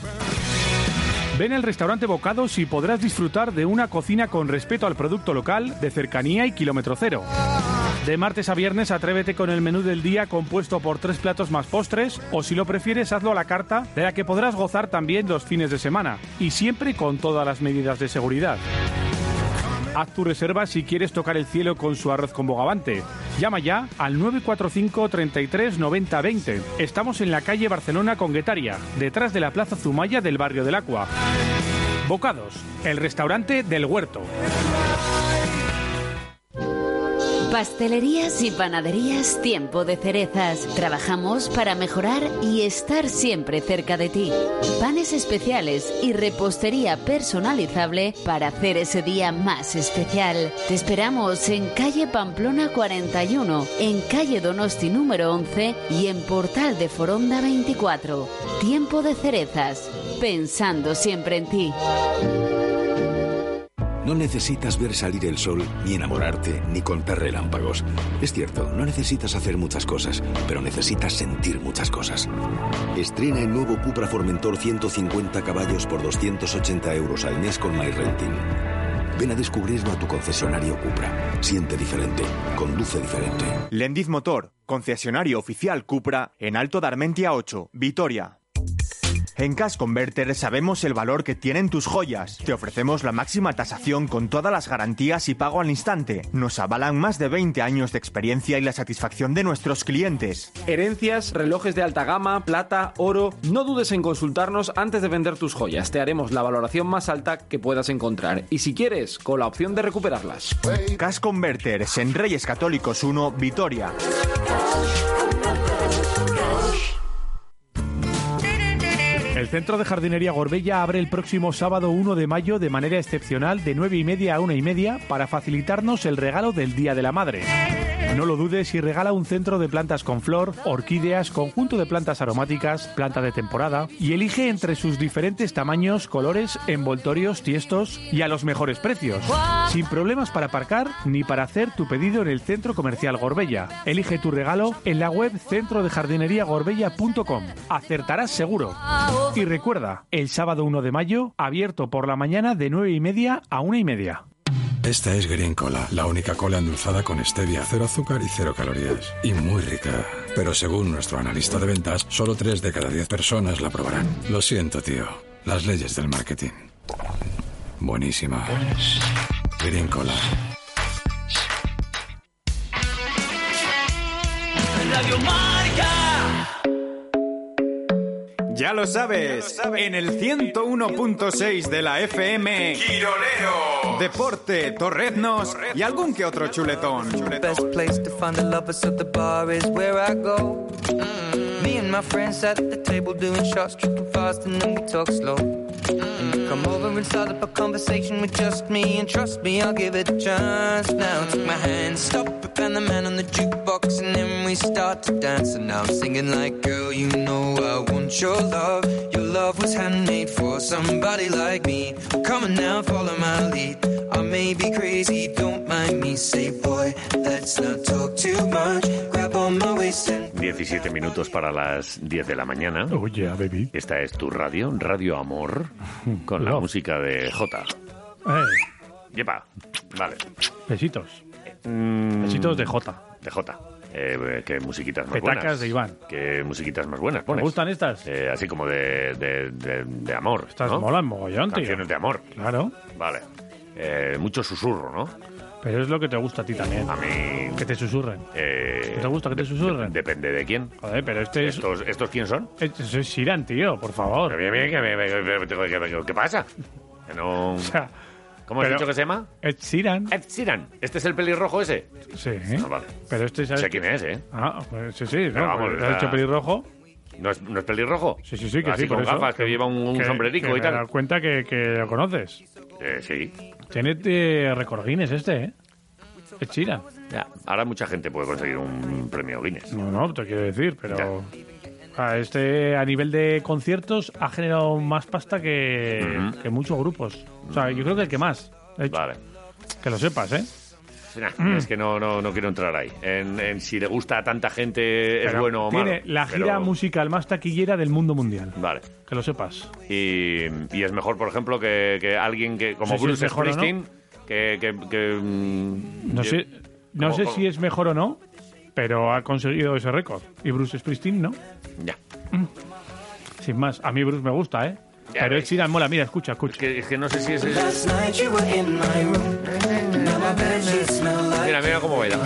Ven al restaurante Bocados y podrás disfrutar de una cocina con respeto al producto local, de cercanía y kilómetro cero. De martes a viernes atrévete con el menú del día compuesto por tres platos más postres o si lo prefieres hazlo a la carta de la que podrás gozar también los fines de semana y siempre con todas las medidas de seguridad. Haz tu reserva si quieres tocar el cielo con su arroz con bogavante. Llama ya al 945 33 90 20. Estamos en la calle Barcelona con Guetaria, detrás de la Plaza Zumaya del barrio del Acua. Bocados, el restaurante del huerto. Pastelerías y panaderías Tiempo de Cerezas. Trabajamos para mejorar y estar siempre cerca de ti. Panes especiales y repostería personalizable para hacer ese día más especial. Te esperamos en calle Pamplona 41, en calle Donosti número 11 y en Portal de Foronda 24. Tiempo de Cerezas. Pensando siempre en ti. No necesitas ver salir el sol, ni enamorarte, ni contar relámpagos. Es cierto, no necesitas hacer muchas cosas, pero necesitas sentir muchas cosas. Estrena el nuevo Cupra Formentor 150 caballos por 280 euros al mes con MyRenting. Ven a descubrirlo a tu concesionario Cupra. Siente diferente, conduce diferente. Lendiz Motor, concesionario oficial Cupra en Alto de Armentia 8, Vitoria. En Cash Converter sabemos el valor que tienen tus joyas. Te ofrecemos la máxima tasación con todas las garantías y pago al instante. Nos avalan más de 20 años de experiencia y la satisfacción de nuestros clientes. Herencias, relojes de alta gama, plata, oro. No dudes en consultarnos antes de vender tus joyas. Te haremos la valoración más alta que puedas encontrar. Y si quieres, con la opción de recuperarlas. Cash Converters en Reyes Católicos 1, Vitoria. Centro de Jardinería Gorbella abre el próximo sábado 1 de mayo de manera excepcional de 9 y media a 1 y media para facilitarnos el regalo del Día de la Madre. No lo dudes y regala un centro de plantas con flor, orquídeas, conjunto de plantas aromáticas, planta de temporada y elige entre sus diferentes tamaños, colores, envoltorios, tiestos y a los mejores precios. Sin problemas para aparcar ni para hacer tu pedido en el Centro Comercial Gorbella. Elige tu regalo en la web centrodejardineriagorbella.com. Acertarás seguro. Recuerda, el sábado 1 de mayo, abierto por la mañana de 9 y media a 1 y media. Esta es Green Cola, la única cola endulzada con stevia, cero azúcar y cero calorías. Y muy rica. Pero según nuestro analista de ventas, solo 3 de cada 10 personas la probarán. Lo siento, tío. Las leyes del marketing. Buenísima. Green Cola. Radio Marca. Ya lo sabes, en el 101.6 de la FM, Quirolero, Deporte, Torreznos y algún que otro chuletón. Best place to find the lovers, the bar is where I go. Me and my friends at the table doing shots, tripping fast, and then we talk slow. Come over and start up a conversation with just me, and trust me, I'll give it a chance. Now take my hand, stop it, and the man on the jukebox, and then we start to dance. And now I'm singing like, girl, you know I want your love. Your love was handmade for somebody like me. Come on now, follow my lead. I may be crazy, don't mind me. Say, boy, let's not talk too much. Grab on my waist and 17 minutos para las 10 de la mañana. Oh, yeah, baby. Esta es tu radio, Radio Amor, con la Love. música de Jota. Eh, Yepa, vale. besitos. Mm, Besitos de Jota. De Jota. Eh, qué musiquitas más Petacas buenas. de Iván. Qué musiquitas más buenas ¿Te pones. gustan estas? Eh, así como de, de, de- de amor. Estas ¿no? molan mogollón, tío. Canciones de amor. Claro. Vale. Eh, mucho susurro, ¿no? Pero es lo que te gusta a ti también. A mí. Que te susurren. Eh, ¿Qué te gusta que te susurren? Depende de quién. Joder, pero este es... ¿Estos, ¿Estos quién son? Este es Siran, tío, por favor. Bien, bien, que- ¿Qué pasa? Que no... O sea, ¿Cómo has pero- dicho que se llama? Ed Sheeran. Ed Sheeran. ¿Este es el pelirrojo ese? Sí. Ah, vale. Pero este ¿sabes Sé qué? quién es, ¿eh? Ah, pues sí, sí. Pero ¿no? vamos, Pues, ¿Has hecho pelirrojo? ¿No es, ¿No es pelirrojo? Sí, sí, sí, que Así sí, por con eso. gafas, que lleva un, un Que- sombrerico que y tal. dado cuenta que, que lo conoces. Eh, sí. Tiene récord Guinness este, ¿eh? Sheeran. Ya. Ahora mucha gente puede conseguir un premio Guinness. No, no, te quiero decir, pero... a este, a nivel de conciertos, ha generado más pasta que, muchos grupos. O sea, yo creo que el que más. Vale. Que lo sepas, ¿eh? Nah, Mm. Es que no, no, no quiero entrar ahí. En, en si le gusta a tanta gente es Pero bueno o malo. Tiene la gira pero- musical más taquillera del mundo mundial. Vale. Que lo sepas. Y, y es mejor, por ejemplo, que, que alguien que como No sé si Bruce es mejor o no. Springsteen, que... que, que, mm, No sé, no ¿Cómo- sé si es mejor o no, pero ha conseguido ese récord. Y Bruce Springsteen, ¿no? Ya. Sin más, a mí Bruce me gusta, ¿eh? Ya pero. Ed mola, mira, escucha, escucha. Es que, es que no sé si es... Mira, mira cómo baila.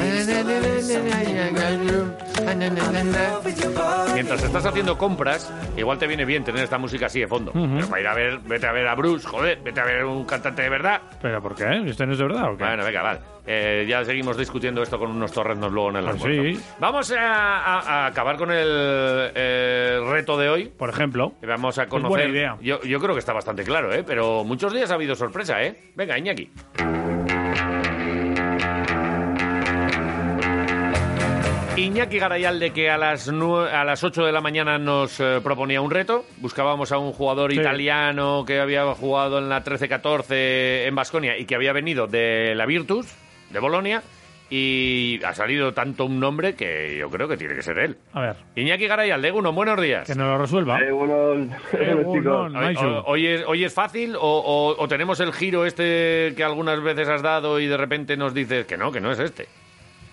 Mientras estás haciendo compras, igual te viene bien tener esta música así de fondo. Pero para ir a ver, vete a ver a Bruce, joder, vete a ver un cantante de verdad. ¿Pero por qué? ¿Este no es de verdad o qué? Bueno, venga, vale. Eh, ya seguimos discutiendo esto con unos torreznos luego en el Pues almuerzo. sí. Vamos a, a- a acabar con el, el reto de hoy. Por ejemplo. Vamos a conocer. buena idea. Yo, yo creo que está bastante claro, ¿eh? Pero muchos días ha habido sorpresa, ¿eh? Venga, Iñaki. Iñaki Garayalde, que a las, a las 8 de la mañana nos eh, proponía un reto. Buscábamos a un jugador Sí. italiano que había jugado en la 13-14 en Basconia y que había venido de la Virtus, de Bolonia. Y ha salido tanto un nombre que yo creo que tiene que ser él. A ver, Iñaki Garayalde, uno, buenos días. que nos lo resuelva. Eh, hoy es, hoy es fácil o, o- o tenemos el giro este que algunas veces has dado y de repente nos dices que no, que no es este.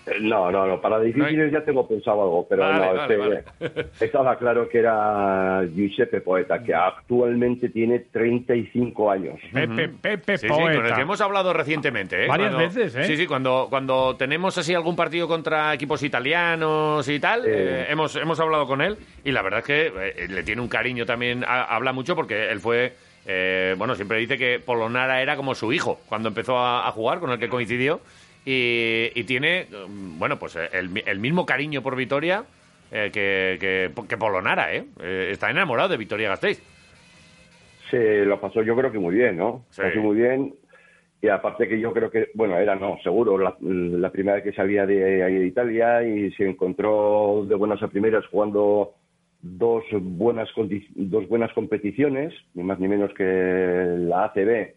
Eh, No, no, no, para difíciles ya tengo pensado algo, pero Vale, no, vale, este, vale. estaba claro que era Giuseppe Poeta, que actualmente tiene 35 años. Pepe, Pepe Sí, sí, con el Poeta. que hemos hablado recientemente. ¿eh? Varias Cuando- veces, ¿eh? Sí, sí, cuando, cuando tenemos así algún partido contra equipos italianos y tal, eh, hemos, hemos hablado con él y la verdad es que eh, le tiene un cariño también, a- habla mucho porque él fue, eh, bueno, siempre dice que Polonara era como su hijo cuando empezó a, a jugar, con el que coincidió, y, y tiene, mm, bueno, pues eh, el, mi- el mismo cariño por Vitoria eh, que, que, que Polonara, ¿eh? Eh, Está enamorado de Vitoria Gasteiz. Se lo pasó yo creo que muy bien, ¿no? Sí. Pasó muy bien. Y aparte que yo creo que, bueno, era no, seguro, la, la primera vez que salía de ahí de Italia y se encontró de buenas a primeras jugando dos buenas dos buenas competiciones, ni más ni menos que la ACB,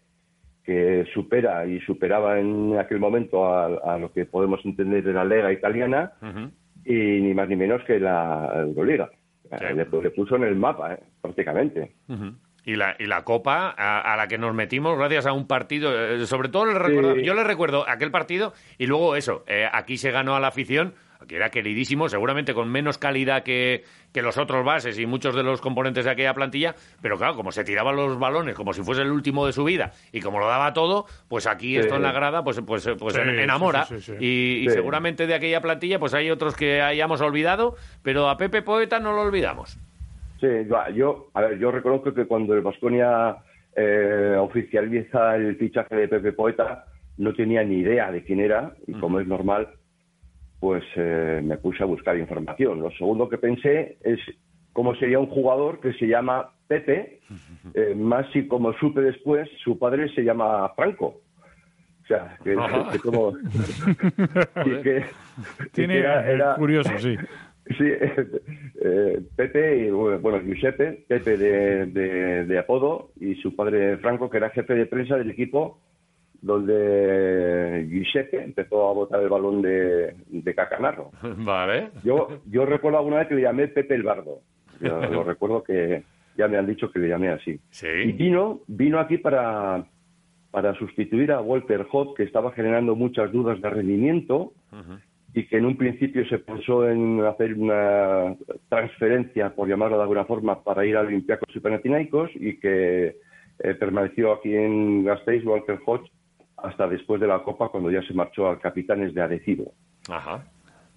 que supera y superaba en aquel momento a, a lo que podemos entender de la Lega italiana, y ni más ni menos que la Euroliga. Le, le puso en el mapa, ¿eh? prácticamente. Y la, y la copa a, a la que nos metimos gracias a un partido, eh, sobre todo le recuerdo- Sí. yo le recuerdo aquel partido y luego eso, eh, aquí se ganó a la afición, que era queridísimo, seguramente con menos calidad que, que los otros bases y muchos de los componentes de aquella plantilla, pero claro, como se tiraban los balones como si fuese el último de su vida y como lo daba todo, pues aquí Sí. esto en la grada pues, pues, pues Sí, enamora. sí, sí, sí. Y, y Sí. seguramente de aquella plantilla pues hay otros que hayamos olvidado, pero a Pepe Poeta no lo olvidamos. Sí, yo- a ver, yo reconozco que cuando el Vasconia oficializa el fichaje de Pepe Poeta, no tenía ni idea de quién era y como es normal, pues eh, me puse a buscar información. Lo segundo que pensé es cómo sería un jugador que se llama Pepe, eh, más si como supe después, su padre se llama Franco. O sea, que, como... y que- y Tiene que era- era- curioso, sí. Sí, eh, Pepe, y, bueno, Giuseppe, Pepe de, de- de apodo, y su padre Franco, que era jefe de prensa del equipo, donde Giuseppe empezó a botar el balón de, de Cacanarro. Vale. Yo, yo recuerdo alguna vez que le llamé Pepe el Bardo. Yo lo recuerdo que ya me han dicho que le llamé así. Y vino, vino aquí para, para sustituir a Walter Hott, que estaba generando muchas dudas de rendimiento y que en un principio se pensó en hacer una transferencia, por llamarlo de alguna forma, para ir a Olympiacos y Panathinaikos y que eh, permaneció aquí en Gasteiz, Walter Hodge, hasta después de la Copa, cuando ya se marchó al Capitanes de Arecibo. Ajá.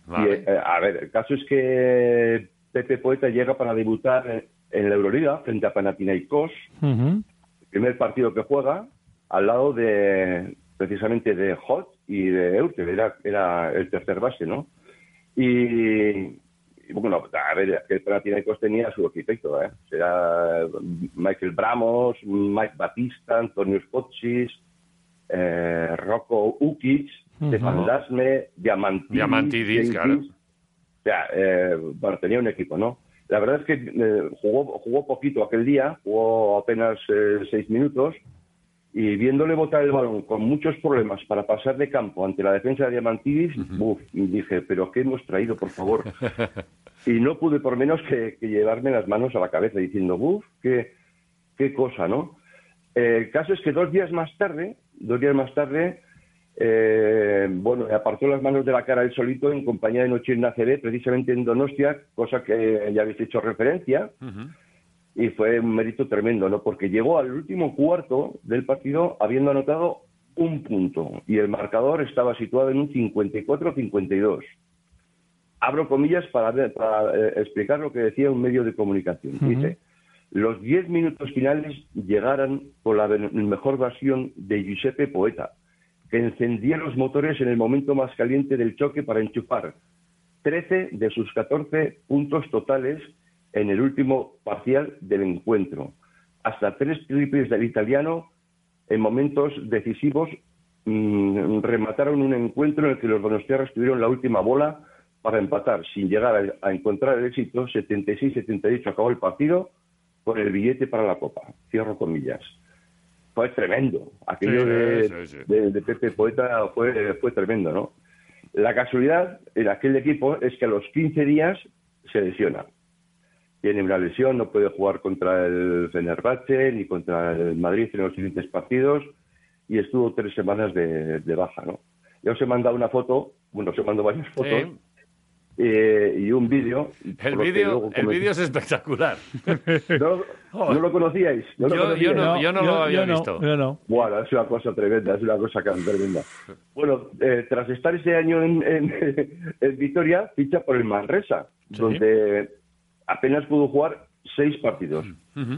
Y, eh, a ver, el caso es que Pepe Poeta llega para debutar en- la Euroliga frente a Panathinaikos, el primer partido que juega, al lado de precisamente de Hot y de Eurte, era, era el tercer base, ¿no? Y, y bueno, a ver, el Panathinaikos tenía a su arquitecto, ¿eh? Era Michael Bramos, Mike Batista, Antonio Spotsis, eh, Rocco Ukic, Ujú. Stefan Lasme, Diamantidis. Diamantidis, James claro. O sea, eh, bueno, tenía un equipo, ¿no? La verdad es que eh, jugó, jugó poquito aquel día, jugó apenas eh, seis minutos, y viéndole botar el balón con muchos problemas para pasar de campo ante la defensa de Diamantidis, uf, y dije, pero ¿qué hemos traído, por favor? y no pude por menos que, que llevarme las manos a la cabeza diciendo, uff, qué, qué cosa, ¿no? Eh, el caso es que dos días más tarde, dos días más tarde, eh, bueno, apartó las manos de la cara él solito en compañía de Noche en precisamente en Donostia, cosa que ya habéis hecho referencia, y fue un mérito tremendo, ¿no? Porque llegó al último cuarto del partido habiendo anotado un punto y el marcador estaba situado en un 54-52. Abro comillas para, ver- para eh, explicar lo que decía un medio de comunicación. Dice, los 10 minutos finales llegaran con la mejor versión de Giuseppe Poeta, que encendía los motores en el momento más caliente del choque para enchufar 13 de sus 14 puntos totales en el último parcial del encuentro. Hasta tres triples del italiano en momentos decisivos mm, remataron un encuentro en el que los donostiarras tuvieron la última bola para empatar sin llegar a, a encontrar el éxito. 76-78 acabó el partido con el billete para la Copa. Cierro comillas. Fue tremendo. Aquello Sí, de, sí, sí. de- de Pepe Poeta fue, fue tremendo, ¿no? La casualidad en aquel equipo es que a los 15 días se lesiona. Tiene una lesión, no puede jugar contra el Fenerbahce ni contra el Madrid en los siguientes partidos y estuvo tres semanas de, de baja, ¿no? Yo os he mandado una foto, bueno, os he mandado varias fotos. Eh, y un vídeo. El vídeo comenté- es espectacular. ¿No, no lo conocíais? ¿No lo Yo- no- yo no lo había visto. Bueno, es una cosa tremenda, es una cosa que- tremenda. Bueno, eh, tras estar ese año en, en- en Vitoria, ficha por el Manresa, Sí. donde apenas pudo jugar seis partidos.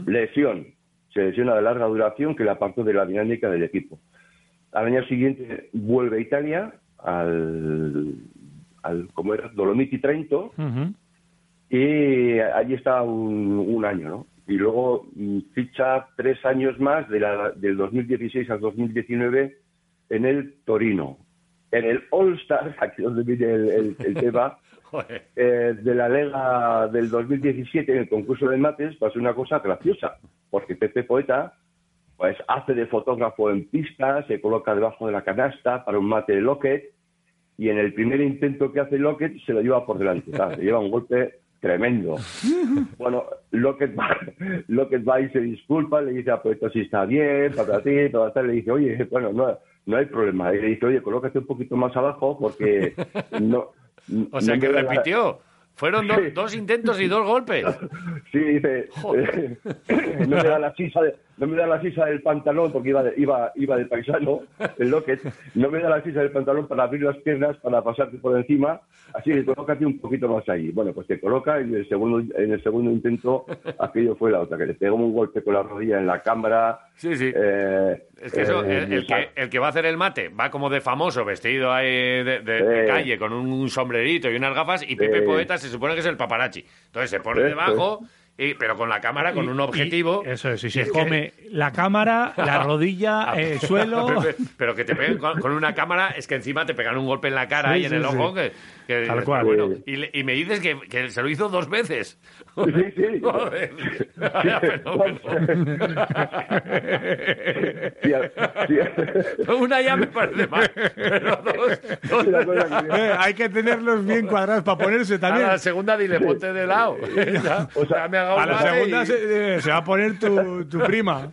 Lesión. Se lesiona de larga duración que la apartó de la dinámica del equipo. Al año siguiente vuelve a Italia, al, al ¿cómo era? Dolomiti Trento, y allí está un, un año, ¿no? Y luego mm, ficha tres años más de la- del 2016 al 2019 en el Torino. En el All-Star, aquí donde viene el, el- el tema, eh, de la Lega del 2017 en el concurso de mates pasó una cosa graciosa, porque Pepe Poeta pues hace de fotógrafo en pista, se coloca debajo de la canasta para un mate de Lockett y en el primer intento que hace Lockett se lo lleva por delante, ¿sabes? le lleva un golpe tremendo. Bueno, Lockett va, Lockett va y se disculpa, le dice, ah, pues esto sí está bien, para ti, para tal, le dice, oye, bueno, no, no hay problema. Y le dice, oye, colócate un poquito más abajo porque no... O sea, no que la- repitió. Fueron do- dos intentos y dos golpes. Sí, dice, Joder. eh, no me da la sisa de- no me da la sisa del pantalón porque iba de, iba, iba de paisano, el locket, no me da la sisa del pantalón para abrir las piernas, para pasarte por encima, así que colócate un poquito más ahí. Bueno, pues te coloca y en el segundo, en el segundo intento aquello fue la otra, que le pegó un golpe con la rodilla en la cámara. Sí, sí. eh, Es que eso, eh, el, el que, el que va a hacer el mate va como de famoso, vestido ahí de, de- de Sí. calle, con un sombrerito y unas gafas, y Pepe Sí. Poeta se supone que es el paparazzi. Entonces se pone Eso debajo, y, pero con la cámara, con un objetivo. Eso es, y Y se es que- come la cámara, la rodilla, el suelo. Pero que te peguen con, con una cámara, es que encima te pegan un golpe en la cara Sí, y en sí, el sí. ojo. Que, que- Tal cual. bueno, y, le- y me dices que, que se lo hizo dos veces. Sí, sí. Joder. Vaya fenómeno. Sí, sí. Una ya me parece mal, pero dos. dos- Eh, hay que tenerlos bien cuadrados para ponerse A también. la segunda dile, ponte de lado. Ya, ya me haga un A la segunda y- se, eh, se va a poner tu, tu prima.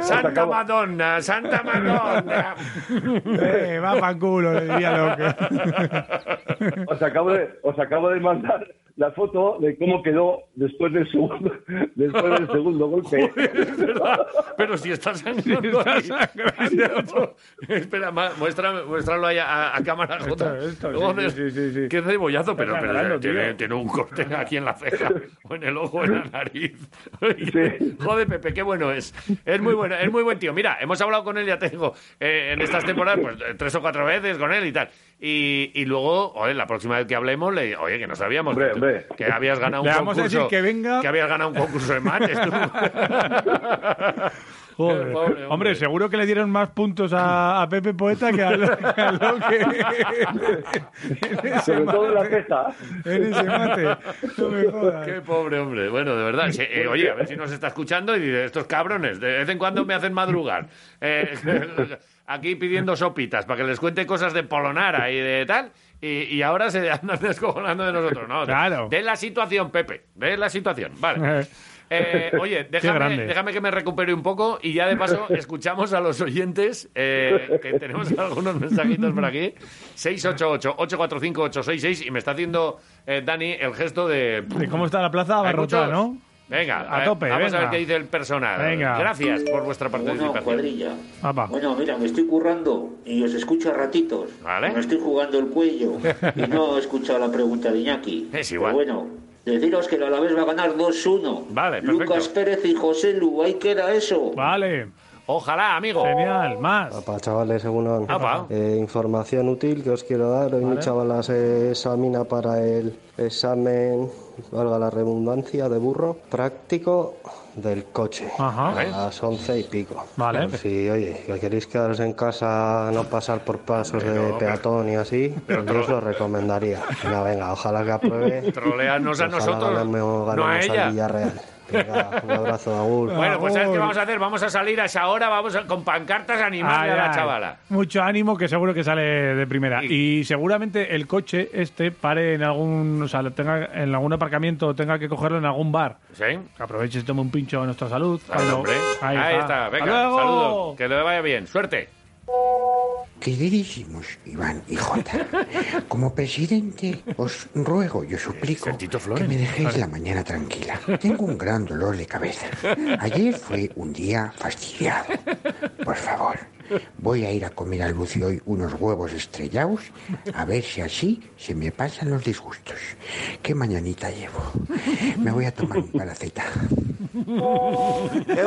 Santa Madonna, Santa Madonna. Eh, va pa' culo, le diría lo que. Os acabo de, os acabo de mandar la foto de cómo quedó después del segundo, después del segundo golpe. Es verdad, pero si está sangrando ahí. Espera, muéstrame- muéstralo ahí a, a cámara J. esto, sí, Joder, sí, sí, sí. Qué cebollazo, pero, pero sangrando, tiene, tiene un corte aquí en la ceja, o en el ojo, o en la nariz. Joder, Pepe, qué bueno es. Es muy bueno, es muy buen tío. Mira, hemos hablado con él, ya te digo, eh, en estas temporadas, pues tres o cuatro veces con él y tal. Y, y luego, oye, la próxima vez que hablemos, le oye, que no sabíamos Hombre, que, hombre. que habías ganado un Le vamos a concurso. decir que venga- que habías ganado un concurso de mates, tú. Joder. Pobre hombre. hombre. seguro que le dieron más puntos a, a Pepe Poeta que a lo que. a lo que- en ese Sobre todo en la mate. ceja. En ese mate. No me jodas. Qué pobre hombre. Bueno, de verdad. eh, oye, a ver si nos está escuchando y dice, estos cabrones, de vez en cuando me hacen madrugar. Eh, aquí pidiendo sopitas para que les cuente cosas de Polonara y de tal. Y, y ahora se andan descojonando de nosotros. No, Claro. De la situación, Pepe. De la situación. Vale. Eh, oye, déjame, déjame que me recupere un poco y ya de paso escuchamos a los oyentes, eh, que tenemos algunos mensajitos por aquí. 688-845-866 y me está haciendo eh, Dani el gesto de... ¿De cómo está la plaza ¿Hay abarrotada, no? Venga, A ver, tope, vamos a ver venga. qué dice el personal. Venga. Gracias por vuestra Bueno, participación. cuadrilla. Apa. Bueno, mira, me estoy currando y os escucho a ratitos. Vale. Me estoy jugando el cuello y no he escuchado la pregunta de Iñaki. Es igual. Pero bueno, deciros que el Alavés va a ganar 2-1. Vale, perfecto. Lucas Pérez y José Lu, ahí queda eso. Vale. Ojalá, amigo. Genial, más. Para chavales, según Apa. información útil que os quiero dar. Hoy mi Vale. chavala se examina para el examen, valga la redundancia, de burro práctico del coche. Ajá. A las once y pico. Vale. Por Si, oye, que queréis quedaros en casa, no pasar por pasos de peatón y así, yo os lo recomendaría. Venga, venga, ojalá que apruebe. Troleanos a nosotros, ganemos- no a al ella. Villarreal. Venga, un abrazo, Agur. Bueno, pues ¿sabes qué vamos a hacer? Vamos a salir a esa hora, vamos a- con pancartas a animarle Ay, a la ay. chavala. Mucho ánimo que seguro que sale de primera. Y seguramente el coche este pare en algún, o sea, lo tenga en algún aparcamiento o tenga que cogerlo en algún bar. ¿Sí? Aproveche y tome un pincho a nuestra salud. Hombre. Ahí, está. Venga, saludos. Que le vaya bien. Suerte. Queridísimos Iván y Jota, como presidente os ruego y os suplico que me dejéis la mañana tranquila. Tengo un gran dolor de cabeza. Ayer fue un día fastidiado. Por favor, voy a ir a comer a Lucio hoy unos huevos estrellados a ver si así se me pasan los disgustos. ¿Qué mañanita llevo? Me voy a tomar un palaceta.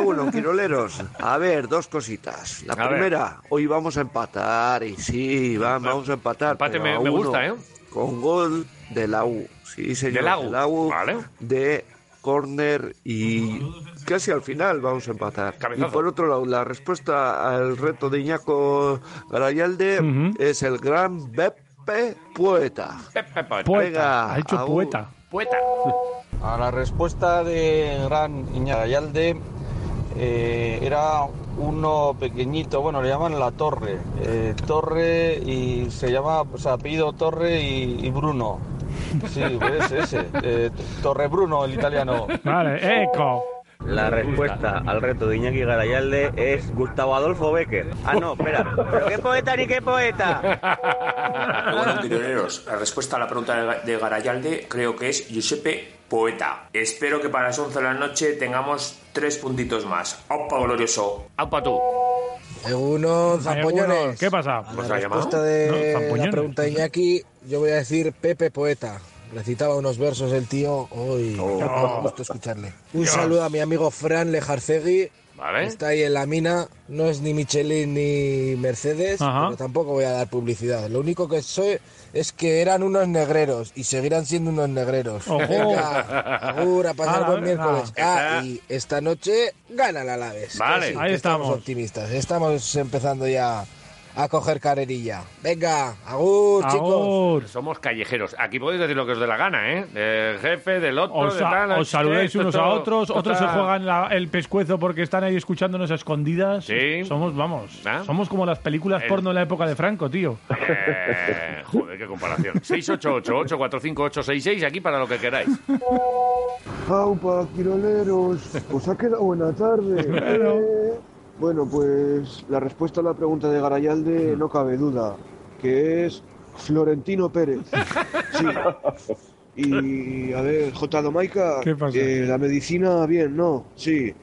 Bueno, quiroleros. A ver, dos cositas. La A ver. primera, hoy vamos a empatar. Y sí, va- vamos a empatar. Empate me- a me gusta, ¿eh? Con gol de la U. Sí, señor. De la U, De la U. vale. De córner y casi al final vamos a empatar. Cabezazo. Y por otro lado, la respuesta al reto de Iñaco Garayalde es el gran Beppe Poeta. Pepe Poeta. Venga, Ha hecho poeta. Poeta. A la respuesta de gran Iñarayalde eh, era uno pequeñito, bueno, le llaman La Torre. eh, Torre y se llama, o sea, apellido Torre y, y Bruno. Sí, pues ese. Eh, Torrebruno, el italiano. Vale, eco. La respuesta al reto de Iñaki Garayalde es Gustavo Adolfo Becker. Ah, no, espera. ¿Pero qué poeta ni qué poeta? Bueno, quiroleros, la respuesta a la pregunta de de Garayalde creo que es Giuseppe Poeta. Espero que para las 11 de la noche tengamos tres puntitos más. ¡Opa, glorioso! ¡Opa tú! Uno, zampoñones. ¿Qué pasa? Pues la ha llamado. respuesta de No, la pregunta de Iñaki, yo voy a decir Pepe Poeta. Recitaba unos versos el tío. Uy, Oh. me gusta escucharle. Un Dios. saludo a mi amigo Fran Lejarcegui. Vale. Está ahí en la mina. No es ni Michelin ni Mercedes, Ajá. pero tampoco voy a dar publicidad. Lo único que soy es que eran unos negreros y seguirán siendo unos negreros. Ojo. Venga, agur, a pasar Hala, buen miércoles. Ah, y esta noche gana la Alaves. Vale. Sí, Ahí que estamos. optimistas. Estamos empezando ya a coger carrerilla. Venga, agur, chicos. Agur. Somos callejeros. Aquí podéis decir lo que os dé la gana, ¿eh? Del jefe, del otro, Os, de tal. os saludáis esto, unos a otros, otros se juegan la- el pescuezo porque están ahí escuchándonos a escondidas. Sí. Somos, vamos, ¿Ah? somos como las películas El- porno en la época de Franco, tío. Eh, joder, qué comparación. 688-845-866, aquí para lo que queráis. Aupa, quiroleros, os ha quedado buena tarde. Eh, Bueno, pues la respuesta a la pregunta de Garayalde no cabe duda, que es Florentino Pérez. Sí. Y a ver, J. Domaica, ¿Qué pasa? eh, la medicina, bien, ¿no? Sí.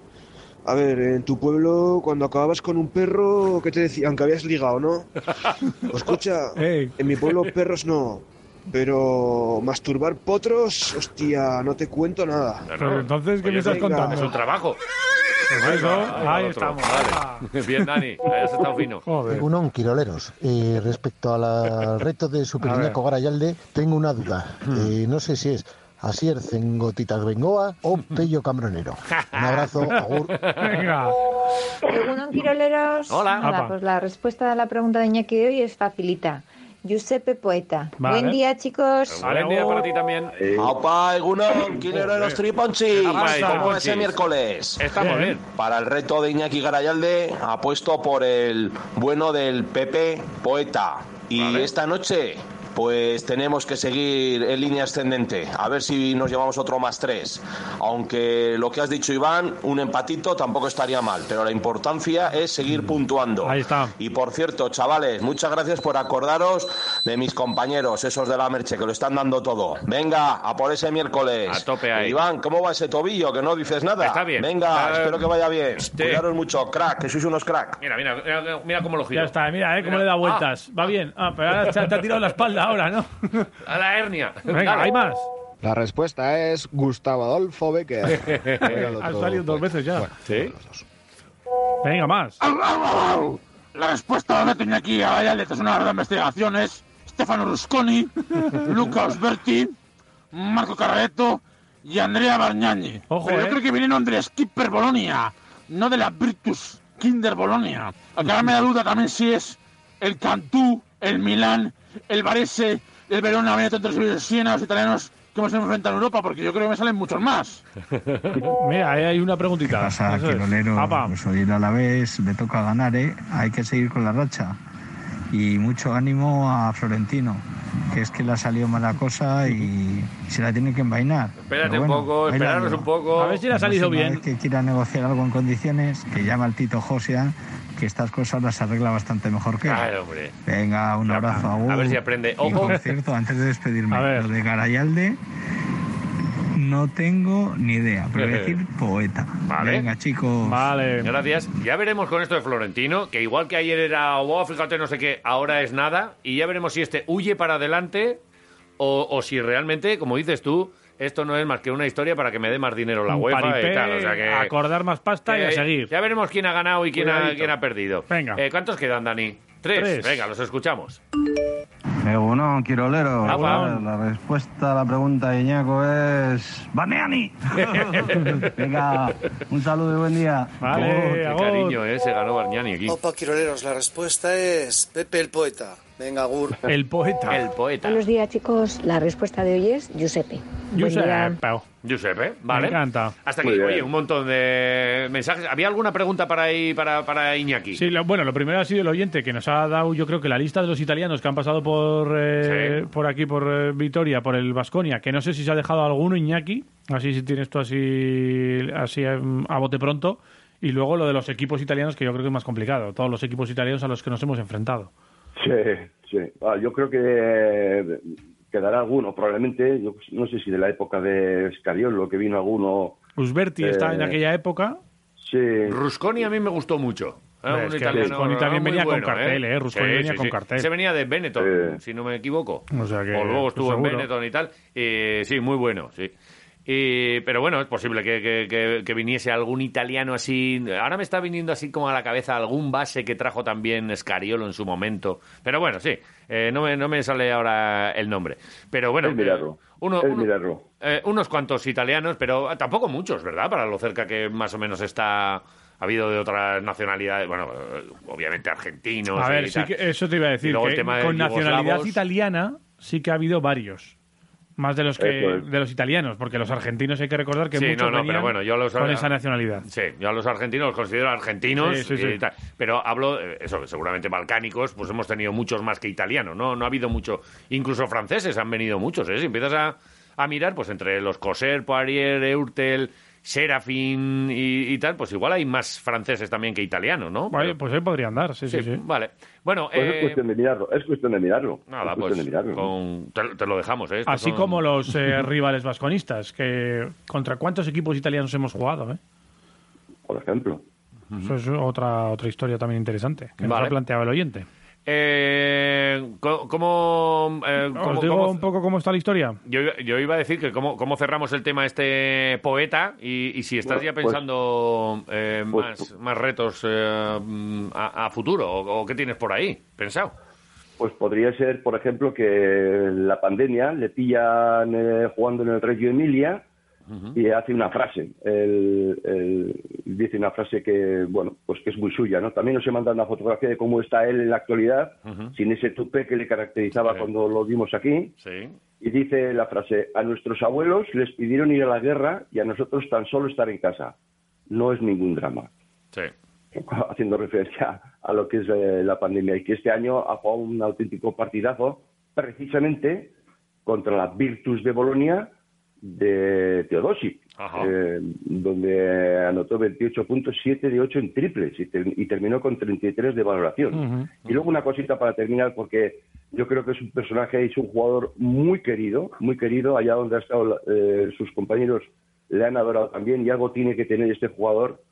A ver, en tu pueblo, cuando acababas con un perro, ¿qué te decían? Que habías ligado, ¿no? Pues escucha, en mi pueblo perros no. Pero masturbar potros, hostia, no te cuento nada. Pero entonces, ¿qué Oye, me estás venga. contando? Es un trabajo. Pues eso, va, va ahí otro. estamos. Vale. Bien, Dani, has estado fino. Joder. Unón, Quiroleros. Eh, respecto al al reto de Superiñaco Garayalde, tengo una duda. Eh, no sé si es Asier Cengotitas Bengoa o Pello Cambronero. Un abrazo, agur. Venga. Según Quiroleros, Hola. nada, pues la respuesta a la pregunta de Iñaki de hoy es facilita. Giuseppe Poeta. Vale. Buen día, chicos. Buen día para ti también. Aupa, Egunon, quileros triponchi. Apa, ¿Cómo va triponchis. ese miércoles? Estamos bien. Para el reto de Iñaki Garayalde, apuesto por el bueno del Pepe Poeta. Y Vale. esta noche, pues tenemos que seguir en línea ascendente. A ver si nos llevamos otro más tres. Aunque lo que has dicho, Iván, un empatito tampoco estaría mal. Pero la importancia es seguir puntuando. Ahí está. Y por cierto, chavales, muchas gracias por acordaros de mis compañeros, esos de la Merche, que lo están dando todo. Venga, a por ese miércoles. A tope ahí. Iván, ¿cómo va ese tobillo? Que no dices nada. Está bien. Venga, espero que vaya bien. sí. Cuidaros mucho, crack, que sois unos crack. Mira, mira, mira, mira cómo lo giro. Ya está, mira, ¿eh? Cómo Mira. le da vueltas. Va bien. Ah, pero ahora te ha tirado la espalda ahora, ¿no? A la hernia. Venga, Dale. hay más. La respuesta es Gustavo Adolfo Becker. Otro. salido dos veces ya. ¿Sí? Venga, más. La respuesta que tenía aquí a Valladolid es una de investigaciones. Stefano Rusconi, Luca Osberti, Marco Carraretto y Andrea Bargnani. Ojo, Pero eh. yo creo que vinieron del Skipper Bolonia, no de la Virtus Kinder Bolonia. Acá me da duda también si es el Cantú, el Milán, el Varese, el Verona, Veneto, entre Siena, los italianos que hemos enfrentado en Europa, porque yo creo que me salen muchos más. Mira, ahí hay una preguntita. ¿Qué pasa, es. Quirolero? Pues hoy a la vez le toca ganar, ¿eh? Hay que seguir con la racha. Y mucho ánimo a Florentino, que es que le ha salido mala cosa y se la tiene que envainar. Espérate Pero un bueno, poco, esperarnos un poco. A ver si le ha salido bien. que quiera negociar algo en condiciones, que llame al Tito Josia, que estas cosas las arregla bastante mejor que él. Claro, hombre. Venga, un abrazo. A agur. ver si aprende. Y Ojo. por cierto, antes de despedirme, A lo de Garayalde no tengo ni idea, pero voy a decir poeta. Vale. Venga, chicos. Vale. Gracias. Ya veremos con esto de Florentino, que igual que ayer era, wow, fíjate, no sé qué, ahora es nada. Y ya veremos si este huye para adelante o, o si realmente, como dices tú, esto no es más que una historia para que me dé más dinero la UEFA paripé, y tal. O sea que, acordar más pasta y a que seguir. Ya veremos quién ha ganado y quién ha, quién ha perdido. Venga. Eh, ¿Cuántos quedan, Dani? ¿Tres? Tres. Venga, los escuchamos. Egunon, Quirolero. La respuesta a la pregunta de Iñaco es... ¡Baneani! Venga, un saludo y buen día. Vale, Oh, qué cariño, eh, se ganó Bargnani aquí. Opa, Quiroleros, la respuesta es Pepe el Poeta. Venga, Gur. El poeta. El poeta. Buenos días, chicos. La respuesta de hoy es Giuseppe. Giuseppe. Giuseppe, vale. Me encanta. Hasta aquí, oye, un montón de mensajes. ¿Había alguna pregunta para, ahí, para, para Iñaki? Sí, lo- bueno, lo primero ha sido el oyente que nos ha dado, yo creo que la lista de los italianos que han pasado por, eh, por aquí, por eh, Vitoria, por el Vasconia, que no sé si se ha dejado alguno, Iñaki, así si tienes tú así, así em, a bote pronto, y luego lo de los equipos italianos, que yo creo que es más complicado, todos los equipos italianos a los que nos hemos enfrentado. Sí, sí. Ah, yo creo que eh, quedará alguno, probablemente, yo no sé si de la época de Scariolo, que vino alguno. Usberti está en Eh, aquella época. Sí. Rusconi a mí me gustó mucho. Eh, Hombre, un es que italiano Rusconi también venía con bueno, cartel, ¿eh? Rusconi venía con cartel. Se venía de Benetton, si no me equivoco. O sea que, o luego estuvo pues en. Benetton y tal. Eh, sí, muy bueno, sí. Y- pero bueno, es posible que, que- que- que viniese algún italiano así. Ahora me está viniendo así como a la cabeza algún base que trajo también Scariolo en su momento. Pero bueno, sí, eh, no, me, no me sale ahora el nombre. Pero bueno, Es mirarlo. eh, uno- Es uno- mirarlo. eh, unos cuantos italianos, pero tampoco muchos, ¿verdad? Para lo cerca que más o menos está. Ha habido de otras nacionalidades, bueno, eh, obviamente argentinos. A y ver, sí tal. que eso te iba a decir, que con nacionalidad italiana sí que ha habido varios. Más de los que es. de los italianos, porque los argentinos hay que recordar que Sí, muchos no, no, venían pero bueno, yo los con esa nacionalidad. Sí, yo a los argentinos los considero argentinos, Sí, sí, sí. y tal. pero hablo, eh, eso, seguramente balcánicos, pues hemos tenido muchos más que italianos, ¿no? No ha habido mucho, incluso franceses han venido muchos, ¿eh? Si empiezas a, a mirar, pues entre los Coser, Poirier, Eurtel, Serafín y, y tal, pues igual hay más franceses también que italianos, ¿no? Vale, pues ahí podría andar, sí, sí, sí. Vale. Bueno, Pues eh, es cuestión de mirarlo, es cuestión de mirarlo. nada, es pues cuestión de mirarlo. con- te, te lo dejamos, ¿eh? Estos Así son- como los eh, rivales vasconistas, que contra cuántos equipos italianos hemos jugado, ¿eh? Por ejemplo. Eso es otra otra historia también interesante que nos ha planteado el oyente. Eh, ¿Cómo, eh, Os cómo- digo cómo- un poco cómo está la historia. Yo, iba- yo iba a decir que cómo, cómo cerramos el tema este poeta y, y si estás Bueno, ya pues- pensando eh, pues- más, más retos eh, a, a futuro o, o qué tienes por ahí pensado. Pues podría ser, por ejemplo, que la pandemia le pillan eh, jugando en el Reggio Emilia y hace una frase. Él, él dice una frase que, bueno, pues que es muy suya, ¿no? También nos he mandado una fotografía de cómo está él en la actualidad, sin ese tupé que le caracterizaba cuando lo vimos aquí. Sí. Y dice la frase, a nuestros abuelos les pidieron ir a la guerra y a nosotros tan solo estar en casa. No es ningún drama. Sí. Haciendo referencia a lo que es eh, la pandemia y que este año ha jugado un auténtico partidazo precisamente contra la Virtus de Bolonia de Teodosi, eh, donde anotó 28 puntos, 7 de 8 en triples y, ter- y terminó con 33 de valoración. Y luego una cosita para terminar, porque yo creo que es un personaje y es un jugador muy querido, muy querido, allá donde ha estado eh, sus compañeros le han adorado también y algo tiene que tener este jugador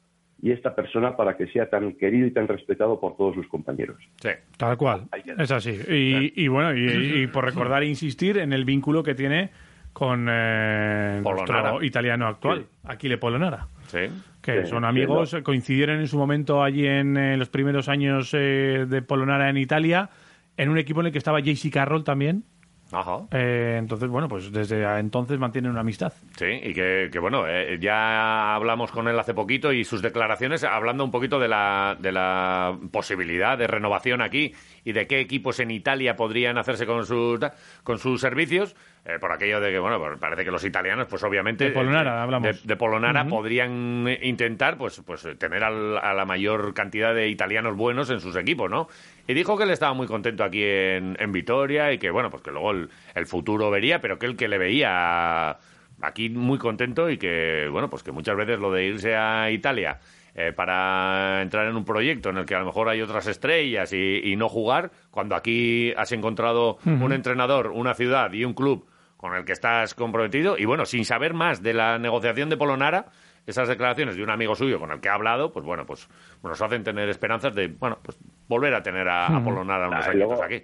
y esta persona para que sea tan querido y tan respetado por todos sus compañeros. Sí. Tal cual. Es así. Y, y bueno, y, y por recordar e insistir en el vínculo que tiene con eh, nuestro italiano actual, Aquile Polonara. Sí. Que Sí, son sí, amigos, coincidieron en su momento allí en eh, los primeros años eh, de Polonara en Italia, en un equipo en el que estaba JC Carroll también. Ajá. Eh, entonces, bueno, pues desde entonces mantienen una amistad. Sí, y que, que, bueno, eh, ya hablamos con él hace poquito y sus declaraciones hablando un poquito de la, de la posibilidad de renovación aquí y de qué equipos en Italia podrían hacerse con sus, con sus servicios, eh, por aquello de que, bueno, pues parece que los italianos, pues obviamente... De Polonara, eh, hablamos. De, de Polonara podrían eh, intentar, pues, pues tener al- a la mayor cantidad de italianos buenos en sus equipos, ¿no? Y dijo que él estaba muy contento aquí en, en Vitoria y que, bueno, pues que luego el, el futuro vería, pero que él que le veía aquí muy contento y que, bueno, pues que muchas veces lo de irse a Italia eh, para entrar en un proyecto en el que a lo mejor hay otras estrellas y, y no jugar, cuando aquí has encontrado un entrenador, una ciudad y un club con el que estás comprometido y bueno, sin saber más de la negociación de Polonara, esas declaraciones de un amigo suyo con el que ha hablado, pues bueno, pues nos hacen tener esperanzas de, bueno, pues volver a tener a, a Ujú. Polonara unos Ah, y añitos luego- aquí.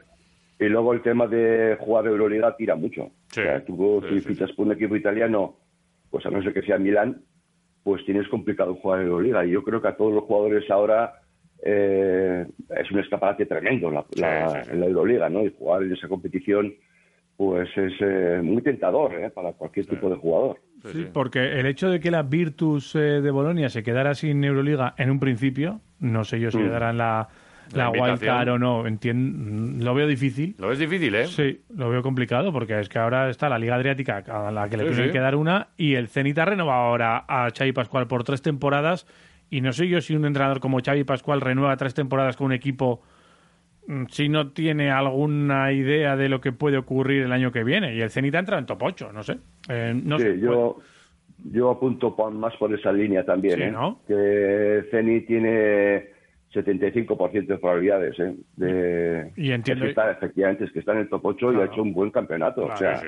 Y luego el tema de jugar Euroliga tira mucho. O sea, tú si fichas por un equipo italiano, pues a no ser que sea Milán, pues tienes complicado jugar Euroliga. Y yo creo que a todos los jugadores ahora eh, es un escaparate tremendo la, la- la Euroliga, ¿no? Y jugar en esa competición, pues es eh, muy tentador ¿eh? para cualquier tipo de jugador. Sí, porque el hecho de que la Virtus eh, de Bolonia se quedara sin Euroliga en un principio, no sé yo si Mm. le darán la, la, invitación. wildcard o no. Entien- Lo veo difícil. Lo ves difícil, ¿eh? Sí, lo veo complicado porque es que ahora está la Liga Adriática a la que le Sí, tienen sí. que dar una y el Zenit ha renovado ahora a Xavi Pascual por tres temporadas y no sé yo si un entrenador como Xavi Pascual renueva tres temporadas con un equipo mm, si no tiene alguna idea de lo que puede ocurrir el año que viene y el Zenit ha entrado en top 8, no sé. Eh, no Sí, sé, yo, yo apunto más por esa línea también, Sí, ¿eh? ¿no? Que Ceni tiene 75% de probabilidades, ¿eh? De, Y entiendo- es que está, efectivamente, es que está en el top 8 y ha hecho un buen campeonato. o sea,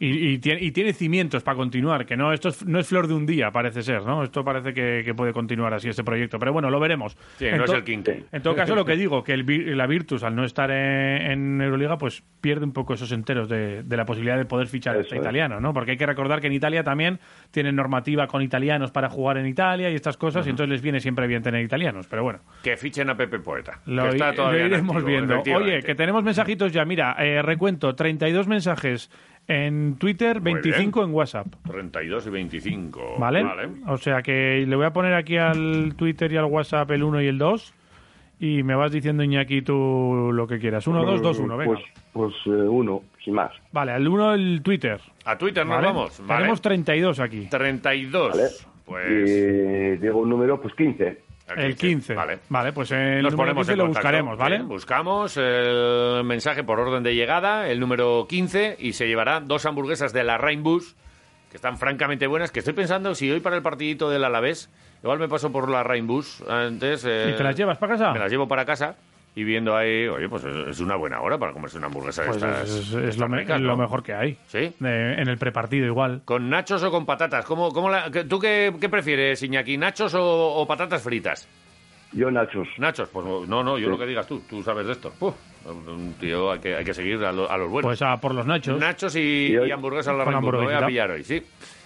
Y, y tiene, y tiene cimientos para continuar, que no esto es- no es flor de un día, parece ser, ¿no? Esto parece que, que puede continuar así este proyecto, pero bueno, lo veremos. Sí, En no es el quinto. En todo caso, lo que digo, que el, la Virtus, al no estar en, en Euroliga, pues pierde un poco esos enteros de, de la posibilidad de poder fichar a Eso es. italiano, ¿no? Porque hay que recordar que en Italia también tienen normativa con italianos para jugar en Italia y estas cosas, y entonces les viene siempre bien tener italianos, pero bueno. Que fichen a Pepe Poeta. Lo, que está lo iremos activo, viendo. Oye, que tenemos mensajitos ya. Mira, eh, recuento, 32 mensajes en Twitter, Muy 25 en WhatsApp. 32 y 25. ¿Vale? O sea que le voy a poner aquí al Twitter y al WhatsApp el 1 y el 2 y me vas diciendo, Iñaki, tú lo que quieras. 1, 2, 2, 1, venga. Pues, pues eh, uno, sin más. Vale, al 1 el Twitter. A Twitter nos ¿vale? vamos. Vale. Tenemos 32 aquí. 32. ¿vale? Pues Y digo un número, pues 15. El 15. Vale. Vale, pues el Nos número ponemos 15 en lo contacto. buscaremos, ¿vale? Bien, buscamos el mensaje por orden de llegada, el número 15, y se llevará dos hamburguesas de la Rainbus, que están francamente buenas, que estoy pensando si hoy para el partidito del Alavés, igual me paso por la Rainbus antes. eh, ¿Y te las llevas para casa? Me las llevo para casa y viendo ahí, oye, pues es una buena hora para comerse una hamburguesa de Pues estas. es, lo, me- ricas, lo ¿no? mejor que hay. ¿Sí? De- en el prepartido igual. ¿Con nachos o con patatas? ¿Cómo, cómo la- ¿Tú qué, qué prefieres, Iñaki? ¿Nachos o, o patatas fritas? Yo, Nachos. Nachos, pues no, no, yo Sí. lo que digas tú, tú sabes de esto. Uf, un tío, hay que, hay que seguir a, lo- a los buenos. Pues a por los nachos. Nachos y, Y hoy- y hamburguesas a la lo voy a pillar hoy, sí.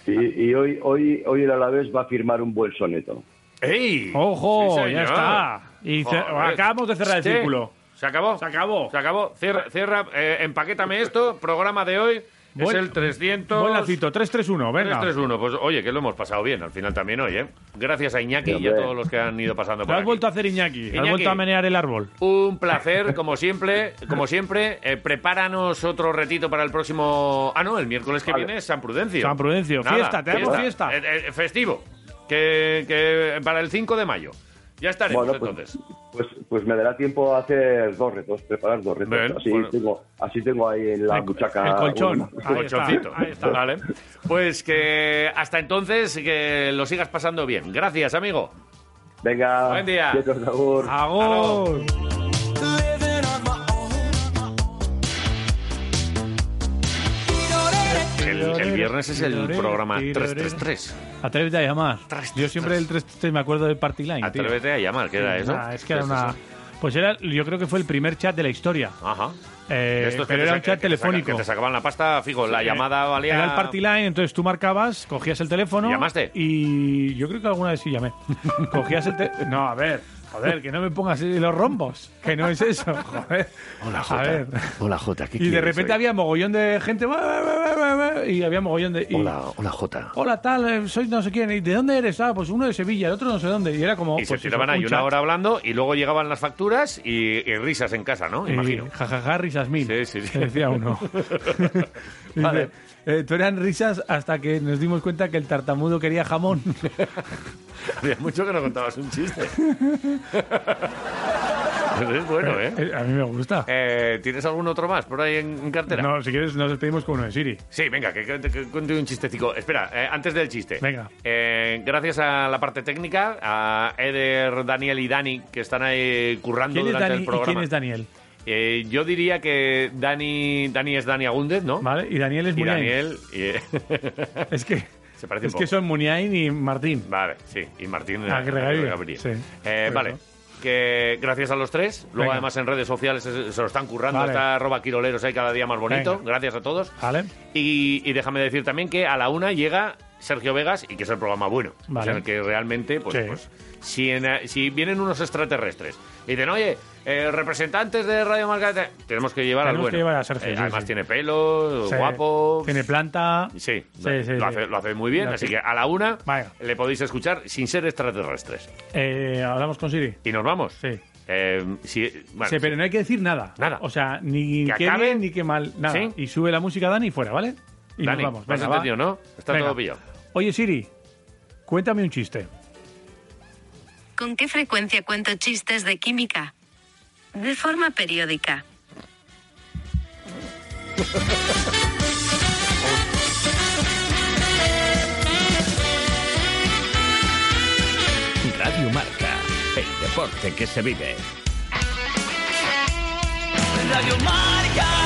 Y, y hoy, hoy, hoy el Alavés va a firmar un buen soneto. ¡Ey! ¡Ojo! Sí, ya está. Y acabamos de cerrar el Sí. círculo. ¿Se acabó? Se acabó. Se acabó. Cierra, cierra eh, empaquétame esto. Programa de hoy Buen- es el 300... Buen lacito, 3-3-1, venga. 331, pues oye, que lo hemos pasado bien al final también hoy, ¿eh? Gracias a Iñaki y a todos los que han ido pasando Lo por has aquí. vuelto a hacer Iñaki. Has vuelto a menear el árbol. Un placer, como siempre, como siempre. Eh, prepáranos otro retito para el próximo... Ah, no, el miércoles que Vale. viene es San Prudencio. San Prudencio, fiesta, tenemos fiesta. Eh, eh, festivo, que, que para el 5 de mayo. Ya estaremos Bueno, pues, entonces. pues, pues me dará tiempo a hacer dos retos, preparar dos retos. Así, bueno. tengo, así tengo ahí en la El- buchaca. el colchón. uno. Ahí está, Colchoncito. ahí está. Vale. Pues que hasta entonces que lo sigas pasando bien. Gracias, amigo. Venga, Buen día. quietos, Agur. El, el viernes es el programa 333. Atrévete a llamar. Yo siempre del 333 me acuerdo del Party Line. tío. Atrévete a llamar, ¿qué era eso? Ah, es que era ¿Qué es una. Pues era, yo creo que fue el primer chat de la historia. Ajá. Eh, que pero te era un saca- chat que te saca- telefónico. Que te sacaban la pasta, fijo, la llamada valía... Era el Party Line, entonces tú marcabas, cogías el teléfono. ¿Llamaste? Y yo creo que alguna vez sí llamé. cogías el teléfono. No, a ver, joder, que no me pongas los rombos. Que no es eso, joder. Hola, A Jota. ver. Hola, Jota. ¿qué Y de repente hoy? había mogollón de gente. Y había mogollón de. y- Hola, hola, Jota. Hola, tal, eh, soy no sé quién. ¿Y de dónde eres? Ah, pues uno de Sevilla, el otro no sé dónde. Y era como. Y se pues tiraban eso, ahí un una hora hablando y luego llegaban las facturas y, y risas en casa, ¿no? Imagino. jajaja, risas mil. Sí, sí, sí. Decía uno. Vale. Eh, tú eran risas hasta que nos dimos cuenta que el tartamudo quería jamón. Había mucho que no contabas un chiste. Pues es bueno, ¿eh? Eh, A mí me gusta. Eh, ¿Tienes algún otro más por ahí en, en cartera? No, si quieres, nos despedimos con uno de Siri. Sí, venga, que, que- que cuente un chistecico. Espera, eh, antes del chiste. Venga. Eh, gracias a la parte técnica, a Eder, Daniel y Dani, que están ahí currando ¿Quién es durante Dani el y programa. quién es Daniel? Eh, yo diría que Dani, Dani es Dani Agúndez, ¿no? ¿Vale? Y Daniel es Y Muniain. Daniel... y- Es que, Se parece es un que son Muniain y Martín. Vale, sí. Y Martín Ah, eh. Sí, Eh, vale. eso. Que gracias a los tres. Luego, Venga. además, en redes sociales se, se lo están currando. Vale. Está arroba quiroleros ahí cada día más bonito. Venga. Gracias a todos. ¿Vale? Y, y déjame decir también que a la una llega Sergio Vegas y que es el programa bueno. Vale. O sea, en el que realmente, pues, Sí. pues, si, en, eh, si vienen unos extraterrestres y dicen, oye, eh, representantes de Radio Marca, te- tenemos que llevar Tenemos al bueno. que llevar a Sergio, Eh, sí, además sí. tiene pelo, Sí. guapo. Tiene planta. Sí, Sí, sí, lo, sí. Hace, lo hace muy bien, Lo así que a la una le podéis escuchar sin ser extraterrestres. Eh, Hablamos con Siri. Y nos vamos. Sí. Eh, si- bueno, Sí, pero no hay que decir nada. Nada. O sea, ni Que qué acabe. bien ni qué mal. Nada. ¿Sí? Y sube la música Dani y fuera, ¿vale? Y Dani, nos vamos. ¿me has Venga, va. entendido, no? Está Venga. todo pillado. Oye, Siri, cuéntame un chiste. ¿Con qué frecuencia cuento chistes de química? De forma periódica. Radio Marca, el deporte que se vive. Radio Marca.